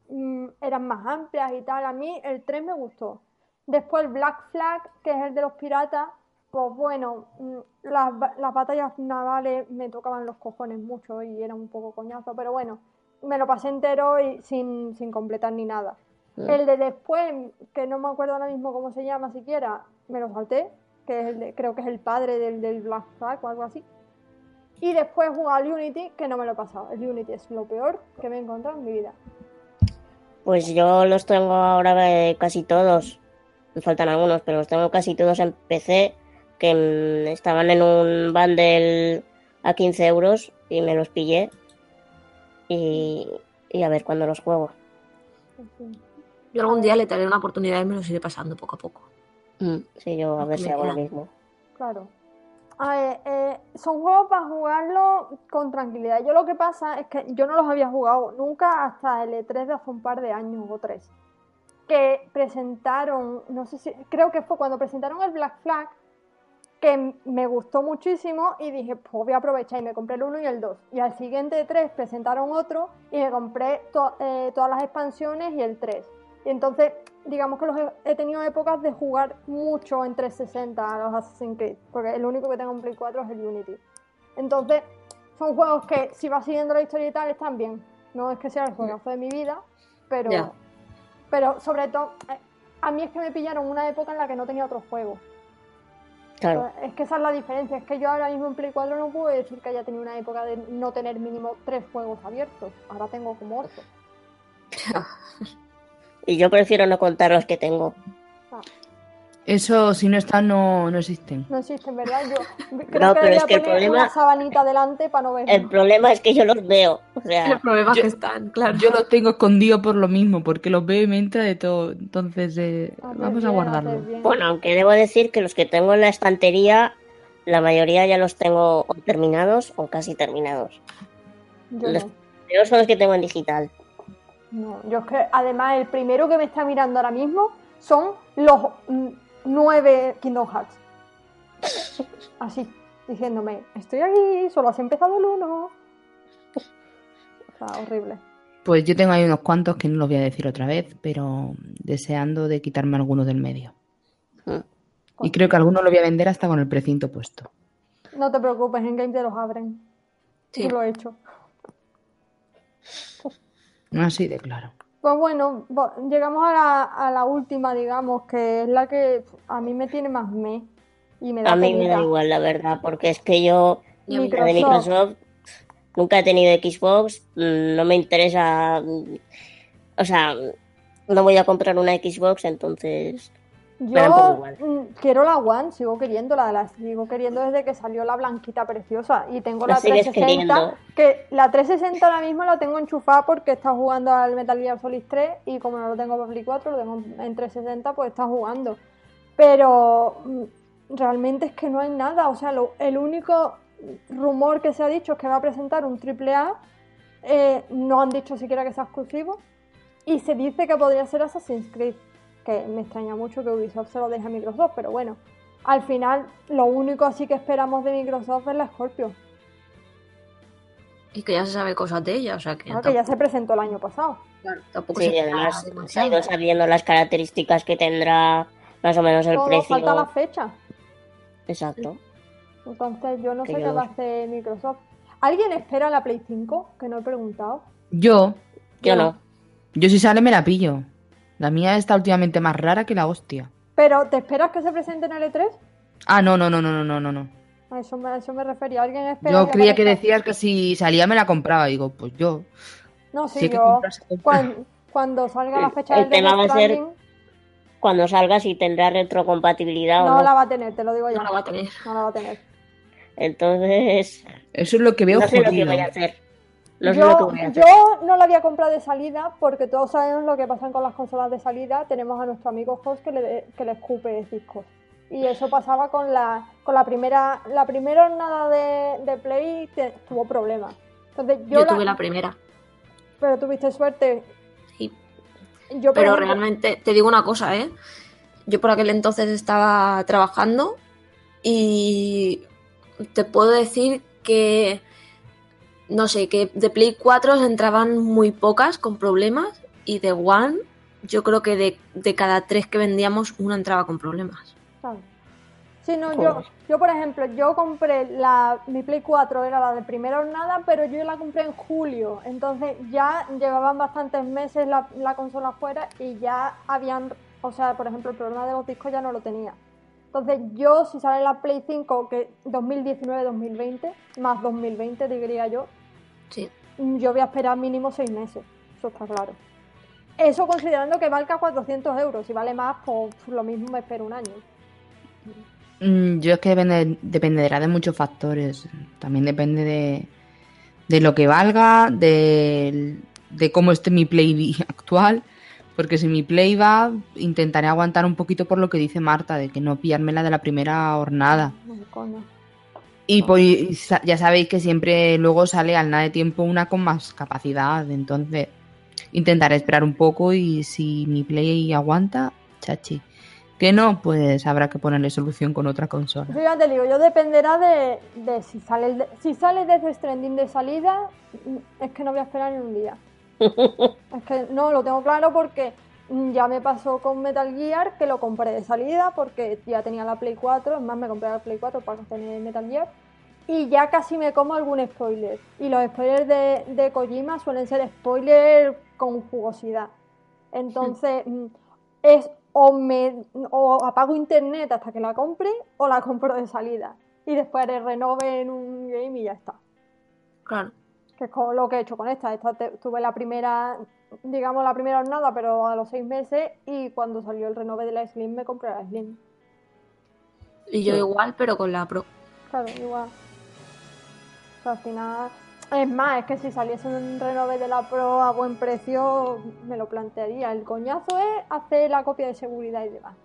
mm, eran más amplias y tal. A mí el 3 me gustó. Después el Black Flag, que es el de los piratas, pues bueno, mm, las, las batallas navales me tocaban los cojones mucho y era un poco coñazo, pero bueno, me lo pasé entero y sin, sin completar ni nada. El de después, que no me acuerdo ahora mismo cómo se llama siquiera, me lo salté, que es el de- creo que es el padre del, del Black Flag o algo así. Y después jugué al Unity, que no me lo he pasado. El Unity es lo peor que me he encontrado en mi vida. Pues yo los tengo ahora eh, casi todos. Me faltan algunos, pero los tengo casi todos en PC, que mm, estaban en un bundle a 15 euros y me los pillé. Y, y a ver cuándo los juego. Yo algún día le daré una oportunidad y me los iré pasando poco a poco. Mm, Sí, yo a ver si hago lo mismo. Claro. A ver, eh, son juegos para jugarlo con tranquilidad. Yo lo que pasa es que yo no los había jugado nunca hasta el E3 de hace un par de años o tres. Que presentaron, no sé si, creo que fue cuando presentaron el Black Flag, que me gustó muchísimo y dije, pues voy a aprovechar y me compré el 1 y el 2. Y al siguiente 3 presentaron otro y me compré eh, todas las expansiones y el 3. Y entonces, digamos que los he, tenido épocas de jugar mucho en 360 a los Assassin's Creed, porque el único que tengo en Play 4 es el Unity. Entonces, son juegos que si vas siguiendo la historia y tal, están bien. No es que sea el juegazo de mi vida, pero. Pero sobre todo, eh, a mí es que me pillaron una época en la que no tenía otros juegos. Claro. Es que esa es la diferencia, es que yo ahora mismo en Play 4 no puedo decir que haya tenido una época de no tener mínimo tres juegos abiertos. Ahora tengo como ocho. Y yo prefiero no contar los que tengo. Eso, si no están, no, no existen. No existen, ¿verdad? Yo creo No, que pero es que el problema- una sabanita delante para no ver. El problema es que yo los veo. O El sea, es Yo- que están, claro. Yo los tengo escondidos por lo mismo, porque los veo y me entra de todo. Entonces, eh, vamos a bien, guardarlo. haces bien. bueno, aunque debo decir que los que tengo en la estantería, la mayoría ya los tengo o terminados o casi terminados. Yo los- no. Pero son los que tengo en digital. No, yo es que además el primero que me está mirando ahora mismo son los mm, nueve Kingdom Hearts. Así, diciéndome, estoy aquí, solo has empezado el uno. O sea, horrible. Pues yo tengo ahí unos cuantos que no los voy a decir otra vez, pero deseando de quitarme alguno del medio. Mm. Y creo que alguno lo voy a vender hasta con el precinto puesto. No te preocupes, en Game te los abren. Sí. Yo lo he hecho. Así de claro. Pues bueno, llegamos a la, a la última, digamos, que es la que a mí me tiene más me. Y me da A mí me da igual, la verdad, porque es que yo la de Microsoft. Microsoft nunca he tenido Xbox, no me interesa, o sea, no voy a comprar una Xbox, entonces Yo mm, quiero la One, sigo queriéndola, la sigo queriendo desde que salió la blanquita preciosa. Y tengo La la, sigues 360, queriendo. que la 360 ahora mismo la tengo enchufada porque está jugando al Metal Gear Solid 3 y como no lo tengo para Play 4, lo tengo en 360, pues está jugando. Pero mm, realmente es que no hay nada, o sea, lo- el único rumor que se ha dicho es que va a presentar un AAA, eh, no han dicho siquiera que sea exclusivo. Y se dice que podría ser Assassin's Creed que me extraña mucho que Ubisoft se lo deje a Microsoft, pero bueno, al final lo único así que esperamos de Microsoft es la Scorpio, Y que ya se sabe cosas de ella, o sea que, ya se presentó el año pasado. tampoco, tampoco sí, se además se ha ido sabiendo las características que tendrá más o menos el Todo precio. falta la fecha, Exacto. entonces yo no Que sé yo qué va a hacer Microsoft. ¿Alguien espera la Play 5? Que no he preguntado. Yo, Yo no. yo si sale me la pillo. La mía está últimamente más rara que la hostia. ¿Pero te esperas que se presente en el E3? Ah, no, no, no, no, no, no, no. A eso me, a eso me refería. ¿Alguien espera Yo creía que decías que si salía me la compraba. Digo, pues yo. No, sí, Si yo... Cuando, cuando salga la fecha El del tema va a ser Cuando salga si tendrá retrocompatibilidad o no no. la va a tener, te lo digo ya. No la va a tener. No la va a tener. Entonces, Eso es lo que veo no sé lo que voy a hacer. Yo, yo no la había comprado de salida porque todos sabemos lo que pasa con las consolas de salida. Tenemos a nuestro amigo Host que le, que le escupe discos. Y eso pasaba con la, con la primera la primera jornada de, de Play, te- tuvo problemas. Entonces yo, Yo, la- tuve la primera. Pero tuviste suerte. Sí. Yo, Pero ejemplo, realmente, te digo una cosa, ¿eh? Yo por aquel entonces estaba trabajando y te puedo decir que, no sé, que de Play 4 entraban muy pocas con problemas y de One, yo creo que de, de cada tres que vendíamos, una entraba con problemas. Sí, no, yo, yo, por ejemplo, yo compré la, mi Play 4, era la de primera jornada, pero yo la compré en julio. Entonces ya llevaban bastantes meses la, la consola fuera y ya habían, o sea, por ejemplo, el problema de los discos ya no lo tenía. Entonces yo, si sale la Play 5, que 2019-2020, más 2020 diría yo, Sí. yo voy a esperar mínimo seis meses, eso está claro. Eso considerando que valga 400 euros, si vale más, pues lo mismo me espero un año. Mm, Yo es que depende- dependerá de muchos factores. También depende de, de lo que valga, de, de cómo esté mi play actual. Porque si mi play va, intentaré aguantar un poquito por lo que dice Marta, de que no pillármela de la primera jornada. Ay, coño. Y pues ya sabéis que siempre luego sale al nada de tiempo una con más capacidad. Entonces intentaré esperar un poco y si mi play aguanta, chachi. Que no, pues habrá que ponerle solución con otra consola. Yo ya te digo, yo dependerá de, de si sale el de- si sale desde Stranding de salida, es que no voy a esperar ni un día. es que no, lo tengo claro porque ya me pasó con Metal Gear, que lo compré de salida porque ya tenía la Play 4, es más me compré la Play 4 para tener Metal Gear. Y ya casi me como algún spoiler. Y los spoilers de, de Kojima suelen ser spoilers con jugosidad. Entonces, mm, es o, me, o apago internet hasta que la compre o la compro de salida. Y después renove en un game y ya está. Claro. Que es como lo que he hecho con esta. Esta te- tuve la primera, digamos la primera jornada, pero a los seis meses. Y cuando salió el renove de la Slim me compré la Slim. Y yo igual, pero con la Pro. Claro, igual. O sea, al final. Es más, es que si saliese un renove de la Pro a buen precio, me lo plantearía. El coñazo es hacer la copia de seguridad y demás.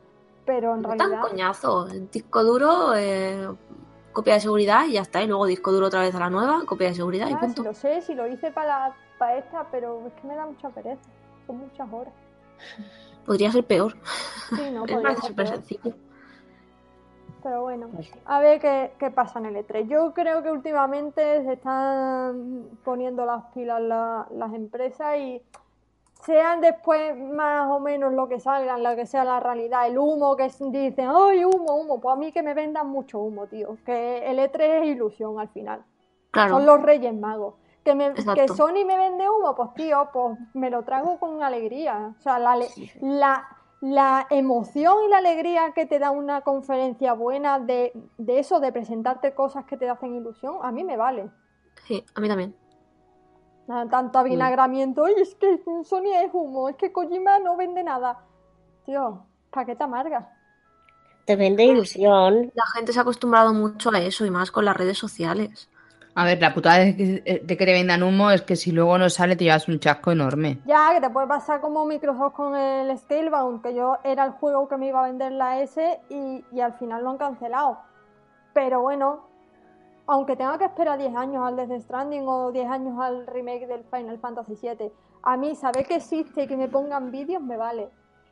Pero en No tan realidad. coñazo. Disco duro, eh, copia de seguridad y ya está. Y luego disco duro otra vez a la nueva, copia de seguridad y Ah, si punto. lo sé, si lo hice para, para esta, pero es que me da mucha pereza. Son muchas horas. Podría ser peor. Sí, no, podría parece súper sencillo. Pero bueno, Pues a ver qué, qué pasa en el E3. Yo creo que últimamente se están poniendo las pilas la- las empresas y sean después más o menos lo que salgan, lo que sea la realidad, el humo que dicen, ¡ay, humo, humo! Pues a mí que me vendan mucho humo, tío. Que el E3 es ilusión al final. Claro. Son los Reyes Magos. Que, me, que. Sony me vende humo, pues tío, pues me lo trago con alegría. O sea, la, ale- la, la emoción y la alegría que te da una conferencia buena de, de eso, de presentarte cosas que te hacen ilusión, a mí me vale. Sí, a mí también. Nada, Tanto avinagramiento, y es que Sony es humo, es que Kojima no vende nada. Tío, ¿para qué te amargas? Te vende ilusión. La gente se ha acostumbrado mucho a eso y más con las redes sociales. A ver, la putada de que, de que te vendan humo es que si luego no sale te llevas un chasco enorme. Ya, que te puede pasar como Microsoft con el Scalebound, que yo era el juego que me iba a vender la S y, y al final lo han cancelado. Pero bueno, aunque tenga que esperar 10 años al Death Stranding o 10 años al remake del Final Fantasy VII, a mí saber que existe y que me pongan vídeos me vale.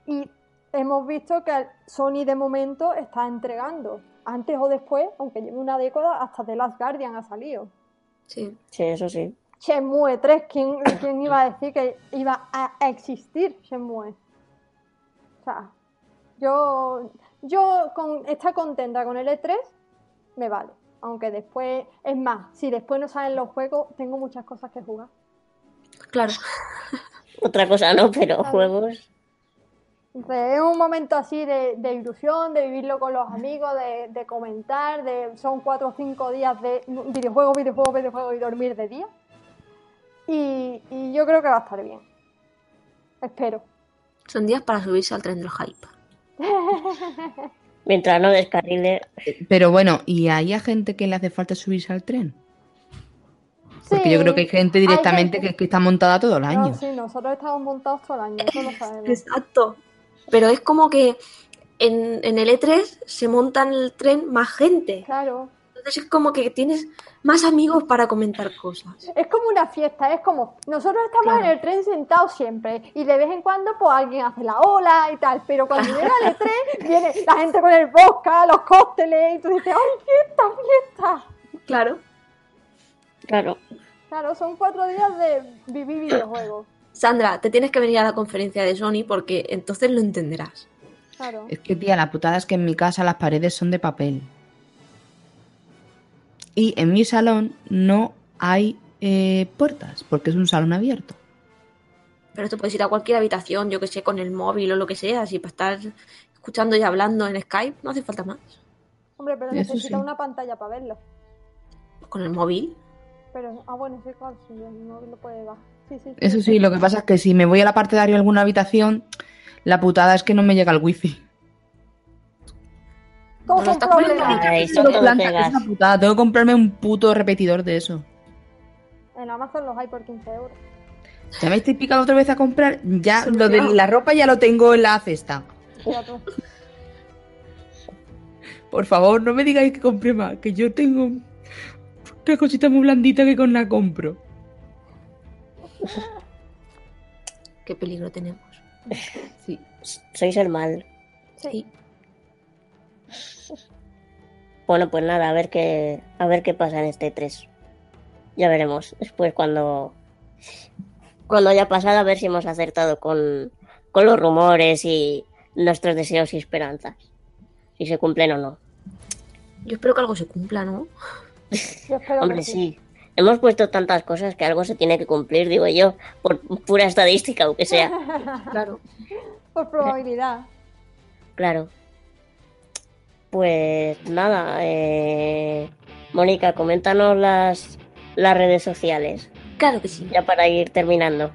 Y hemos visto que Sony de momento está entregando. Antes o después, aunque lleve una década, hasta The Last Guardian ha salido. Sí. Sí, eso sí. Shenmue 3, ¿quién, quién iba a decir que iba a existir Shenmue? O sea, yo, yo con, estar contenta con el E3 me vale. Aunque después, es más, si después no salen los juegos, tengo muchas cosas que jugar. Claro. Otra cosa no, pero Claro. juegos. Entonces, es un momento así de, de ilusión, de vivirlo con los amigos, de, de comentar, de son cuatro o cinco días de videojuego, videojuego, videojuego y dormir de día. Y, y yo creo que va a estar bien. Espero. Son días para subirse al tren del hype. Mientras no descarrile. Pero bueno, ¿y hay a gente que le hace falta subirse al tren? Porque Sí, yo creo que hay gente hay directamente gente- Que, que está montada todo el año. No, sí, nosotros estamos montados todo el año, eso lo sabemos. Exacto. Pero es como que en, en el E3 se monta en el tren más gente. Claro. Entonces es como que tienes más amigos para comentar cosas. Es como una fiesta, es como nosotros estamos Claro. en el tren sentados siempre y de vez en cuando pues alguien hace la ola y tal, pero cuando llega el E3 viene la gente con el vodka, los cócteles y tú dices, ¡ay, fiesta, fiesta! Claro. Claro. Claro, son cuatro días de vivir videojuegos. Sandra, te tienes que venir a la conferencia de Sony porque entonces lo entenderás. Claro. Es que, tía, la putada es que en mi casa las paredes son de papel. Y en mi salón no hay eh, puertas, porque es un salón abierto. Pero te puedes ir a cualquier habitación, yo que sé, con el móvil o lo que sea, así para estar escuchando y hablando en Skype, no hace falta más. Hombre, pero Eso necesita sí. una pantalla para verlo. Con el móvil. Pero, ah, bueno, sí, claro, sí, el móvil lo puede bajar. Sí, sí, sí. Eso sí, lo que pasa es que si me voy a la parte de arriba de alguna habitación, la putada es que no me llega el wifi. Todos No. Ay, son es una putada. Tengo que comprarme un puto repetidor de eso. En Amazon los hay por 15 euros. Ya me estoy picando otra vez a comprar. Ya lo de la ropa ya lo tengo en la cesta. Tú. Por favor, no me digáis que compre más, que yo tengo una cosita muy blandita que con la compro. Qué peligro tenemos. Sí. Sois el mal. Sí. Bueno, pues nada, a ver qué, a ver qué pasa en este 3. Ya veremos. Después cuando, cuando haya pasado, a ver si hemos acertado con, con los rumores y nuestros deseos y esperanzas. Si se cumplen o no. Yo espero que algo se cumpla, ¿no? Hombre, sí. Hemos puesto tantas cosas que algo se tiene que cumplir, digo yo, por pura estadística, aunque sea. Claro. Por probabilidad. Claro. Pues nada, eh, Mónica, coméntanos las, las redes sociales, Claro que sí. ya para ir terminando.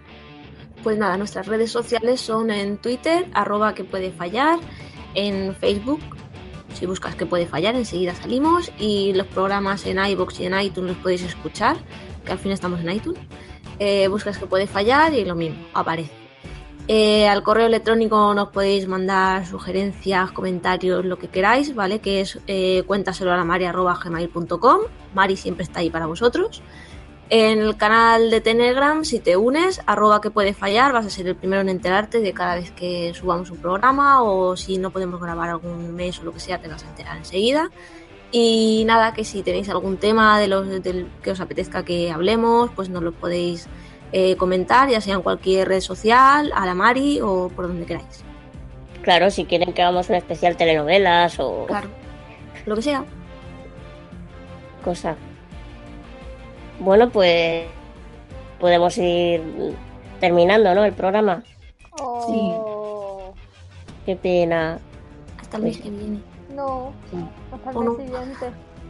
Pues nada, nuestras redes sociales son en Twitter, arroba que puede fallar, en Facebook, si buscas que puede fallar, enseguida salimos, y los programas en iBox y en iTunes los podéis escuchar, que al fin estamos en iTunes. Eh, buscas que puede fallar y lo mismo, aparece. Eh, al correo electrónico nos podéis mandar sugerencias, comentarios, lo que queráis, ¿vale? Que es eh, cuéntaselo a la Mari. Mari siempre está ahí para vosotros. En el canal de Telegram, si te unes, arroba que puede fallar, vas a ser el primero en enterarte de cada vez que subamos un programa o si no podemos grabar algún mes o lo que sea, te vas a enterar enseguida. Y nada, que si tenéis algún tema de los del que os apetezca que hablemos, pues nos lo podéis eh, comentar, ya sea en cualquier red social, a la Mari o por donde queráis. Claro, si quieren que hagamos un especial telenovelas o Claro, lo que sea. cosa. Bueno, pues podemos ir terminando, ¿no? El programa. Oh, Qué pena. Hasta el mes que viene. No, hasta el O mes no. siguiente.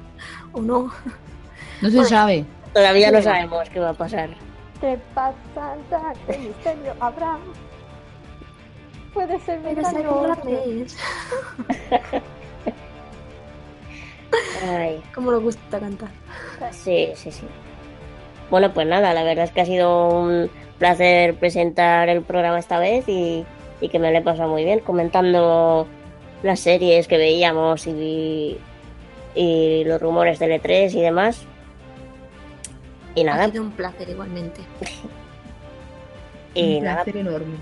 ¿O no? No se sabe. Todavía no Sí. sabemos qué va a pasar. ¿Qué pasa? ¿Qué misterio habrá? Puede ser ves. Ay, Como nos gusta cantar. sí, sí, sí. Bueno, pues nada, la verdad es que ha sido un placer presentar el programa esta vez y, y que me lo he pasado muy bien comentando las series que veíamos y, y los rumores del E3 y demás. Y Ha nada, sido un placer igualmente. y Un nada, placer enorme.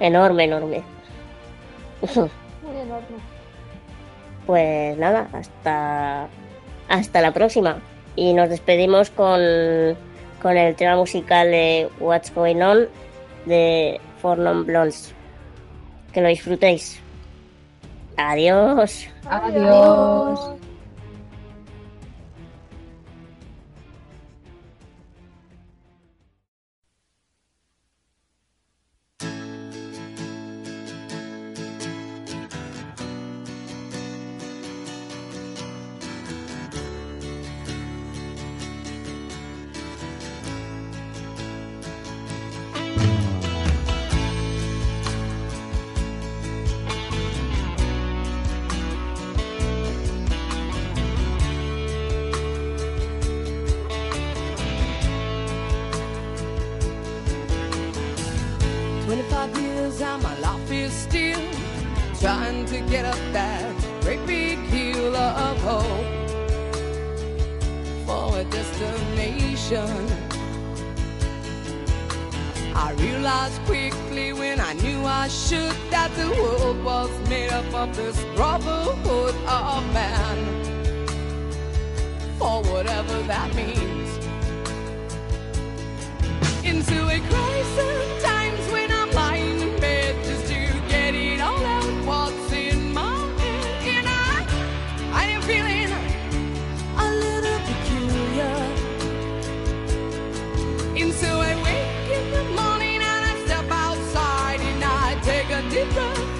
enorme, enorme. Muy enorme. Pues nada, hasta, hasta la próxima. Y nos despedimos con, con el tema musical de What's Going On de Four Non Blondes. Que lo disfrutéis. Adiós. Adiós.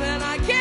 And I can't.